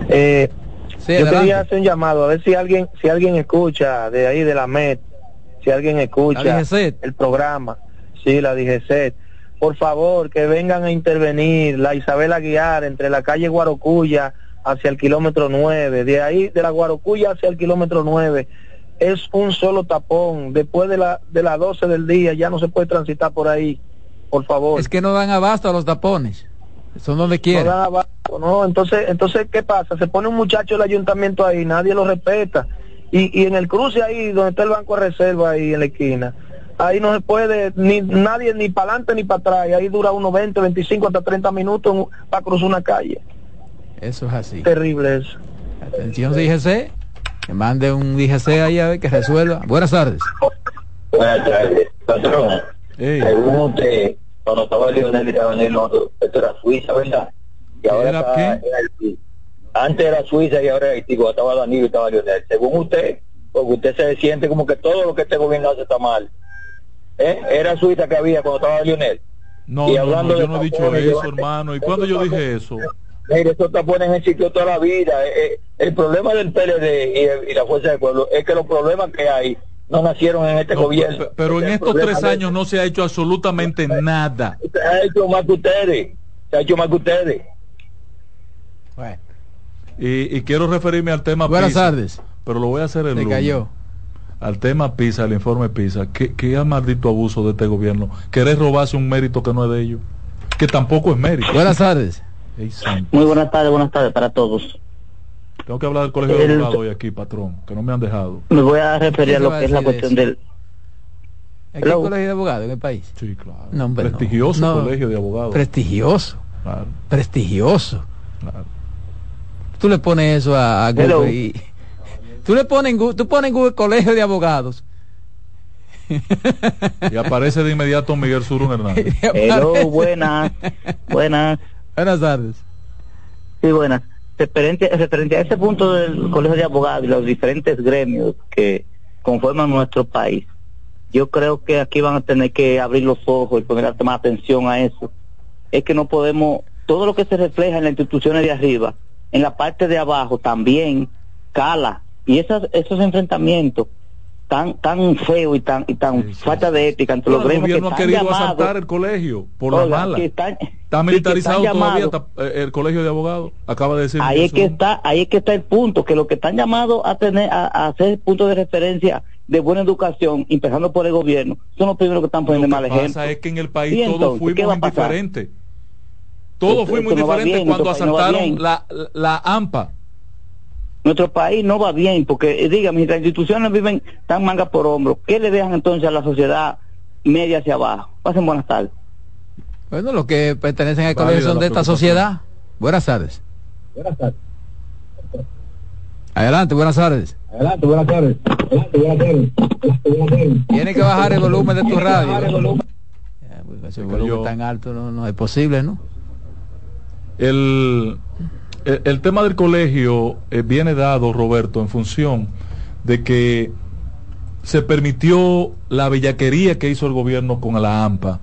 Eh, Sí, yo adelante. quería hacer un llamado a ver si alguien si alguien escucha de ahí de la MED, si alguien escucha el programa, sí, la DGCET. Por favor, que vengan a intervenir la Isabel Aguiar entre la calle Guarocuya hacia el kilómetro 9, de ahí de la Guarocuya hacia el kilómetro 9. Es un solo tapón. Después de la de las 12 del día ya no se puede transitar por ahí. Por favor. Es que no dan abasto a los tapones. Son donde No quieren. dan abajo, no, entonces, entonces, ¿qué pasa? Se pone un muchacho del ayuntamiento ahí, nadie lo respeta. Y, y en el cruce ahí, donde está el banco de reserva ahí en la esquina, ahí no se puede, ni nadie, ni para adelante ni para atrás, ahí dura unos 20, 25, hasta 30 minutos para cruzar una calle. Eso es así. Terrible eso. Atención DGC, que mande un DGC ahí a ver que resuelva. Buenas tardes. Buenas tardes, patrón. Según usted, cuando estaba Leonel y estaba en el otro, esto era Suiza, ¿verdad? Y ahora ¿Era está qué? Antes era Suiza y ahora es Haití, cuando estaba Danilo y estaba Leonel. Según usted, porque usted se siente como que todo lo que este gobierno hace está mal. ¿Eh? Era Suiza que había cuando estaba Leonel. No, Y no, no, yo no he dicho eso, hermano. ¿Y cuándo yo dije eso? Mire, esto está en el sitio toda la vida. Eh, eh, el problema del PLD y, y la Fuerza del Pueblo es que los problemas que hay no nacieron en este No, gobierno. pe- pero en estos tres de- años no se ha hecho absolutamente nada. Se ha hecho más que ustedes. Se ha hecho más que ustedes. Bueno. Y, y quiero referirme al tema Buenas Pisa. tardes. pero lo voy a hacer el Se lunes. cayó. Al tema PISA, el informe PISA, ¿qué, qué maldito abuso de este gobierno? Querer robarse un mérito que no es de ellos, que tampoco es mérito. Buenas tardes. Muy buenas tardes, buenas tardes para todos. Tengo que hablar del colegio de El- abogados hoy aquí, patrón, que no me han dejado. Me voy a referir a ¿Qué lo que es la de cuestión del... ¿Aquí hay Hello. colegio de abogados en el país? Sí, claro. No, hombre, no. Prestigioso No. colegio de abogados. Prestigioso. Claro, Prestigioso. claro. Tú le pones eso a, a Hello. Google y... Tú le pones en Google, tú pones en Google colegio de abogados. Y aparece de inmediato Miguel Surún Hernández. Hello, buenas, buenas. Buenas tardes. Sí, buenas. Referente, referente a ese punto del Colegio de Abogados y los diferentes gremios que conforman nuestro país, yo creo que aquí van a tener que abrir los ojos y poner más atención a eso. Es que no podemos, todo lo que se refleja en las instituciones de arriba, en la parte de abajo también cala. Y esas, esos enfrentamientos tan tan feos y tan y tan falta de ética entre los Bueno, el gremios que gobierno ha están querido llamados, asaltar el colegio por la mala. que están- Está sí, militarizado que están todavía llamados. está, eh, el colegio de abogados. Acaba de decir. ahí es que está ahí es que está el punto que los que están llamados a tener a, a hacer punto de referencia de buena educación empezando por el gobierno son los primeros que están poniendo Lo mal que pasa ejemplo es que en el país ¿Y todos entonces, fuimos indiferentes. Todos fuimos no indiferentes cuando no va asaltaron bien. la, la, la AMPA. Nuestro país no va bien porque eh, diga mientras las instituciones viven tan manga por hombro ¿qué le dejan entonces a la sociedad media hacia abajo? pasen buenas tardes Bueno, los que pertenecen al colegio son de esta sociedad. Buenas tardes. Adelante, buenas tardes. Adelante, buenas tardes. Adelante, buenas tardes. Adelante, buenas tardes. Tienes que bajar el volumen de tu radio. volumen. Ya, pues, Ese Se volumen tan alto no, no es posible, ¿no? El, el, el tema del colegio eh, viene dado, Roberto, en función de que se permitió la bellaquería que hizo el gobierno con la AMPA.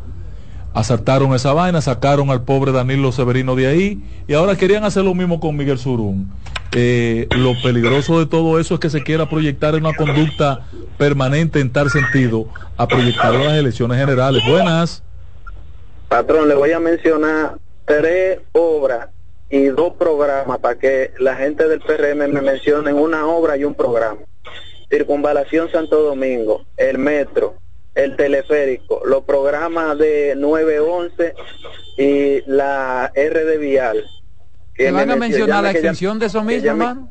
Asaltaron esa vaina, sacaron al pobre Danilo Severino de ahí y ahora querían hacer lo mismo con Miguel Surún. Eh, lo peligroso de todo eso es que se quiera proyectar en una conducta permanente en tal sentido a proyectar las elecciones generales. Buenas. Patrón, le voy a mencionar tres obras y dos programas para que la gente del PRM me mencionen una obra y un programa. Circunvalación Santo Domingo, el metro, el teleférico, los programas de 911 y la RD Vial. Que ¿Te van a mencio- mencionar la que extensión de eso que mismo, hermano?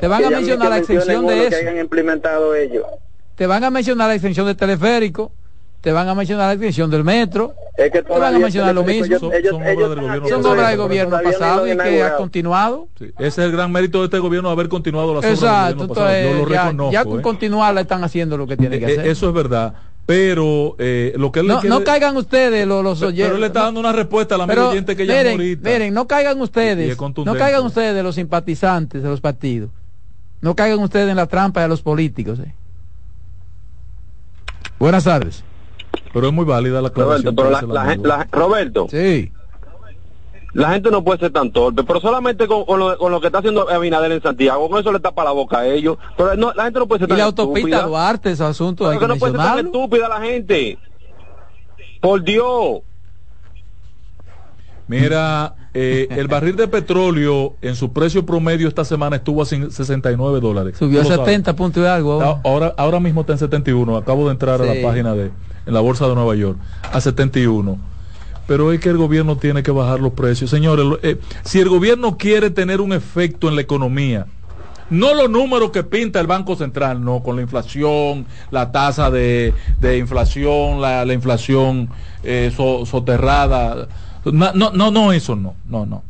¿Te van que a mencionar que la extensión de que eso? hayan implementado ellos. Te van a mencionar la extensión del teleférico. Te van a mencionar la extensión del metro. Es que Te van a mencionar lo mismo. ellos- ellos- Son ellos obras del gobierno Son obras del gobierno pasado y que ha continuado. Sí, ese es el gran mérito de este gobierno, haber continuado las obras del Exacto, gobierno pasado. Yo lo ya, reconozco. ya con ¿eh? continuarla están haciendo lo que tienen que Eh, hacer. Eso es verdad. Pero eh, lo que él le no, quiere- no caigan ustedes los, los Pero oyentes. él le está dando una respuesta al amigo Pero, oyente que llamó miren, ahorita. miren, no caigan ustedes, es no caigan ustedes los simpatizantes de los partidos. No caigan ustedes en la trampa de los políticos. eh. Buenas tardes. Pero es muy válida la Roberto, aclaración. pero que la, gente- la- Roberto, Sí. la gente no puede ser tan torpe, pero solamente con, con lo, con lo que está haciendo Abinader en Santiago, con eso le tapa la boca a ellos. Pero no, la gente no puede ser Y tan la autopista estúpida. Duarte, ese asunto hay Pero que que no puede ser tan estúpida la gente. Por Dios. Mira, eh, el barril de petróleo en su precio promedio esta semana estuvo a cin- 69 dólares. Subió a Tú lo sabes. 70 puntos y algo. ahora. Ah, Ahora, ahora mismo está en 71. Acabo de entrar a la página de en la bolsa de Nueva York a 71. Pero es que el gobierno tiene que bajar los precios, señores. eh, si el gobierno quiere tener un efecto en la economía, no los números que pinta el Banco Central, no, con la inflación, la tasa de, de inflación, la, la inflación eh, so- soterrada. No, no, no, eso no, no, no.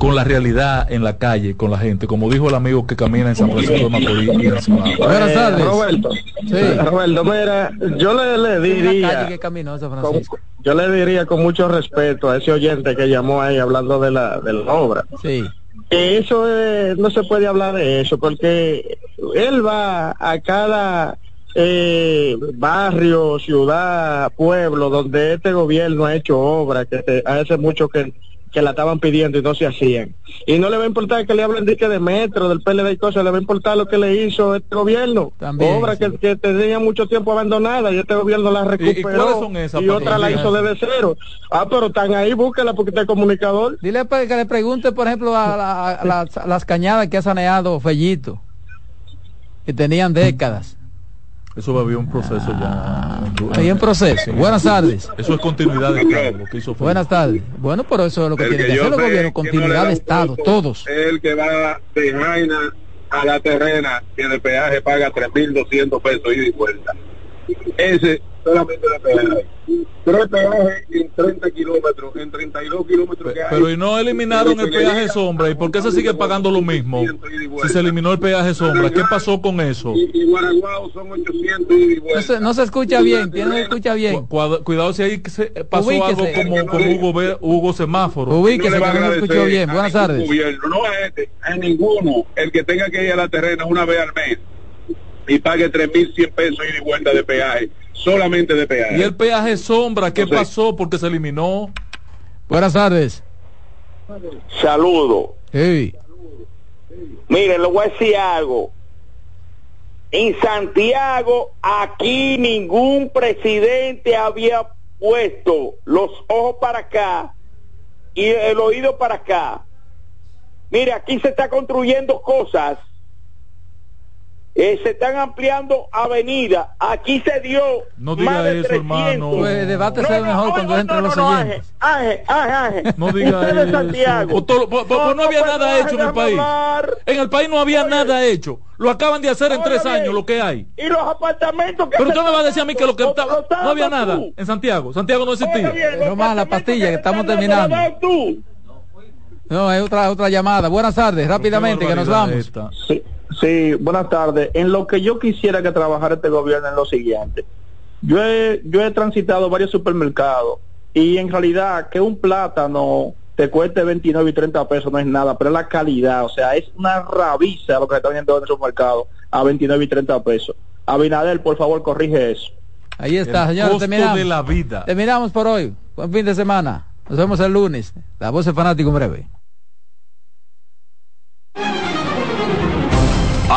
Con la realidad en la calle, con la gente, como dijo el amigo que camina en San Francisco de Macorís y en Eh, tardes. Roberto, Sí. Roberto, mira, yo le, le diría, que caminó San con- Francisco. yo le diría con mucho respeto a ese oyente que llamó ahí hablando de la, de la obra, Sí. que eso es- no se puede hablar de eso porque él va a cada eh, barrio, ciudad, pueblo donde este gobierno ha hecho obra que se- hace mucho que que la estaban pidiendo y no se hacían. Y no le va a importar que le hablen de, que de metro, del PLD y cosas, le va a importar lo que le hizo este gobierno. También, Obra que, que tenía mucho tiempo abandonada y este gobierno la recuperó. cuáles son esas, y otra la hizo desde cero. Ah, pero están ahí, búsquela porque usted es comunicador. Dile pa- que le pregunte, por ejemplo, a, la- a las, a las cañadas que ha saneado Fellito, que tenían décadas. Eso había un proceso ya. Hay un proceso. Buenas tardes. Eso es continuidad de Estado, lo que hizo. Buenas tardes. Bueno, pero eso es lo que El tiene que que hacer el gobierno, no continuidad da de Estado, todos. el que va de Jaina a la terrena que de peaje paga 3.200 pesos ida y vuelta. Ese solamente de peaje. Tres peajes en 30 kilómetros, en 32 kilómetros que hay. Pero y no eliminaron el peaje sombra. ¿Y por qué se sigue pagando lo mismo? Si se eliminó el peaje sombra, ¿qué pasó con eso? Y Guaraguao son 800 ida y No vuelta. se, no se escucha bien, tiene no se escucha bien. Cuidado si ahí se pasó Ubíquese. algo como con Hugo, Hugo Semáforo. Ubíquese, No que no se escuchó bien. Buenas tardes. gobierno, no a este, a ninguno, el que tenga que ir a la terrena una vez al mes y pague 3.100 pesos y vuelta de peaje, solamente de peaje. Y el peaje sombra, ¿qué No sé. pasó? Porque se eliminó. Buenas tardes. Saludo. Hey. Mire, le voy a decir algo. En Santiago, aquí ningún presidente había puesto los ojos para acá y el oído para acá. Mire, aquí se está construyendo cosas. Eh, se están ampliando avenidas. Aquí se dio No diga más de eso, 300. hermano. Pues debate sea mejor cuando entre los oyentes. Ángel, Ángel, Ángel. No diga Usted de eso. Santiago. O todo- po- po- No, no, había no, nada pues, hecho en el país. hablar. En el país no había nada hecho. Lo acaban de hacer en Oye, tres años lo que hay. Y los apartamentos que Pero usted me va a decir a mí que lo que no había nada en Santiago. Santiago no existía. No más la pastilla, que estamos terminando. No, hay otra otra llamada. Buenas tardes, rápidamente, que nos vamos. Sí, buenas tardes. En lo que yo quisiera que trabajara este gobierno en lo siguiente. Yo he, yo he transitado varios supermercados y en realidad que un plátano te cueste 29 y 30 pesos no es nada, pero es la calidad, o sea, es una rabiza lo que se está vendiendo en el supermercado a 29 y 30 pesos. Abinader, por favor, corrige eso. Ahí está, costo terminamos. de la vida. Terminamos por hoy. Buen fin de semana. Nos vemos el lunes. La voz del fanático en breve.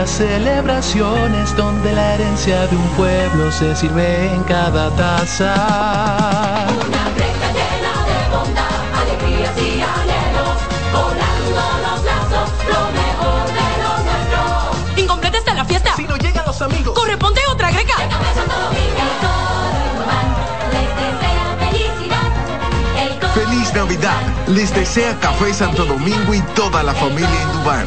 Las celebraciones donde la herencia de un pueblo se sirve en cada taza. Una fiesta llena de bondad, alegrías y anhelos, volando los lazos, lo mejor de lo nuestro. Incompleta está la fiesta. Si no llegan los amigos. Corresponde otra greca. Café Santo Domingo, el coro Urbán, les desea felicidad. El coro Feliz Navidad. Les desea Café Santo Domingo y toda la familia Indubán.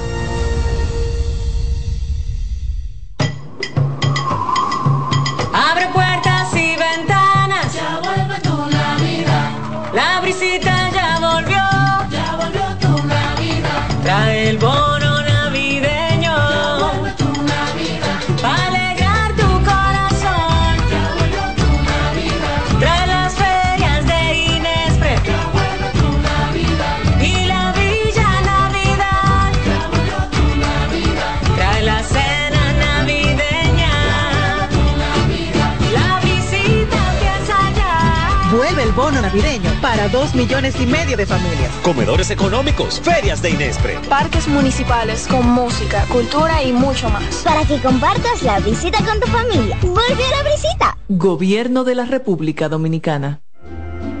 Para dos millones y medio de familias. Comedores económicos, ferias de Inespre. Parques municipales con música, cultura y mucho más. Para que compartas la visita con tu familia. Vuelve a la visita. Gobierno de la República Dominicana.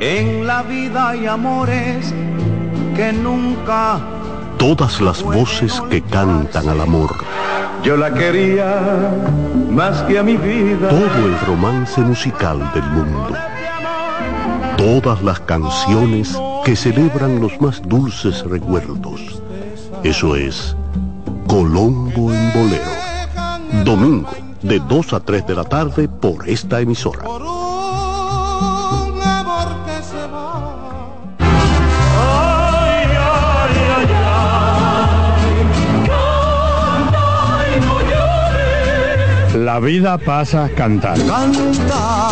En la vida hay amores que nunca Todas las voces que cantan al amor. yo la quería más que a mi vida. Todo el romance musical del mundo. Todas las canciones que celebran los más dulces recuerdos. Eso es Colombo en Bolero. Domingo, de 2 a 3 de la tarde por esta emisora. La vida pasa cantando. Canta,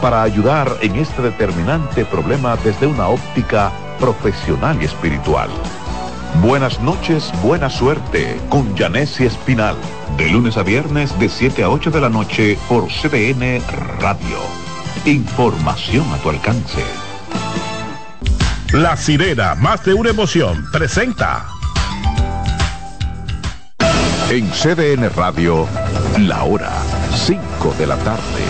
para ayudar en este determinante problema desde una óptica profesional y espiritual. Buenas noches, buena suerte con Janessi Espinal. De lunes a viernes de 7 a 8 de la noche por CDN Radio. Información a tu alcance. La sirena, más de una emoción, presenta. En CDN Radio, la hora 5 de la tarde.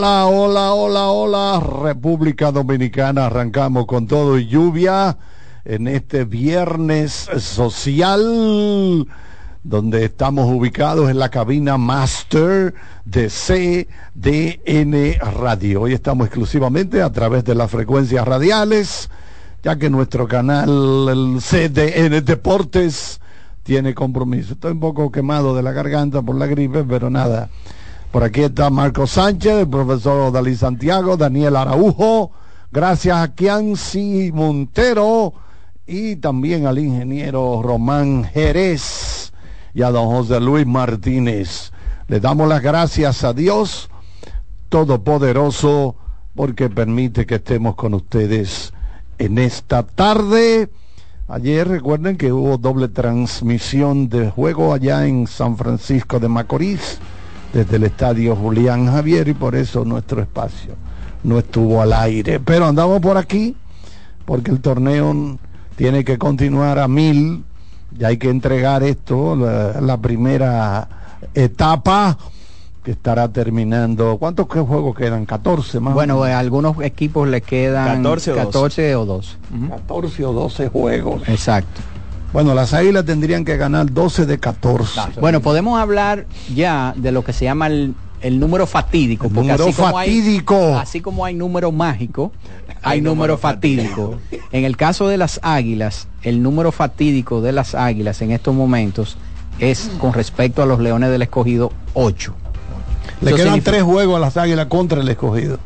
Hola, hola, hola, hola, República Dominicana. Arrancamos con todo y lluvia en este viernes social, donde estamos ubicados en la cabina Master de CDN Radio. Hoy estamos exclusivamente a través de las frecuencias radiales, ya que nuestro canal, el CDN Deportes, tiene compromiso. Estoy un poco quemado de la garganta por la gripe, pero nada. Por aquí está Marco Sánchez, el profesor Dalí Santiago, Daniel Araujo, gracias a Kianci Montero y también al ingeniero Román Jerez y a don José Luis Martínez. Le damos las gracias a Dios Todopoderoso porque permite que estemos con ustedes en esta tarde. Ayer recuerden que hubo doble transmisión de juego allá en San Francisco de Macorís desde el estadio Julián Javier y por eso nuestro espacio no estuvo al aire. Pero andamos por aquí porque el torneo tiene que continuar a mil. Ya hay que entregar esto, la, la primera etapa que estará terminando. ¿Cuántos juegos quedan? 14 más. Bueno, a algunos equipos le quedan 14 o 14 o 12. 14 o 12 juegos. Exacto. Bueno, las águilas tendrían que ganar 12 de 14. Bueno, podemos hablar ya de lo que se llama el, el número fatídico. El número así como hay- fatídico. así como hay número mágico, hay número fatídico. En el caso de las águilas, el número fatídico de las águilas en estos momentos es con respecto a los leones del escogido 8. Le Eso quedan significa- tres juegos a las águilas contra el escogido.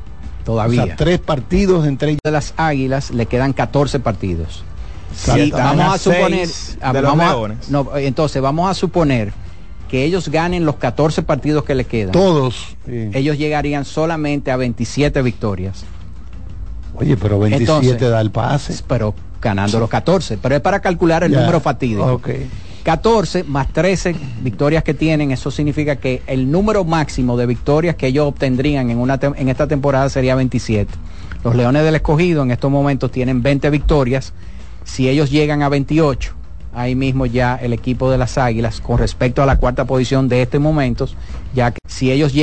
Todavía. O sea, tres partidos entre ellos. de las águilas le quedan 14 partidos. Si vamos a suponer, vamos a- no, entonces vamos a suponer que ellos ganen los 14 partidos que le quedan. Todos. Ellos llegarían solamente a 27 victorias. Oye, pero 27 Entonces, da el pase. Pero ganando los 14. Pero es para calcular el Ya. número fatídico. Ok. 14 más 13 victorias que tienen, eso significa que el número máximo de victorias que ellos obtendrían en, una tem- en esta temporada sería 27. Los Leones del Escogido en estos momentos tienen 20 victorias. Si ellos llegan a 28, ahí mismo ya el equipo de las Águilas, con respecto a la cuarta posición de este momento, ya que si ellos llegan